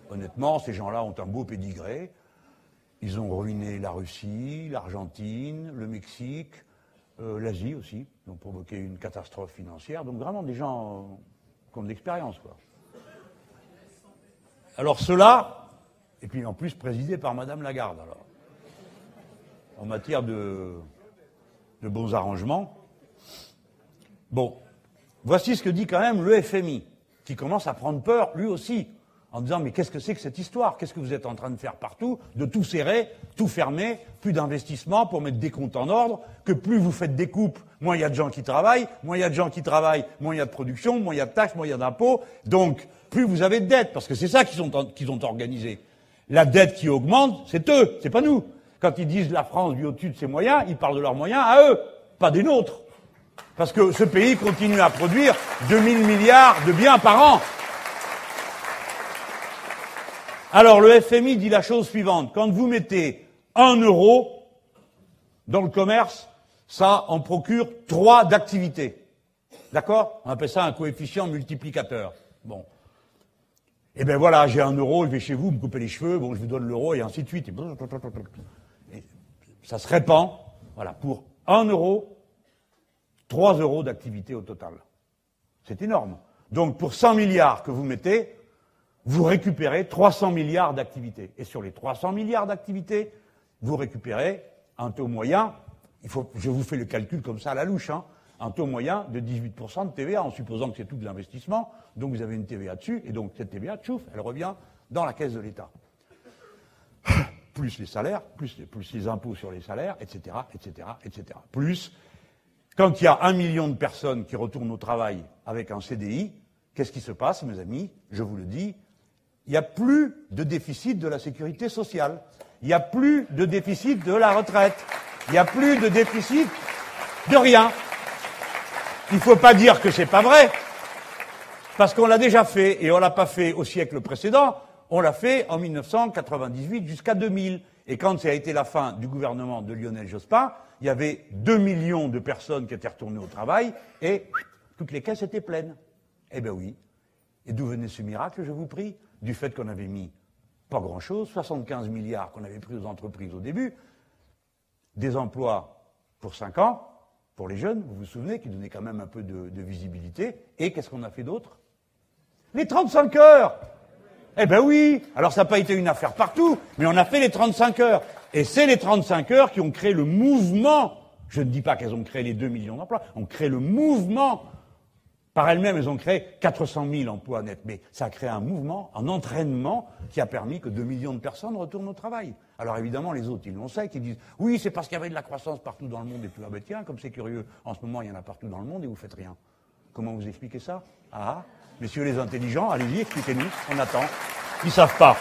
Honnêtement, ces gens-là ont un beau pédigré. Ils ont ruiné la Russie, l'Argentine, le Mexique, euh, l'Asie aussi. Ils ont provoqué une catastrophe financière. Donc vraiment des gens qui ont de l'expérience, quoi. Alors cela, et puis en plus présidé par Madame Lagarde, alors, en matière de, de bons arrangements. Bon, voici ce que dit quand même le FMI, qui commence à prendre peur, lui aussi, en disant mais qu'est-ce que c'est que cette histoire? Qu'est-ce que vous êtes en train de faire partout De tout serrer, tout fermer, plus d'investissement pour mettre des comptes en ordre, que plus vous faites des coupes, moins il y a de gens qui travaillent, moins il y a de gens qui travaillent, moins il y a de production, moins il y a de taxes, moins il y a d'impôts, donc plus vous avez de dettes, parce que c'est ça qu'ils ont, organisé. La dette qui augmente, c'est eux, c'est pas nous. Quand ils disent la France vit au-dessus de ses moyens, ils parlent de leurs moyens à eux, pas des nôtres. Parce que ce pays continue à produire 2000 milliards de biens par an. Alors le FMI dit la chose suivante. Quand vous mettez un euro dans le commerce, ça en procure trois d'activité. D'accord? On appelle ça un coefficient multiplicateur. Bon. Eh bien voilà, j'ai un euro, je vais chez vous, me couper les cheveux, bon, je vous donne l'euro, et ainsi de suite. Ça se répand, voilà, pour un euro, 3 euros d'activité au total. C'est énorme. Donc pour 100 milliards que vous mettez, vous récupérez 300 milliards d'activités. Et sur les 300 milliards d'activités, vous récupérez un taux moyen, il faut, je vous fais le calcul comme ça à la louche, hein, un taux moyen de 18% de TVA, en supposant que c'est tout de l'investissement, donc vous avez une TVA dessus, et donc cette TVA, tchouf, elle revient dans la caisse de l'État. Plus les salaires, plus, les impôts sur les salaires, etc., etc., etc. Plus, quand il y a un million de personnes qui retournent au travail avec un CDI, qu'est-ce qui se passe, mes amis? Je vous le dis, il n'y a plus de déficit de la sécurité sociale. Il n'y a plus de déficit de la retraite. Il n'y a plus de déficit de rien. Il ne faut pas dire que ce n'est pas vrai, parce qu'on l'a déjà fait, et on ne l'a pas fait au siècle précédent, on l'a fait en 1998 jusqu'à 2000. Et quand ça a été la fin du gouvernement de Lionel Jospin, il y avait 2 millions de personnes qui étaient retournées au travail, et toutes les caisses étaient pleines. Eh bien oui. Et d'où venait ce miracle, je vous prie? Du fait qu'on avait mis pas grand-chose, 75 milliards qu'on avait pris aux entreprises au début, des emplois pour 5 ans, pour les jeunes, vous vous souvenez, qui donnaient quand même un peu de, visibilité, et qu'est-ce qu'on a fait d'autre? Les 35 heures Eh ben oui Alors ça n'a pas été une affaire partout, mais on a fait les 35 heures. Et c'est les 35 heures qui ont créé le mouvement, je ne dis pas qu'elles ont créé les 2 millions d'emplois, ont créé le mouvement par elles-mêmes, elles ont créé 400 000 emplois nets, mais ça a créé un mouvement, un entraînement qui a permis que 2 millions de personnes retournent au travail. Alors évidemment, les autres, ils l'ont sait, qui disent oui, c'est parce qu'il y avait de la croissance partout dans le monde et puis ah ben tiens, comme c'est curieux, en ce moment il y en a partout dans le monde et vous faites rien. Comment vous expliquez ça? Ah, messieurs les intelligents, allez-y, expliquez-nous, on attend. Ils savent pas.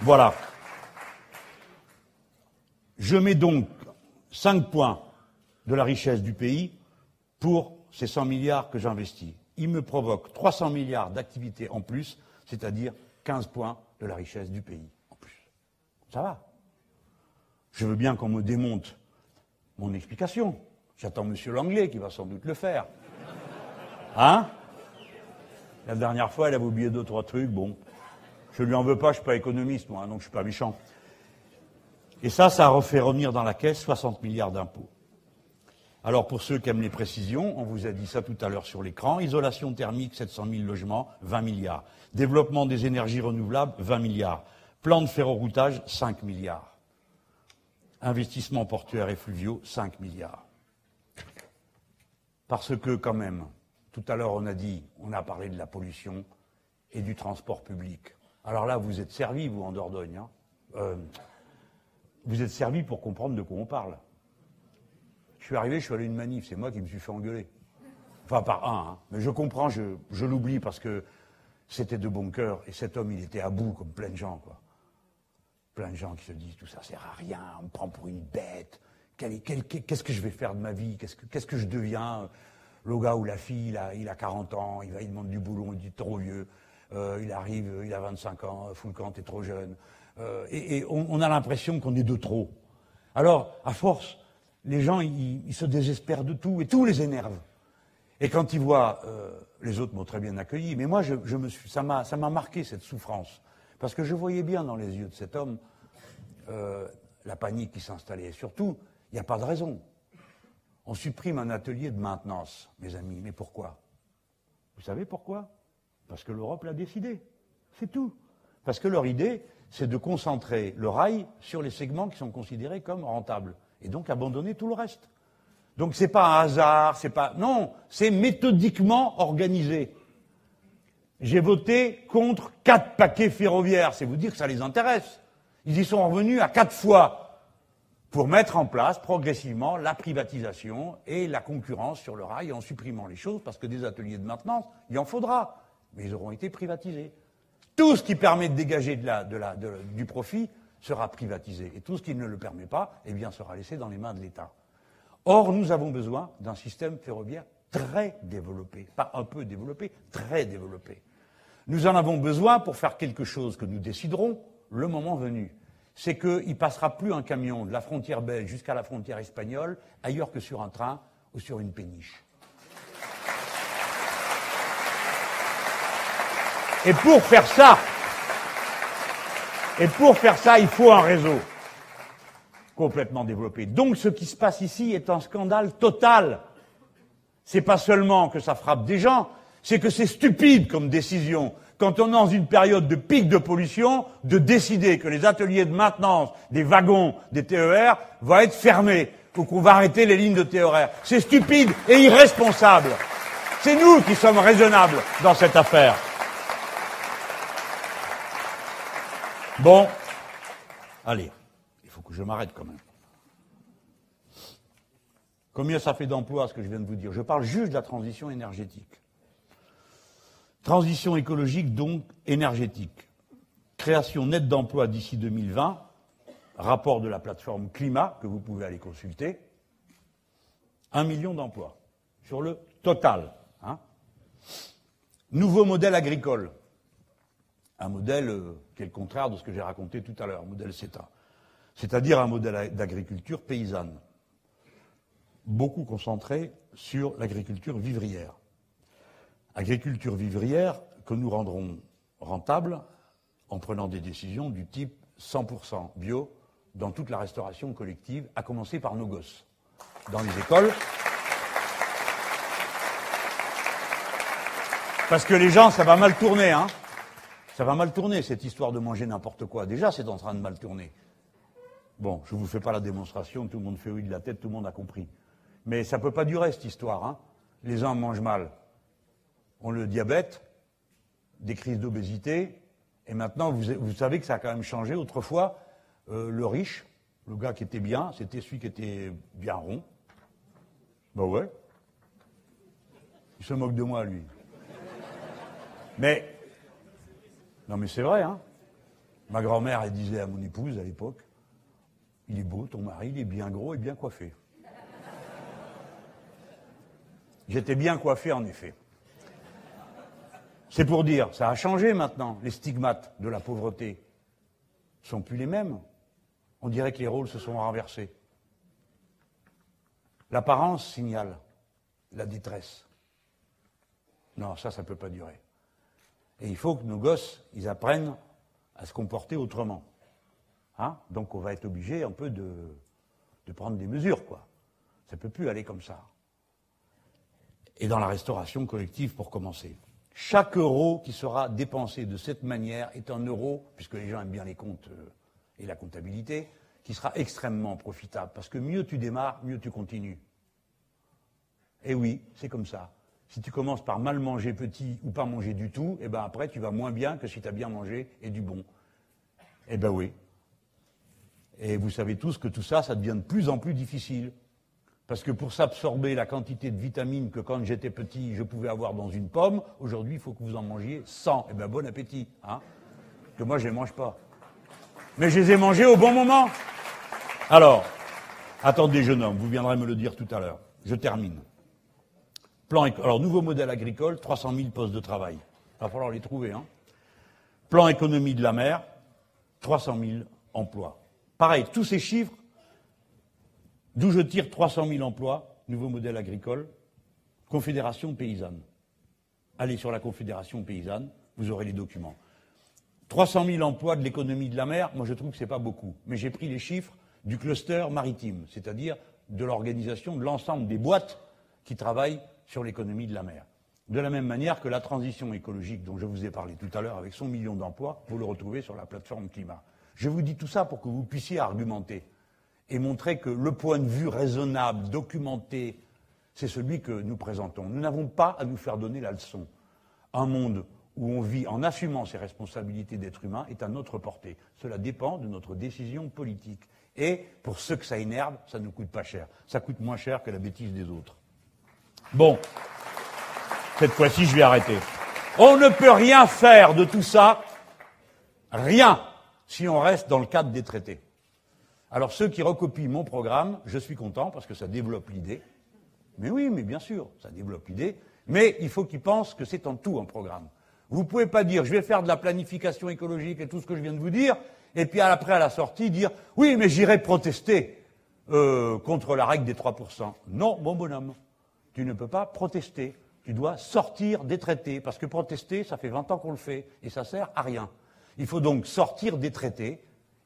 Voilà. Je mets donc 5 points de la richesse du pays pour ces 100 milliards que j'investis. Il me provoque 300 milliards d'activités en plus, c'est-à-dire 15 points de la richesse du pays en plus. Ça va. Je veux bien qu'on me démonte mon explication. J'attends M. Langlais qui va sans doute le faire. Hein La dernière fois, elle avait oublié deux, trois trucs. Bon, je lui en veux pas, je suis pas économiste, moi, donc je suis pas méchant. Et ça, ça a refait revenir dans la caisse 60 milliards d'impôts. Alors pour ceux qui aiment les précisions, on vous a dit ça tout à l'heure sur l'écran, isolation thermique 700 000 logements, 20 milliards. Développement des énergies renouvelables, 20 milliards. Plan de ferroroutage, 5 milliards. Investissement portuaire et fluviaux, 5 milliards. Parce que quand même, tout à l'heure on a dit, on a parlé de la pollution et du transport public. Alors là, vous êtes servi, vous, en Dordogne. Hein. Euh, vous êtes servi pour comprendre de quoi on parle. Je suis arrivé, je suis allé à une manif, c'est moi qui me suis fait engueuler. Enfin, par un, hein. mais je comprends, je, l'oublie parce que c'était de bon cœur, et cet homme, il était à bout, comme plein de gens. Plein de gens qui se disent, tout ça sert à rien, on me prend pour une bête, qu'est-ce que je vais faire de ma vie, qu'est-ce que, je deviens? Le gars ou la fille, il a, il a 40 ans, il va, il demande du boulot, il dit trop vieux, euh, il arrive, il a 25 ans, Foulcan, t'es trop jeune. Euh, et, on a l'impression qu'on est de trop. Alors, à force, les gens, ils, se désespèrent de tout et tout les énerve. Et quand ils voient, euh, les autres m'ont très bien accueilli, mais moi, je, me suis, ça m'a, marqué cette souffrance, parce que je voyais bien dans les yeux de cet homme la panique qui s'installait. Et surtout, il n'y a pas de raison. On supprime un atelier de maintenance, mes amis. Mais pourquoi? Vous savez pourquoi? Parce que l'Europe l'a décidé. C'est tout. Parce que leur idée, c'est de concentrer le rail sur les segments qui sont considérés comme rentables et donc abandonner tout le reste. Donc ce n'est pas un hasard, c'est pas. Non, c'est méthodiquement organisé. J'ai voté contre quatre paquets ferroviaires, c'est vous dire que ça les intéresse. Ils y sont revenus à quatre fois pour mettre en place progressivement la privatisation et la concurrence sur le rail en supprimant les choses, parce que des ateliers de maintenance, il en faudra, mais ils auront été privatisés. Tout ce qui permet de dégager du profit sera privatisé. Et tout ce qui ne le permet pas, eh sera laissé dans les mains de l'État. Or, nous avons besoin d'un système ferroviaire très développé, pas un peu développé, très développé. Nous en avons besoin pour faire quelque chose que nous déciderons le moment venu. C'est qu'il ne passera plus un camion de la frontière belge jusqu'à la frontière espagnole ailleurs que sur un train ou sur une péniche. Et pour faire ça, il faut un réseau complètement développé. Donc ce qui se passe ici est un scandale total. C'est pas seulement que ça frappe des gens, c'est que c'est stupide comme décision. Quand on est dans une période de pic de pollution, de décider que les ateliers de maintenance des wagons des TER vont être fermés ou qu'on va arrêter les lignes de TER. C'est stupide et irresponsable. C'est nous qui sommes raisonnables dans cette affaire. Bon, allez, il faut que je m'arrête quand même. Combien ça fait d'emplois, ce que je viens de vous dire? Je parle juste de la transition énergétique. Transition écologique, donc énergétique. Création nette d'emplois d'ici 2020, rapport de la plateforme climat que vous pouvez aller consulter. Un million d'emplois sur le total. Hein. Nouveau modèle agricole un modèle euh, qui est le contraire de ce que j'ai raconté tout à l'heure, modèle CETA. C'est-à-dire un modèle d'agriculture paysanne, beaucoup concentré sur l'agriculture vivrière. Agriculture vivrière que nous rendrons rentable en prenant des décisions du type 100% bio dans toute la restauration collective, à commencer par nos gosses. Dans les écoles, Parce que les gens, ça va mal tourner, hein. Ça va mal tourner, cette histoire de manger n'importe quoi. Déjà, c'est en train de mal tourner. Bon, je ne vous fais pas la démonstration, tout le monde fait oui de la tête, tout le monde a compris. Mais ça ne peut pas durer, cette histoire. Hein. Les gens mangent mal. On le diabète, des crises d'obésité, et maintenant, vous, savez que ça a quand même changé. Autrefois, euh, le riche, le gars qui était bien, c'était celui qui était bien rond. Ben ouais. Il se moque de moi, lui. Mais non, mais c'est vrai, hein. Ma grand-mère, elle disait à mon épouse à l'époque Il est beau, ton mari, il est bien gros et bien coiffé. J'étais bien coiffé, en effet. C'est pour dire, ça a changé maintenant. Les stigmates de la pauvreté ne sont plus les mêmes. On dirait que les rôles se sont renversés. L'apparence signale la détresse. Non, ça, ça ne peut pas durer. Et il faut que nos gosses, ils apprennent à se comporter autrement. Hein? Donc on va être obligé un peu de, de prendre des mesures, quoi. Ça ne peut plus aller comme ça. Et dans la restauration collective, pour commencer. Chaque euro qui sera dépensé de cette manière est un euro, puisque les gens aiment bien les comptes euh, et la comptabilité, qui sera extrêmement profitable. Parce que mieux tu démarres, mieux tu continues. Et oui, c'est comme ça. Si tu commences par mal manger petit ou pas manger du tout, eh ben après tu vas moins bien que si tu as bien mangé et du bon. Eh ben oui. Et vous savez tous que tout ça, ça devient de plus en plus difficile. Parce que pour s'absorber la quantité de vitamines que quand j'étais petit, je pouvais avoir dans une pomme, aujourd'hui, il faut que vous en mangiez 100. Eh bien, bon appétit. Hein que moi, je ne les mange pas. Mais je les ai mangés au bon moment. Alors, attendez, jeune homme, vous viendrez me le dire tout à l'heure. Je termine. Plan, alors, nouveau modèle agricole, 300 000 postes de travail. Il va falloir les trouver. Hein. Plan économie de la mer, 300 000 emplois. Pareil, tous ces chiffres, d'où je tire 300 000 emplois, nouveau modèle agricole, Confédération paysanne. Allez sur la Confédération paysanne, vous aurez les documents. 300 000 emplois de l'économie de la mer, moi je trouve que ce n'est pas beaucoup. Mais j'ai pris les chiffres du cluster maritime, c'est-à-dire de l'organisation de l'ensemble des boîtes qui travaillent sur l'économie de la mer. De la même manière que la transition écologique dont je vous ai parlé tout à l'heure avec son million d'emplois, vous le retrouvez sur la plateforme climat. Je vous dis tout ça pour que vous puissiez argumenter et montrer que le point de vue raisonnable, documenté, c'est celui que nous présentons. Nous n'avons pas à nous faire donner la leçon. Un monde où on vit en assumant ses responsabilités d'être humain est à notre portée. Cela dépend de notre décision politique. Et pour ceux que ça énerve, ça ne coûte pas cher. Ça coûte moins cher que la bêtise des autres. Bon, cette fois-ci, je vais arrêter. On ne peut rien faire de tout ça, rien, si on reste dans le cadre des traités. Alors ceux qui recopient mon programme, je suis content parce que ça développe l'idée. Mais oui, mais bien sûr, ça développe l'idée. Mais il faut qu'ils pensent que c'est en tout un programme. Vous ne pouvez pas dire je vais faire de la planification écologique et tout ce que je viens de vous dire, et puis après à la sortie dire oui, mais j'irai protester euh, contre la règle des 3%. Non, mon bonhomme, tu ne peux pas protester. Tu dois sortir des traités, parce que protester, ça fait 20 ans qu'on le fait, et ça sert à rien. Il faut donc sortir des traités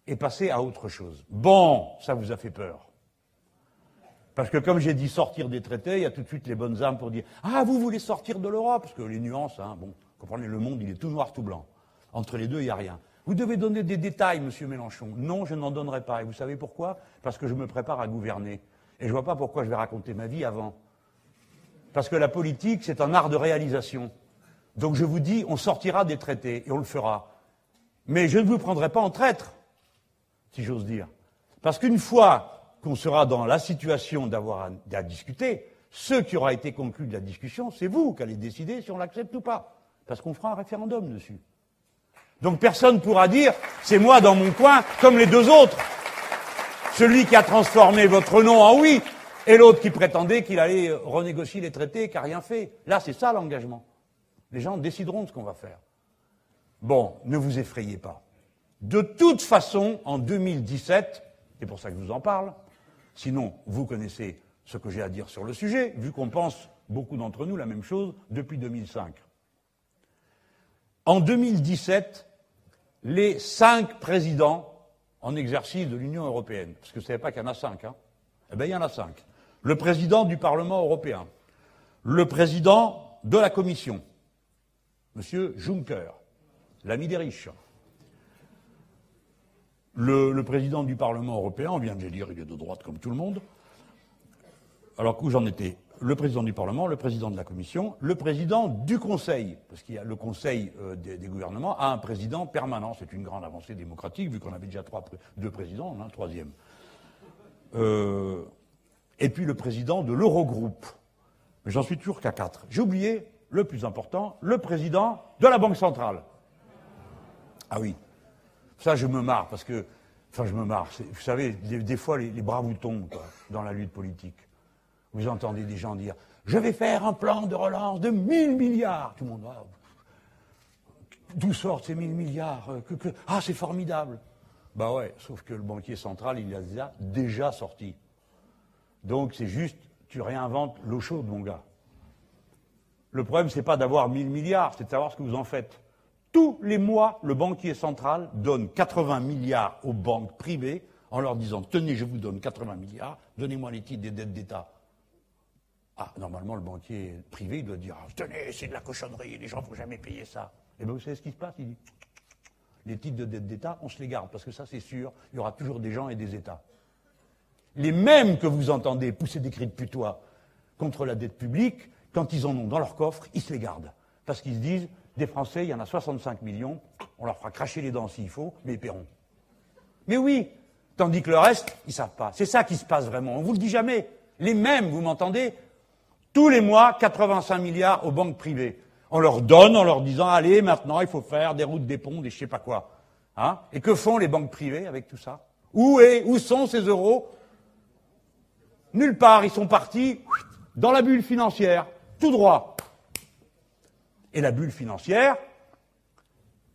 et passer à autre chose. Bon, ça vous a fait peur. Parce que comme j'ai dit sortir des traités, il y a tout de suite les bonnes âmes pour dire Ah, vous voulez sortir de l'Europe? Parce que les nuances, hein, bon, comprenez, le monde, il est tout noir, tout blanc. Entre les deux, il n'y a rien. Vous devez donner des détails, monsieur Mélenchon. Non, je n'en donnerai pas. Et vous savez pourquoi? Parce que je me prépare à gouverner. Et je ne vois pas pourquoi je vais raconter ma vie avant. Parce que la politique, c'est un art de réalisation. Donc je vous dis, on sortira des traités et on le fera. Mais je ne vous prendrai pas en traître, si j'ose dire. Parce qu'une fois qu'on sera dans la situation d'avoir à, discuter, ce qui aura été conclu de la discussion, c'est vous qui allez décider si on l'accepte ou pas. Parce qu'on fera un référendum dessus. Donc personne ne pourra dire c'est moi dans mon coin comme les deux autres. Celui qui a transformé votre nom en oui et l'autre qui prétendait qu'il allait renégocier les traités et qui n'a rien fait. Là, c'est ça l'engagement. Les gens décideront de ce qu'on va faire. Bon, ne vous effrayez pas. De toute façon, en 2017, c'est pour ça que je vous en parle, sinon vous connaissez ce que j'ai à dire sur le sujet, vu qu'on pense, beaucoup d'entre nous, la même chose depuis 2005. En 2017, les cinq présidents en exercice de l'Union européenne, parce que vous ne savez pas qu'il y en a cinq, hein Eh bien, il y en a cinq. Le président du Parlement européen, le président de la Commission, M. Juncker, l'ami des riches, le, président du Parlement européen, on vient de le dire, il est de droite comme tout le monde. Alors où j'en étais? Le président du Parlement, le président de la Commission, le président du Conseil, parce qu'il y a le Conseil euh, des, gouvernements a un président permanent. C'est une grande avancée démocratique, vu qu'on avait déjà trois, deux présidents, on a un troisième. Euh, et puis le président de l'Eurogroupe. Mais j'en suis toujours qu'à quatre. J'ai oublié le plus important, le président de la Banque centrale. Ah oui, ça je me marre, parce que, enfin je me marre, vous savez, des, fois les, bras vous tombent dans la lutte politique. Vous entendez des gens dire Je vais faire un plan de relance de 1000 milliards. Tout le monde va. D'où sortent ces 1000 milliards euh, Ah, c'est formidable. Bah ouais, sauf que le banquier central, il a déjà sortis. Donc c'est juste, tu réinventes l'eau chaude, mon gars. Le problème, c'est pas d'avoir 1000 milliards, c'est de savoir ce que vous en faites. Tous les mois, le banquier central donne 80 milliards aux banques privées en leur disant Tenez, je vous donne 80 milliards, donnez-moi les titres des dettes d'État. Ah, normalement, le banquier privé, il doit dire ah, Tenez, c'est de la cochonnerie, les gens ne vont jamais payer ça. Et eh bien, vous savez ce qui se passe? Il dit Les titres de dette d'État, on se les garde, parce que ça, c'est sûr, il y aura toujours des gens et des États. Les mêmes que vous entendez pousser des cris de putois contre la dette publique, quand ils en ont dans leur coffre, ils se les gardent. Parce qu'ils se disent Des Français, il y en a 65 millions, on leur fera cracher les dents s'il faut, mais ils paieront. Mais oui Tandis que le reste, ils ne savent pas. C'est ça qui se passe vraiment. On ne vous le dit jamais. Les mêmes, vous m'entendez tous les mois, 85 milliards aux banques privées. On leur donne en leur disant, allez, maintenant, il faut faire des routes, des ponts, des je sais pas quoi. Hein Et que font les banques privées avec tout ça Où est, où sont ces euros Nulle part. Ils sont partis dans la bulle financière, tout droit. Et la bulle financière,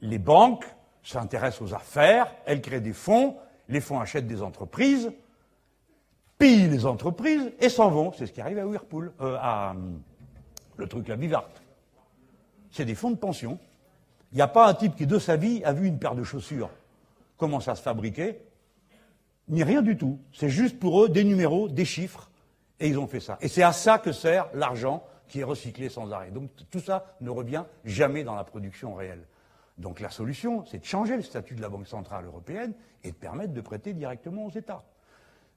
les banques s'intéressent aux affaires, elles créent des fonds, les fonds achètent des entreprises, pillent les entreprises et s'en vont. C'est ce qui arrive à Whirlpool, euh, à euh, le truc la Vivart. C'est des fonds de pension. Il n'y a pas un type qui, de sa vie, a vu une paire de chaussures comment ça se fabriquait, ni rien du tout. C'est juste pour eux des numéros, des chiffres, et ils ont fait ça. Et c'est à ça que sert l'argent qui est recyclé sans arrêt. Donc tout ça ne revient jamais dans la production réelle. Donc la solution, c'est de changer le statut de la Banque centrale européenne et de permettre de prêter directement aux États.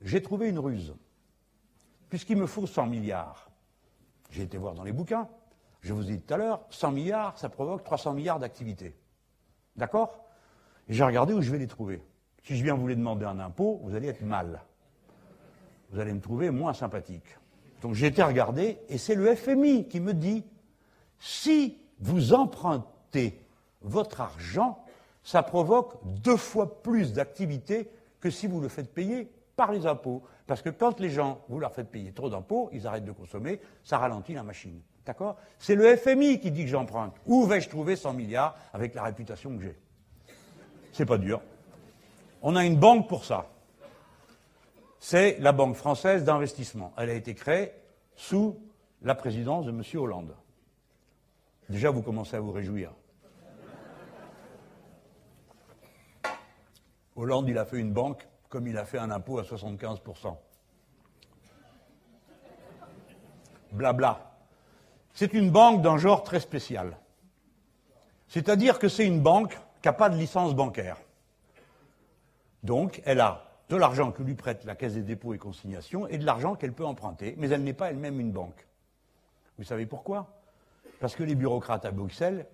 J'ai trouvé une ruse. Puisqu'il me faut 100 milliards, j'ai été voir dans les bouquins, je vous ai dit tout à l'heure, 100 milliards, ça provoque 300 milliards d'activités. D'accord? J'ai regardé où je vais les trouver. Si je viens vous les demander un impôt, vous allez être mal. Vous allez me trouver moins sympathique. Donc j'ai été regarder, et c'est le FMI qui me dit, si vous empruntez votre argent, ça provoque deux fois plus d'activité que si vous le faites payer par les impôts. Parce que quand les gens, vous leur faites payer trop d'impôts, ils arrêtent de consommer, ça ralentit la machine. D'accord? C'est le FMI qui dit que j'emprunte. Où vais-je trouver 100 milliards avec la réputation que j'ai? C'est pas dur. On a une banque pour ça. C'est la Banque française d'investissement. Elle a été créée sous la présidence de M. Hollande. Déjà, vous commencez à vous réjouir. Hollande, il a fait une banque comme il a fait un impôt à 75%. Blabla. C'est une banque d'un genre très spécial. C'est-à-dire que c'est une banque qui n'a pas de licence bancaire. Donc, elle a de l'argent que lui prête la Caisse des dépôts et consignations et de l'argent qu'elle peut emprunter, mais elle n'est pas elle-même une banque. Vous savez pourquoi? Parce que les bureaucrates à Bruxelles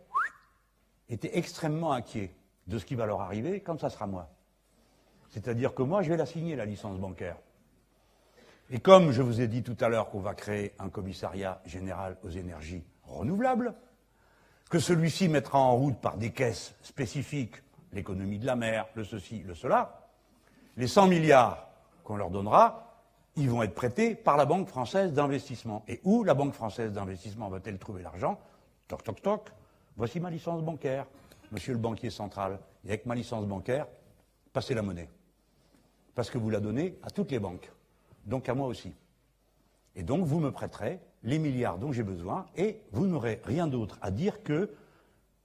étaient extrêmement inquiets de ce qui va leur arriver quand ça sera moi. C'est-à-dire que moi, je vais la signer, la licence bancaire. Et comme je vous ai dit tout à l'heure qu'on va créer un commissariat général aux énergies renouvelables, que celui-ci mettra en route par des caisses spécifiques l'économie de la mer, le ceci, le cela, les 100 milliards qu'on leur donnera, ils vont être prêtés par la Banque française d'investissement. Et où la Banque française d'investissement va-t-elle trouver l'argent? Toc, toc, toc. Voici ma licence bancaire, monsieur le banquier central. Et avec ma licence bancaire, passez la monnaie. Parce que vous la donnez à toutes les banques. Donc à moi aussi. Et donc vous me prêterez les milliards dont j'ai besoin et vous n'aurez rien d'autre à dire que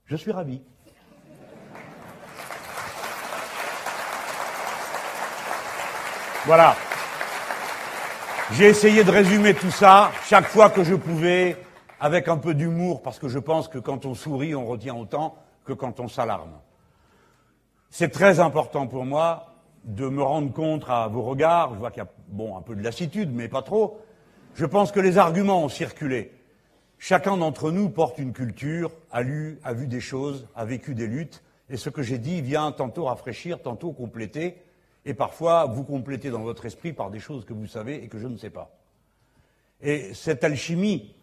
je suis ravi. Voilà. J'ai essayé de résumer tout ça chaque fois que je pouvais, avec un peu d'humour, parce que je pense que quand on sourit, on retient autant que quand on s'alarme. C'est très important pour moi de me rendre compte à vos regards. Je vois qu'il y a bon, un peu de lassitude, mais pas trop. Je pense que les arguments ont circulé. Chacun d'entre nous porte une culture, a lu, a vu des choses, a vécu des luttes, et ce que j'ai dit vient tantôt rafraîchir, tantôt compléter et parfois vous complétez dans votre esprit par des choses que vous savez et que je ne sais pas. Et cette alchimie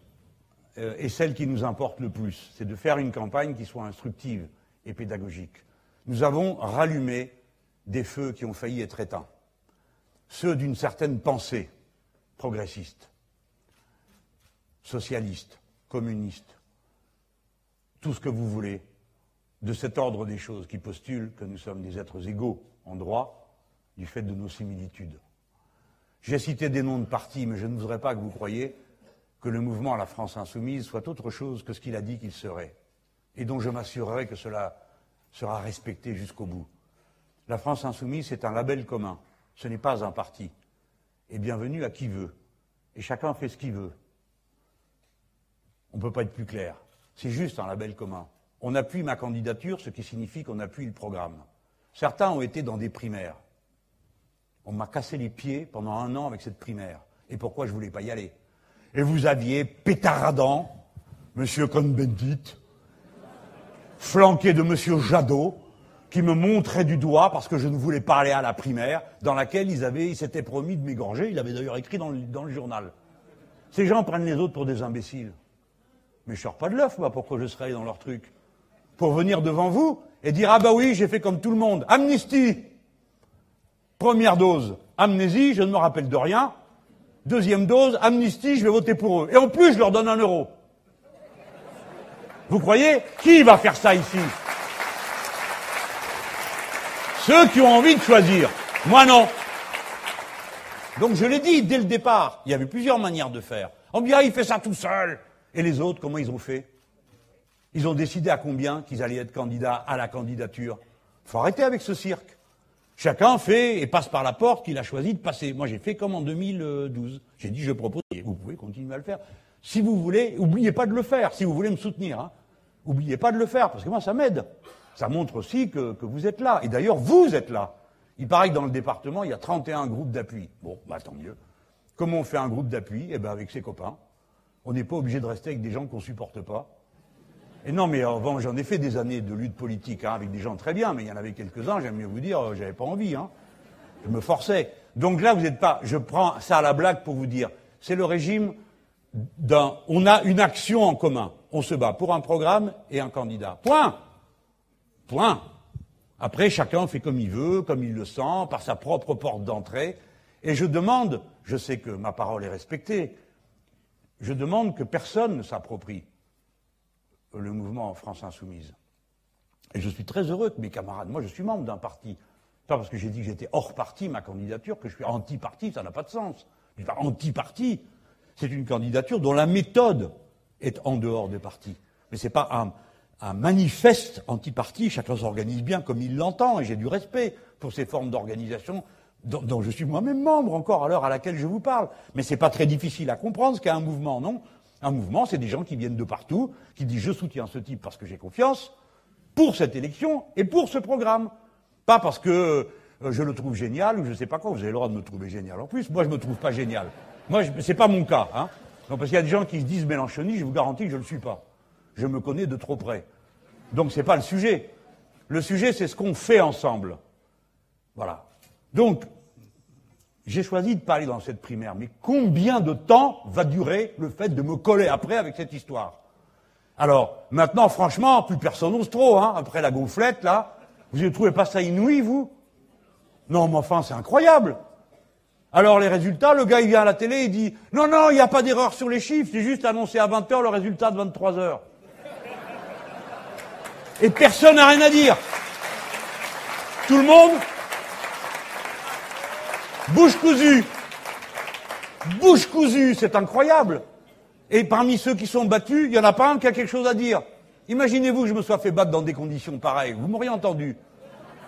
euh, est celle qui nous importe le plus, c'est de faire une campagne qui soit instructive et pédagogique. Nous avons rallumé des feux qui ont failli être éteints, ceux d'une certaine pensée progressiste, socialiste, communiste, tout ce que vous voulez, de cet ordre des choses qui postule que nous sommes des êtres égaux en droit, du fait de nos similitudes. J'ai cité des noms de partis, mais je ne voudrais pas que vous croyiez que le mouvement la France insoumise soit autre chose que ce qu'il a dit qu'il serait, et dont je m'assurerai que cela sera respecté jusqu'au bout. La France insoumise, c'est un label commun, ce n'est pas un parti. Et bienvenue à qui veut. Et chacun fait ce qu'il veut. On ne peut pas être plus clair. C'est juste un label commun. On appuie ma candidature, ce qui signifie qu'on appuie le programme. Certains ont été dans des primaires. On m'a cassé les pieds pendant un an avec cette primaire. Et pourquoi je ne voulais pas y aller? Et vous aviez pétaradant M. Cohn-Bendit, flanqué de M. Jadot, qui me montrait du doigt parce que je ne voulais pas aller à la primaire, dans laquelle ils, avaient, ils s'étaient promis de m'égorger. Il avait d'ailleurs écrit dans le, journal. Ces gens prennent les autres pour des imbéciles. Mais je sors pas de l'œuf, moi, pourquoi je serais dans leur truc Pour venir devant vous et dire Ah bah oui, j'ai fait comme tout le monde. Amnistie Première dose, amnésie, je ne me rappelle de rien. Deuxième dose, amnistie, je vais voter pour eux. Et en plus, je leur donne un euro. Vous croyez? Qui va faire ça ici? Ceux qui ont envie de choisir. Moi non. Donc je l'ai dit dès le départ, il y avait plusieurs manières de faire. On me dit, ah, il fait ça tout seul. Et les autres, comment ils ont fait? Ils ont décidé à combien qu'ils allaient être candidats à la candidature. faut arrêter avec ce cirque. Chacun fait et passe par la porte qu'il a choisi de passer. Moi, j'ai fait comme en 2012. J'ai dit, je propose, vous pouvez continuer à le faire. Si vous voulez, oubliez pas de le faire, si vous voulez me soutenir. Hein. Oubliez pas de le faire, parce que moi, ça m'aide. Ça montre aussi que, vous êtes là. Et d'ailleurs, vous êtes là. Il paraît que dans le département, il y a 31 groupes d'appui. Bon, bah tant mieux. Comment on fait un groupe d'appui? Eh bien, avec ses copains. On n'est pas obligé de rester avec des gens qu'on supporte pas. Et non, mais avant, j'en ai fait des années de lutte politique hein, avec des gens très bien, mais il y en avait quelques-uns, j'aime mieux vous dire, euh, j'avais pas envie. Hein. Je me forçais. Donc là, vous n'êtes pas. Je prends ça à la blague pour vous dire. C'est le régime d'un. On a une action en commun. On se bat pour un programme et un candidat. Point. Point. Après, chacun fait comme il veut, comme il le sent, par sa propre porte d'entrée. Et je demande, je sais que ma parole est respectée, je demande que personne ne s'approprie le mouvement France Insoumise. Et je suis très heureux que mes camarades, moi je suis membre d'un parti, pas parce que j'ai dit que j'étais hors parti, ma candidature, que je suis anti-parti, ça n'a pas de sens. Je suis pas anti-parti, c'est une candidature dont la méthode est en dehors des partis. Mais ce n'est pas un, manifeste anti-parti, chacun s'organise bien comme il l'entend, et j'ai du respect pour ces formes d'organisation dont, je suis moi-même membre encore à l'heure à laquelle je vous parle. Mais c'est pas très difficile à comprendre ce qu'est un mouvement, non? Un mouvement, c'est des gens qui viennent de partout, qui disent je soutiens ce type parce que j'ai confiance, pour cette élection et pour ce programme. Pas parce que euh, je le trouve génial ou je ne sais pas quoi, vous avez le droit de me trouver génial. En plus, moi je ne me trouve pas génial. Moi, ce n'est pas mon cas. Hein non, parce qu'il y a des gens qui se disent Mélenchoni, je vous garantis que je ne le suis pas. Je me connais de trop près. Donc ce n'est pas le sujet. Le sujet, c'est ce qu'on fait ensemble. Voilà. Donc, j'ai choisi de parler dans cette primaire, mais combien de temps va durer le fait de me coller après avec cette histoire? Alors, maintenant, franchement, plus personne n'ose trop, hein, après la gonflette, là. Vous ne trouvez pas ça inouï, vous? Non, mais enfin, c'est incroyable. Alors, les résultats, le gars, il vient à la télé, il dit, non, non, il n'y a pas d'erreur sur les chiffres, c'est juste annoncé à 20h le résultat de 23h. Et personne n'a rien à dire. Tout le monde Bouche cousue. Bouche cousue, c'est incroyable. Et parmi ceux qui sont battus, il n'y en a pas un qui a quelque chose à dire. Imaginez-vous que je me sois fait battre dans des conditions pareilles. Vous m'auriez entendu.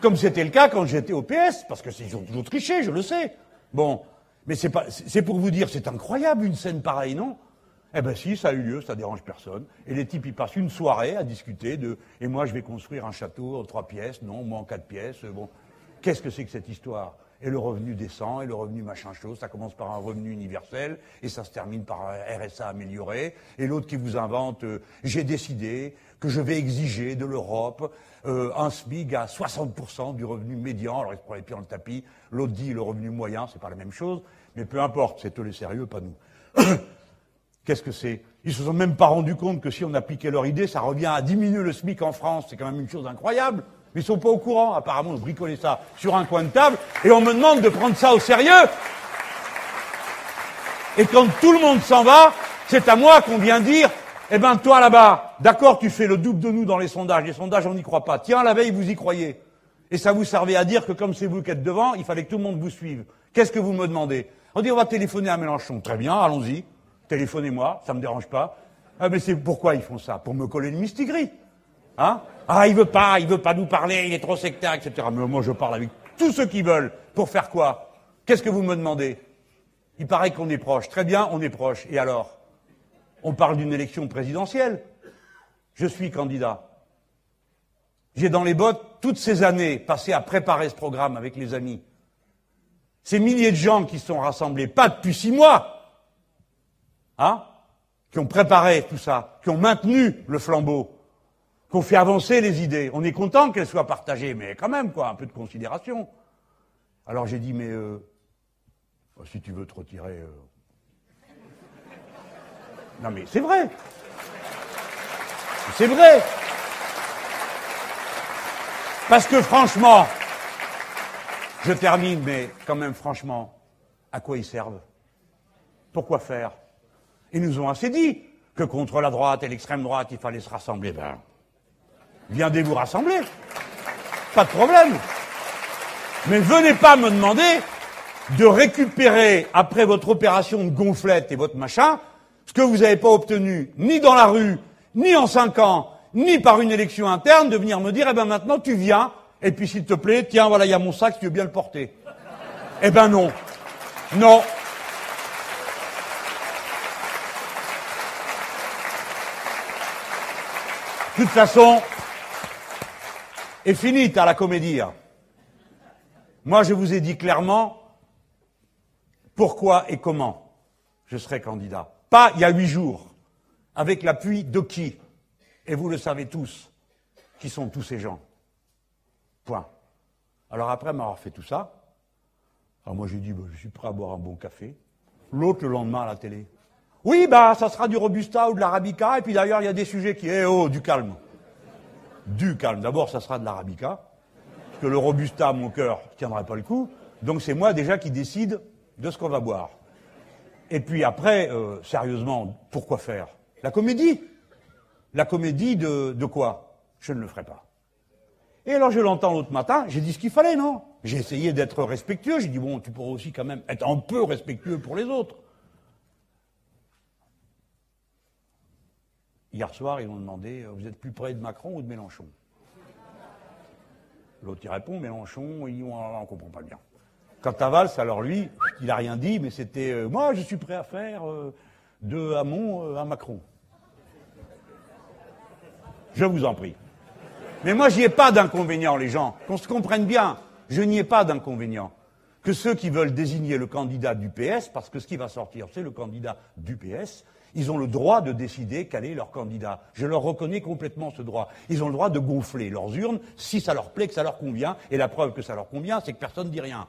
Comme c'était le cas quand j'étais au PS, parce que c'est toujours triché, je le sais. Bon. Mais c'est pour vous dire, c'est incroyable une scène pareille, non? Eh ben si, ça a eu lieu, ça dérange personne. Et les types, ils passent une soirée à discuter de, et moi je vais construire un château en trois pièces, non, moi en quatre pièces, bon. Qu'est-ce que c'est que cette histoire? Et le revenu descend, et le revenu machin chose, ça commence par un revenu universel, et ça se termine par un RSA amélioré, et l'autre qui vous invente, euh, j'ai décidé que je vais exiger de l'Europe euh, un SMIG à 60% du revenu médian, alors il se prend les pieds dans le tapis, l'autre dit le revenu moyen, c'est pas la même chose, mais peu importe, c'est eux les sérieux, pas nous. Qu'est-ce que c'est? Ils se sont même pas rendus compte que si on appliquait leur idée, ça revient à diminuer le SMIC en France, c'est quand même une chose incroyable. Mais ils sont pas au courant. Apparemment, on bricolait ça sur un coin de table et on me demande de prendre ça au sérieux. Et quand tout le monde s'en va, c'est à moi qu'on vient dire, eh ben, toi là-bas, d'accord, tu fais le double de nous dans les sondages. Les sondages, on n'y croit pas. Tiens, la veille, vous y croyez. Et ça vous servait à dire que comme c'est vous qui êtes devant, il fallait que tout le monde vous suive. Qu'est-ce que vous me demandez? On dit, on va téléphoner à Mélenchon. Très bien, allons-y. Téléphonez-moi, ça me dérange pas. Ah, mais c'est pourquoi ils font ça? Pour me coller une mistigris. Hein ah, il veut pas, il veut pas nous parler, il est trop sectaire, etc. Mais moi, je parle avec tous ceux qui veulent. Pour faire quoi Qu'est-ce que vous me demandez Il paraît qu'on est proche. Très bien, on est proche. Et alors On parle d'une élection présidentielle. Je suis candidat. J'ai dans les bottes toutes ces années passées à préparer ce programme avec les amis. Ces milliers de gens qui sont rassemblés, pas depuis six mois, hein, qui ont préparé tout ça, qui ont maintenu le flambeau qu'on fait avancer les idées. On est content qu'elles soient partagées, mais quand même, quoi, un peu de considération. Alors j'ai dit, mais euh, oh, si tu veux te retirer. Euh. Non mais c'est vrai. C'est vrai. Parce que franchement, je termine, mais quand même franchement, à quoi ils servent? Pourquoi faire? Ils nous ont assez dit que contre la droite et l'extrême droite, il fallait se rassembler. Ben, viendez vous rassembler. Pas de problème. Mais venez pas me demander de récupérer, après votre opération de gonflette et votre machin, ce que vous n'avez pas obtenu ni dans la rue, ni en cinq ans, ni par une élection interne, de venir me dire, eh ben maintenant tu viens, et puis s'il te plaît, tiens, voilà, il y a mon sac, tu veux bien le porter. Eh ben non. Non. De toute façon, et fini, à la comédie. Hein. Moi, je vous ai dit clairement pourquoi et comment je serai candidat. Pas il y a huit jours, avec l'appui de qui? Et vous le savez tous, qui sont tous ces gens. Point. Alors après m'avoir fait tout ça, alors moi j'ai dit, bah, je suis prêt à boire un bon café. L'autre le lendemain à la télé. Oui, bah ça sera du Robusta ou de l'Arabica, et puis d'ailleurs il y a des sujets qui... Eh oh, du calme du calme. D'abord, ça sera de l'arabica. que le Robusta, mon cœur, ne tiendrait pas le coup. Donc c'est moi déjà qui décide de ce qu'on va boire. Et puis après, euh, sérieusement, pourquoi faire? La comédie? La comédie de, quoi? Je ne le ferai pas. Et alors je l'entends l'autre matin, j'ai dit ce qu'il fallait, non? J'ai essayé d'être respectueux, j'ai dit bon, tu pourrais aussi quand même être un peu respectueux pour les autres. Hier soir, ils m'ont demandé, euh, vous êtes plus près de Macron ou de Mélenchon? L'autre, il répond, Mélenchon, il, on ne comprend pas bien. Quant à Valls, alors lui, il n'a rien dit, mais c'était, euh, moi, je suis prêt à faire euh, de Hamon à Macron. Je vous en prie. Mais moi, j'y ai pas d'inconvénient, les gens. Qu'on se comprenne bien. Je n'y ai pas d'inconvénient. Que ceux qui veulent désigner le candidat du PS, parce que ce qui va sortir, c'est le candidat du PS, ils ont le droit de décider quel est leur candidat. Je leur reconnais complètement ce droit. Ils ont le droit de gonfler leurs urnes si ça leur plaît, que ça leur convient. Et la preuve que ça leur convient, c'est que personne ne dit rien.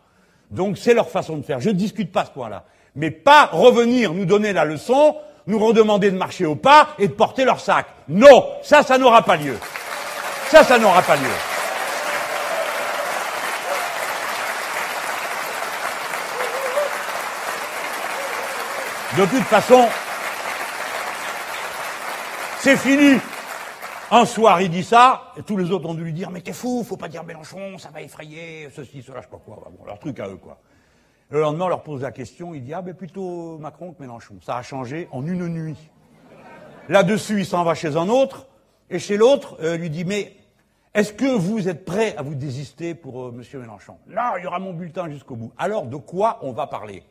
Donc c'est leur façon de faire. Je ne discute pas ce point-là. Mais pas revenir nous donner la leçon, nous redemander de marcher au pas et de porter leur sac. Non, ça, ça n'aura pas lieu. Ça, ça n'aura pas lieu. De toute façon, c'est fini. Un soir, il dit ça, et tous les autres ont dû lui dire Mais t'es fou, faut pas dire Mélenchon, ça va effrayer, ceci, cela, je sais pas quoi. Leur truc à eux, quoi. Le lendemain, on leur pose la question, il dit Ah, ben plutôt Macron que Mélenchon. Ça a changé en une nuit. Là-dessus, il s'en va chez un autre, et chez l'autre, euh, lui dit Mais est-ce que vous êtes prêt à vous désister pour euh, M. Mélenchon? Non, il y aura mon bulletin jusqu'au bout. Alors, de quoi on va parler?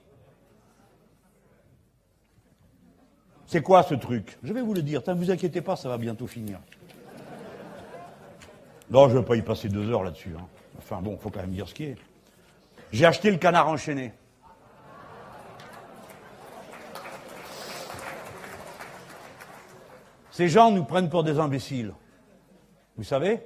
C'est quoi ce truc Je vais vous le dire. Ne vous inquiétez pas, ça va bientôt finir. Non, je ne vais pas y passer deux heures là-dessus. Hein. Enfin bon, il faut quand même dire ce qui est. J'ai acheté le canard enchaîné. Ces gens nous prennent pour des imbéciles. Vous savez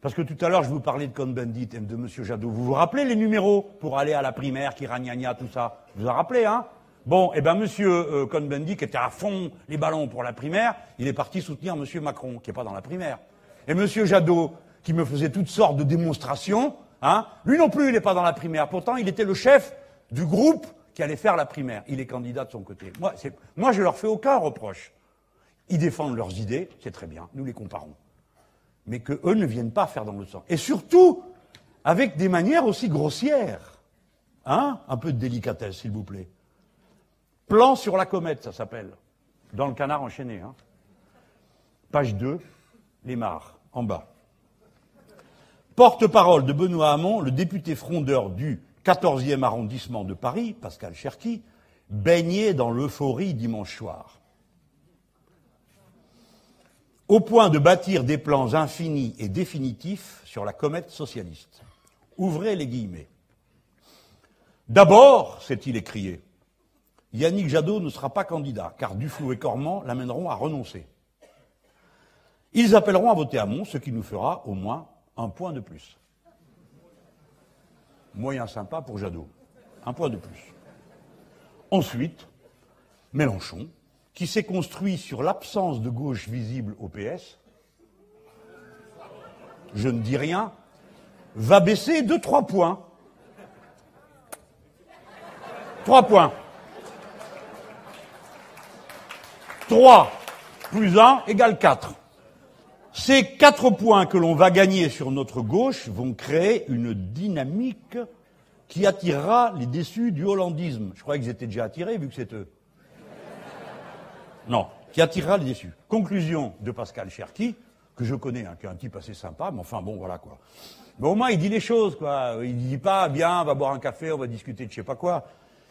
Parce que tout à l'heure, je vous parlais de Cohn-Bendit et de M. Jadot. Vous vous rappelez les numéros pour aller à la primaire, qui ragnagna, tout ça Vous vous en rappelez, hein Bon, eh bien, Monsieur euh, Cohn-Bendit, qui était à fond les ballons pour la primaire, il est parti soutenir Monsieur Macron, qui n'est pas dans la primaire. Et Monsieur Jadot, qui me faisait toutes sortes de démonstrations, hein, lui non plus, il n'est pas dans la primaire. Pourtant, il était le chef du groupe qui allait faire la primaire. Il est candidat de son côté. Moi, moi je leur fais aucun reproche. Ils défendent leurs idées, c'est très bien, nous les comparons. Mais que eux ne viennent pas faire dans le sens. Et surtout, avec des manières aussi grossières. Hein Un peu de délicatesse, s'il vous plaît. Plan sur la comète, ça s'appelle. Dans le canard enchaîné. Hein. Page 2, les mares, en bas. Porte-parole de Benoît Hamon, le député frondeur du 14e arrondissement de Paris, Pascal Cherki, baigné dans l'euphorie dimanche soir. Au point de bâtir des plans infinis et définitifs sur la comète socialiste. Ouvrez les guillemets. D'abord, s'est-il écrié, Yannick Jadot ne sera pas candidat, car Duflot et Cormand l'amèneront à renoncer. Ils appelleront à voter à Mont, ce qui nous fera au moins un point de plus. Moyen sympa pour Jadot. Un point de plus. Ensuite, Mélenchon, qui s'est construit sur l'absence de gauche visible au PS, je ne dis rien, va baisser de trois points. Trois points. 3 plus 1 égale 4. Ces quatre points que l'on va gagner sur notre gauche vont créer une dynamique qui attirera les déçus du hollandisme. Je croyais qu'ils étaient déjà attirés vu que c'est eux. Non, qui attirera les déçus. Conclusion de Pascal Cherki, que je connais, hein, qui est un type assez sympa, mais enfin bon, voilà quoi. Mais au moins, il dit les choses, quoi. Il dit pas, bien, on va boire un café, on va discuter de je sais pas quoi.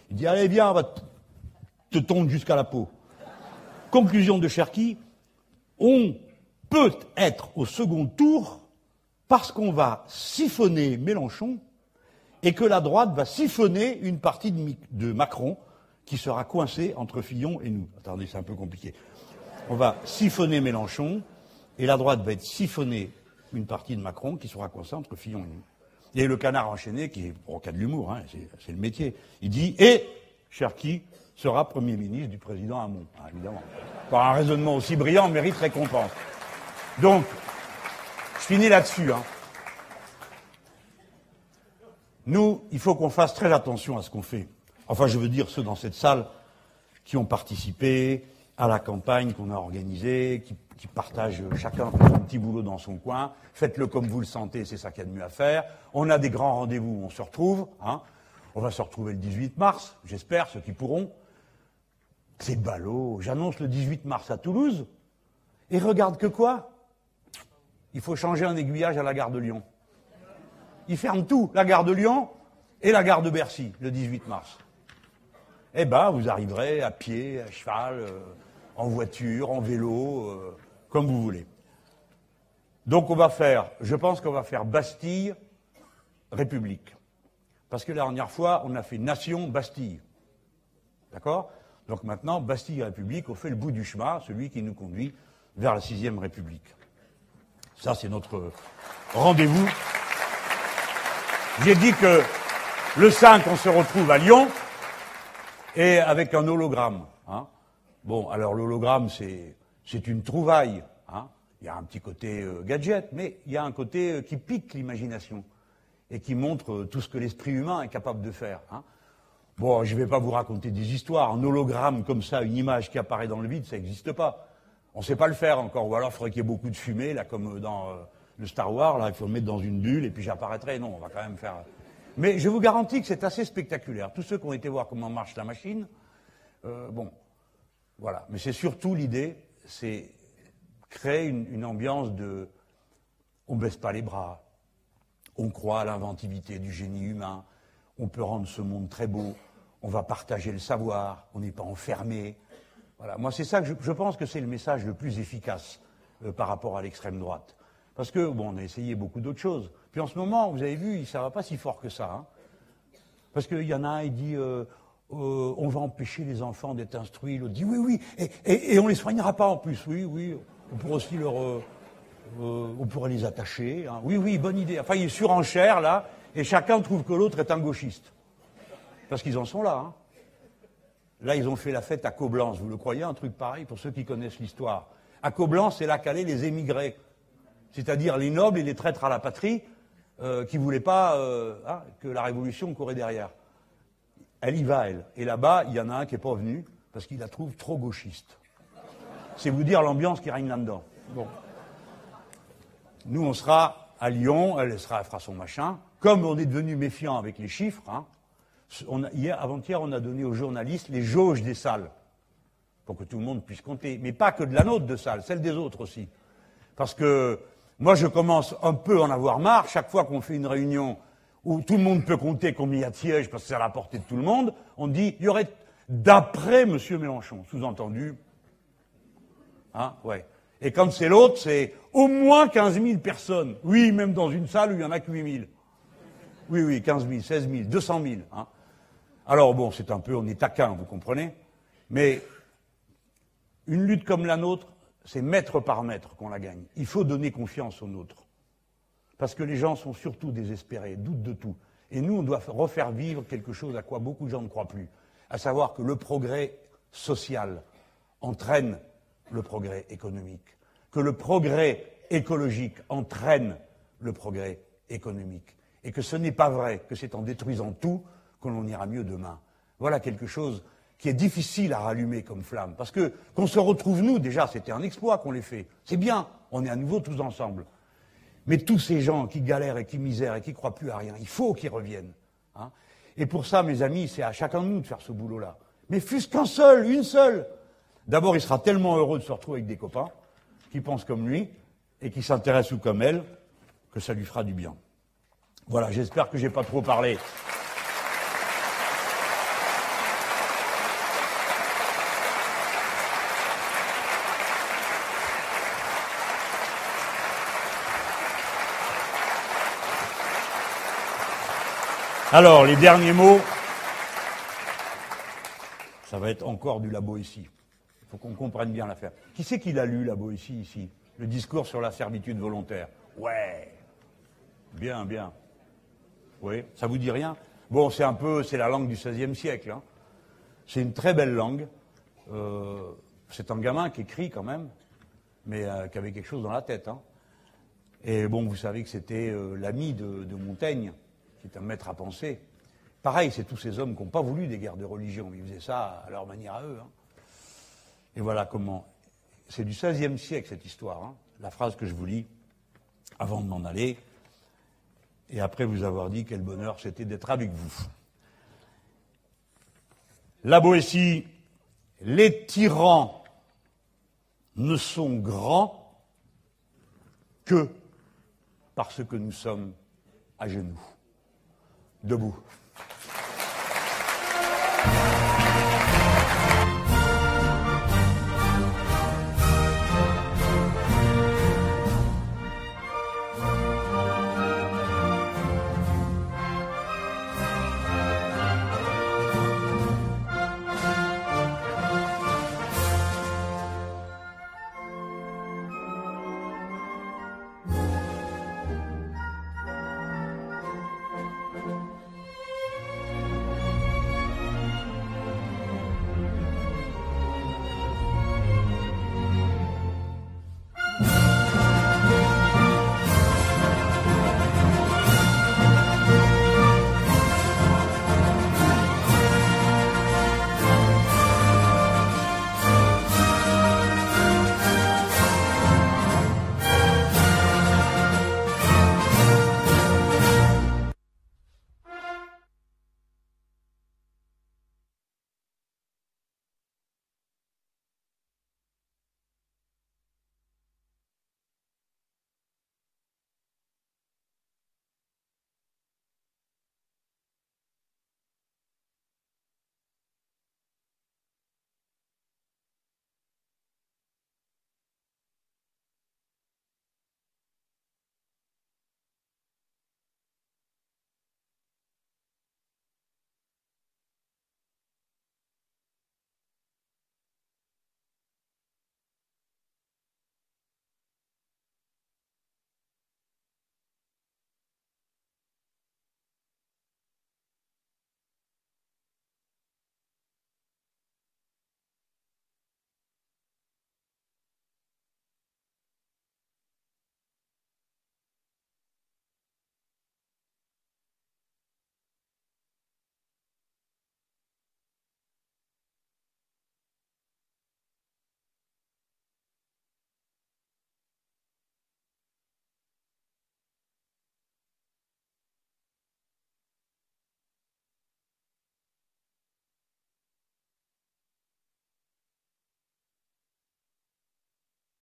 Il dit, allez, viens, on va te tondre jusqu'à la peau. Conclusion de Cherki, on peut être au second tour parce qu'on va siphonner Mélenchon et que la droite va siphonner une partie de, Macron qui sera coincée entre Fillon et nous. Attendez, c'est un peu compliqué. On va siphonner Mélenchon et la droite va être siphonner une partie de Macron qui sera coincée entre Fillon et nous. Et le canard enchaîné, qui est au cas de l'humour, hein, c'est le métier, il dit Et Cherki, sera Premier ministre du président Hamon, ah, évidemment. Par un raisonnement aussi brillant, mérite récompense. Donc, je finis là-dessus. Hein. Nous, il faut qu'on fasse très attention à ce qu'on fait. Enfin, je veux dire ceux dans cette salle qui ont participé à la campagne qu'on a organisée, qui, partagent chacun son petit boulot dans son coin. Faites-le comme vous le sentez, c'est ça qu'il y a de mieux à faire. On a des grands rendez-vous, on se retrouve. Hein. On va se retrouver le 18 mars, j'espère, ceux qui pourront. C'est ballot. J'annonce le 18 mars à Toulouse. Et regarde que quoi? Il faut changer un aiguillage à la gare de Lyon. Ils ferment tout, la gare de Lyon et la gare de Bercy, le 18 mars. Eh ben, vous arriverez à pied, à cheval, euh, en voiture, en vélo, euh, comme vous voulez. Donc on va faire, je pense qu'on va faire Bastille, République. Parce que la dernière fois, on a fait Nation, Bastille. D'accord? Donc maintenant, Bastille, République, on fait le bout du chemin, celui qui nous conduit vers la sixième République. Ça, c'est notre rendez-vous. J'ai dit que le 5, on se retrouve à Lyon, et avec un hologramme. Hein. Bon, alors l'hologramme, c'est, une trouvaille. Hein. Il y a un petit côté euh, gadget, mais il y a un côté euh, qui pique l'imagination et qui montre euh, tout ce que l'esprit humain est capable de faire. Hein. Bon, je ne vais pas vous raconter des histoires. Un hologramme comme ça, une image qui apparaît dans le vide, ça n'existe pas. On ne sait pas le faire encore. Ou alors, il faudrait qu'il y ait beaucoup de fumée, là, comme dans le Star Wars. Là, il faut le mettre dans une bulle et puis j'apparaîtrai. Non, on va quand même faire. Mais je vous garantis que c'est assez spectaculaire. Tous ceux qui ont été voir comment marche la machine, bon, voilà. Mais c'est surtout l'idée, c'est créer une, ambiance de on baisse pas les bras, on croit à l'inventivité du génie humain, on peut rendre ce monde très beau, on va partager le savoir, on n'est pas enfermé. Voilà. Moi, c'est ça que je, pense que c'est le message le plus efficace euh, par rapport à l'extrême droite. Parce que, bon, on a essayé beaucoup d'autres choses. Puis en ce moment, vous avez vu, ça ne va pas si fort que ça. Hein. Parce qu'il y en a un, il dit euh, euh, on va empêcher les enfants d'être instruits. L'autre dit oui, oui, et, on ne les soignera pas en plus. Oui, oui, on pourrait aussi leur. On pourrait les attacher. Hein. Oui, oui, bonne idée. Enfin, il est surenchère, là, et chacun trouve que l'autre est un gauchiste. Parce qu'ils en sont là. Hein. Là, ils ont fait la fête à Coblence. Vous le croyez, un truc pareil pour ceux qui connaissent l'histoire. À Coblence, c'est là qu'allaient les émigrés. C'est-à-dire les nobles et les traîtres à la patrie euh, qui ne voulaient pas euh, hein, que la révolution courait derrière. Elle y va, elle. Et là-bas, il y en a un qui n'est pas venu parce qu'il la trouve trop gauchiste. C'est vous dire l'ambiance qui règne là-dedans. Nous, on sera à Lyon, elle, sera, elle fera son machin. Comme on est devenu méfiant avec les chiffres, hein, hier, avant-hier, on a donné aux journalistes les jauges des salles pour que tout le monde puisse compter. Mais pas que de la nôtre de salle, celle des autres aussi. Parce que moi, je commence un peu à en avoir marre. Chaque fois qu'on fait une réunion où tout le monde peut compter combien il y a de sièges parce que c'est à la portée de tout le monde, on dit il y aurait d'après M. Mélenchon, sous-entendu. Hein, ouais. Et quand c'est l'autre, c'est au moins 15 000 personnes. Oui, même dans une salle où il n'y en a que 8 000. Oui, oui, 15 000, 16 000, 200 000. Hein. Alors bon, c'est un peu, on est taquin, vous comprenez Mais une lutte comme la nôtre, c'est mètre par mètre qu'on la gagne. Il faut donner confiance aux nôtres. Parce que les gens sont surtout désespérés, doutent de tout. Et nous, on doit refaire vivre quelque chose à quoi beaucoup de gens ne croient plus, à savoir que le progrès social entraîne le progrès économique, que le progrès écologique entraîne le progrès économique, et que ce n'est pas vrai que c'est en détruisant tout que l'on ira mieux demain. Voilà quelque chose qui est difficile à rallumer comme flamme. Parce que qu'on se retrouve nous, déjà, c'était un exploit qu'on l'ait fait. C'est bien, on est à nouveau tous ensemble. Mais tous ces gens qui galèrent et qui misèrent et qui croient plus à rien, il faut qu'ils reviennent. Hein. et pour ça, mes amis, c'est à chacun de nous de faire ce boulot-là. Mais fût-ce qu'un seul, une seule. D'abord, il sera tellement heureux de se retrouver avec des copains qui pensent comme lui et qui s'intéressent ou comme elle que ça lui fera du bien. Voilà, j'espère que j'ai pas trop parlé. Alors, les derniers mots, ça va être encore du labo ici. Il faut qu'on comprenne bien l'affaire. Qui c'est qui l'a lu, labo ici, ici? Le discours sur la servitude volontaire. Ouais. Bien, bien. Oui, ça vous dit rien Bon, c'est un peu, c'est la langue du XVIe siècle. Hein. C'est une très belle langue. Euh, c'est un gamin qui écrit quand même, mais euh, qui avait quelque chose dans la tête. Hein. Et bon, vous savez que c'était euh, l'ami de Montaigne qui est un maître à penser. Pareil, c'est tous ces hommes qui n'ont pas voulu des guerres de religion, ils faisaient ça à leur manière à eux. hein. Et voilà comment. C'est du XVIe siècle cette histoire. hein. La phrase que je vous lis avant de m'en aller, et après vous avoir dit quel bonheur c'était d'être avec vous. La Boétie, les tyrans ne sont grands que parce que nous sommes à genoux. Debout.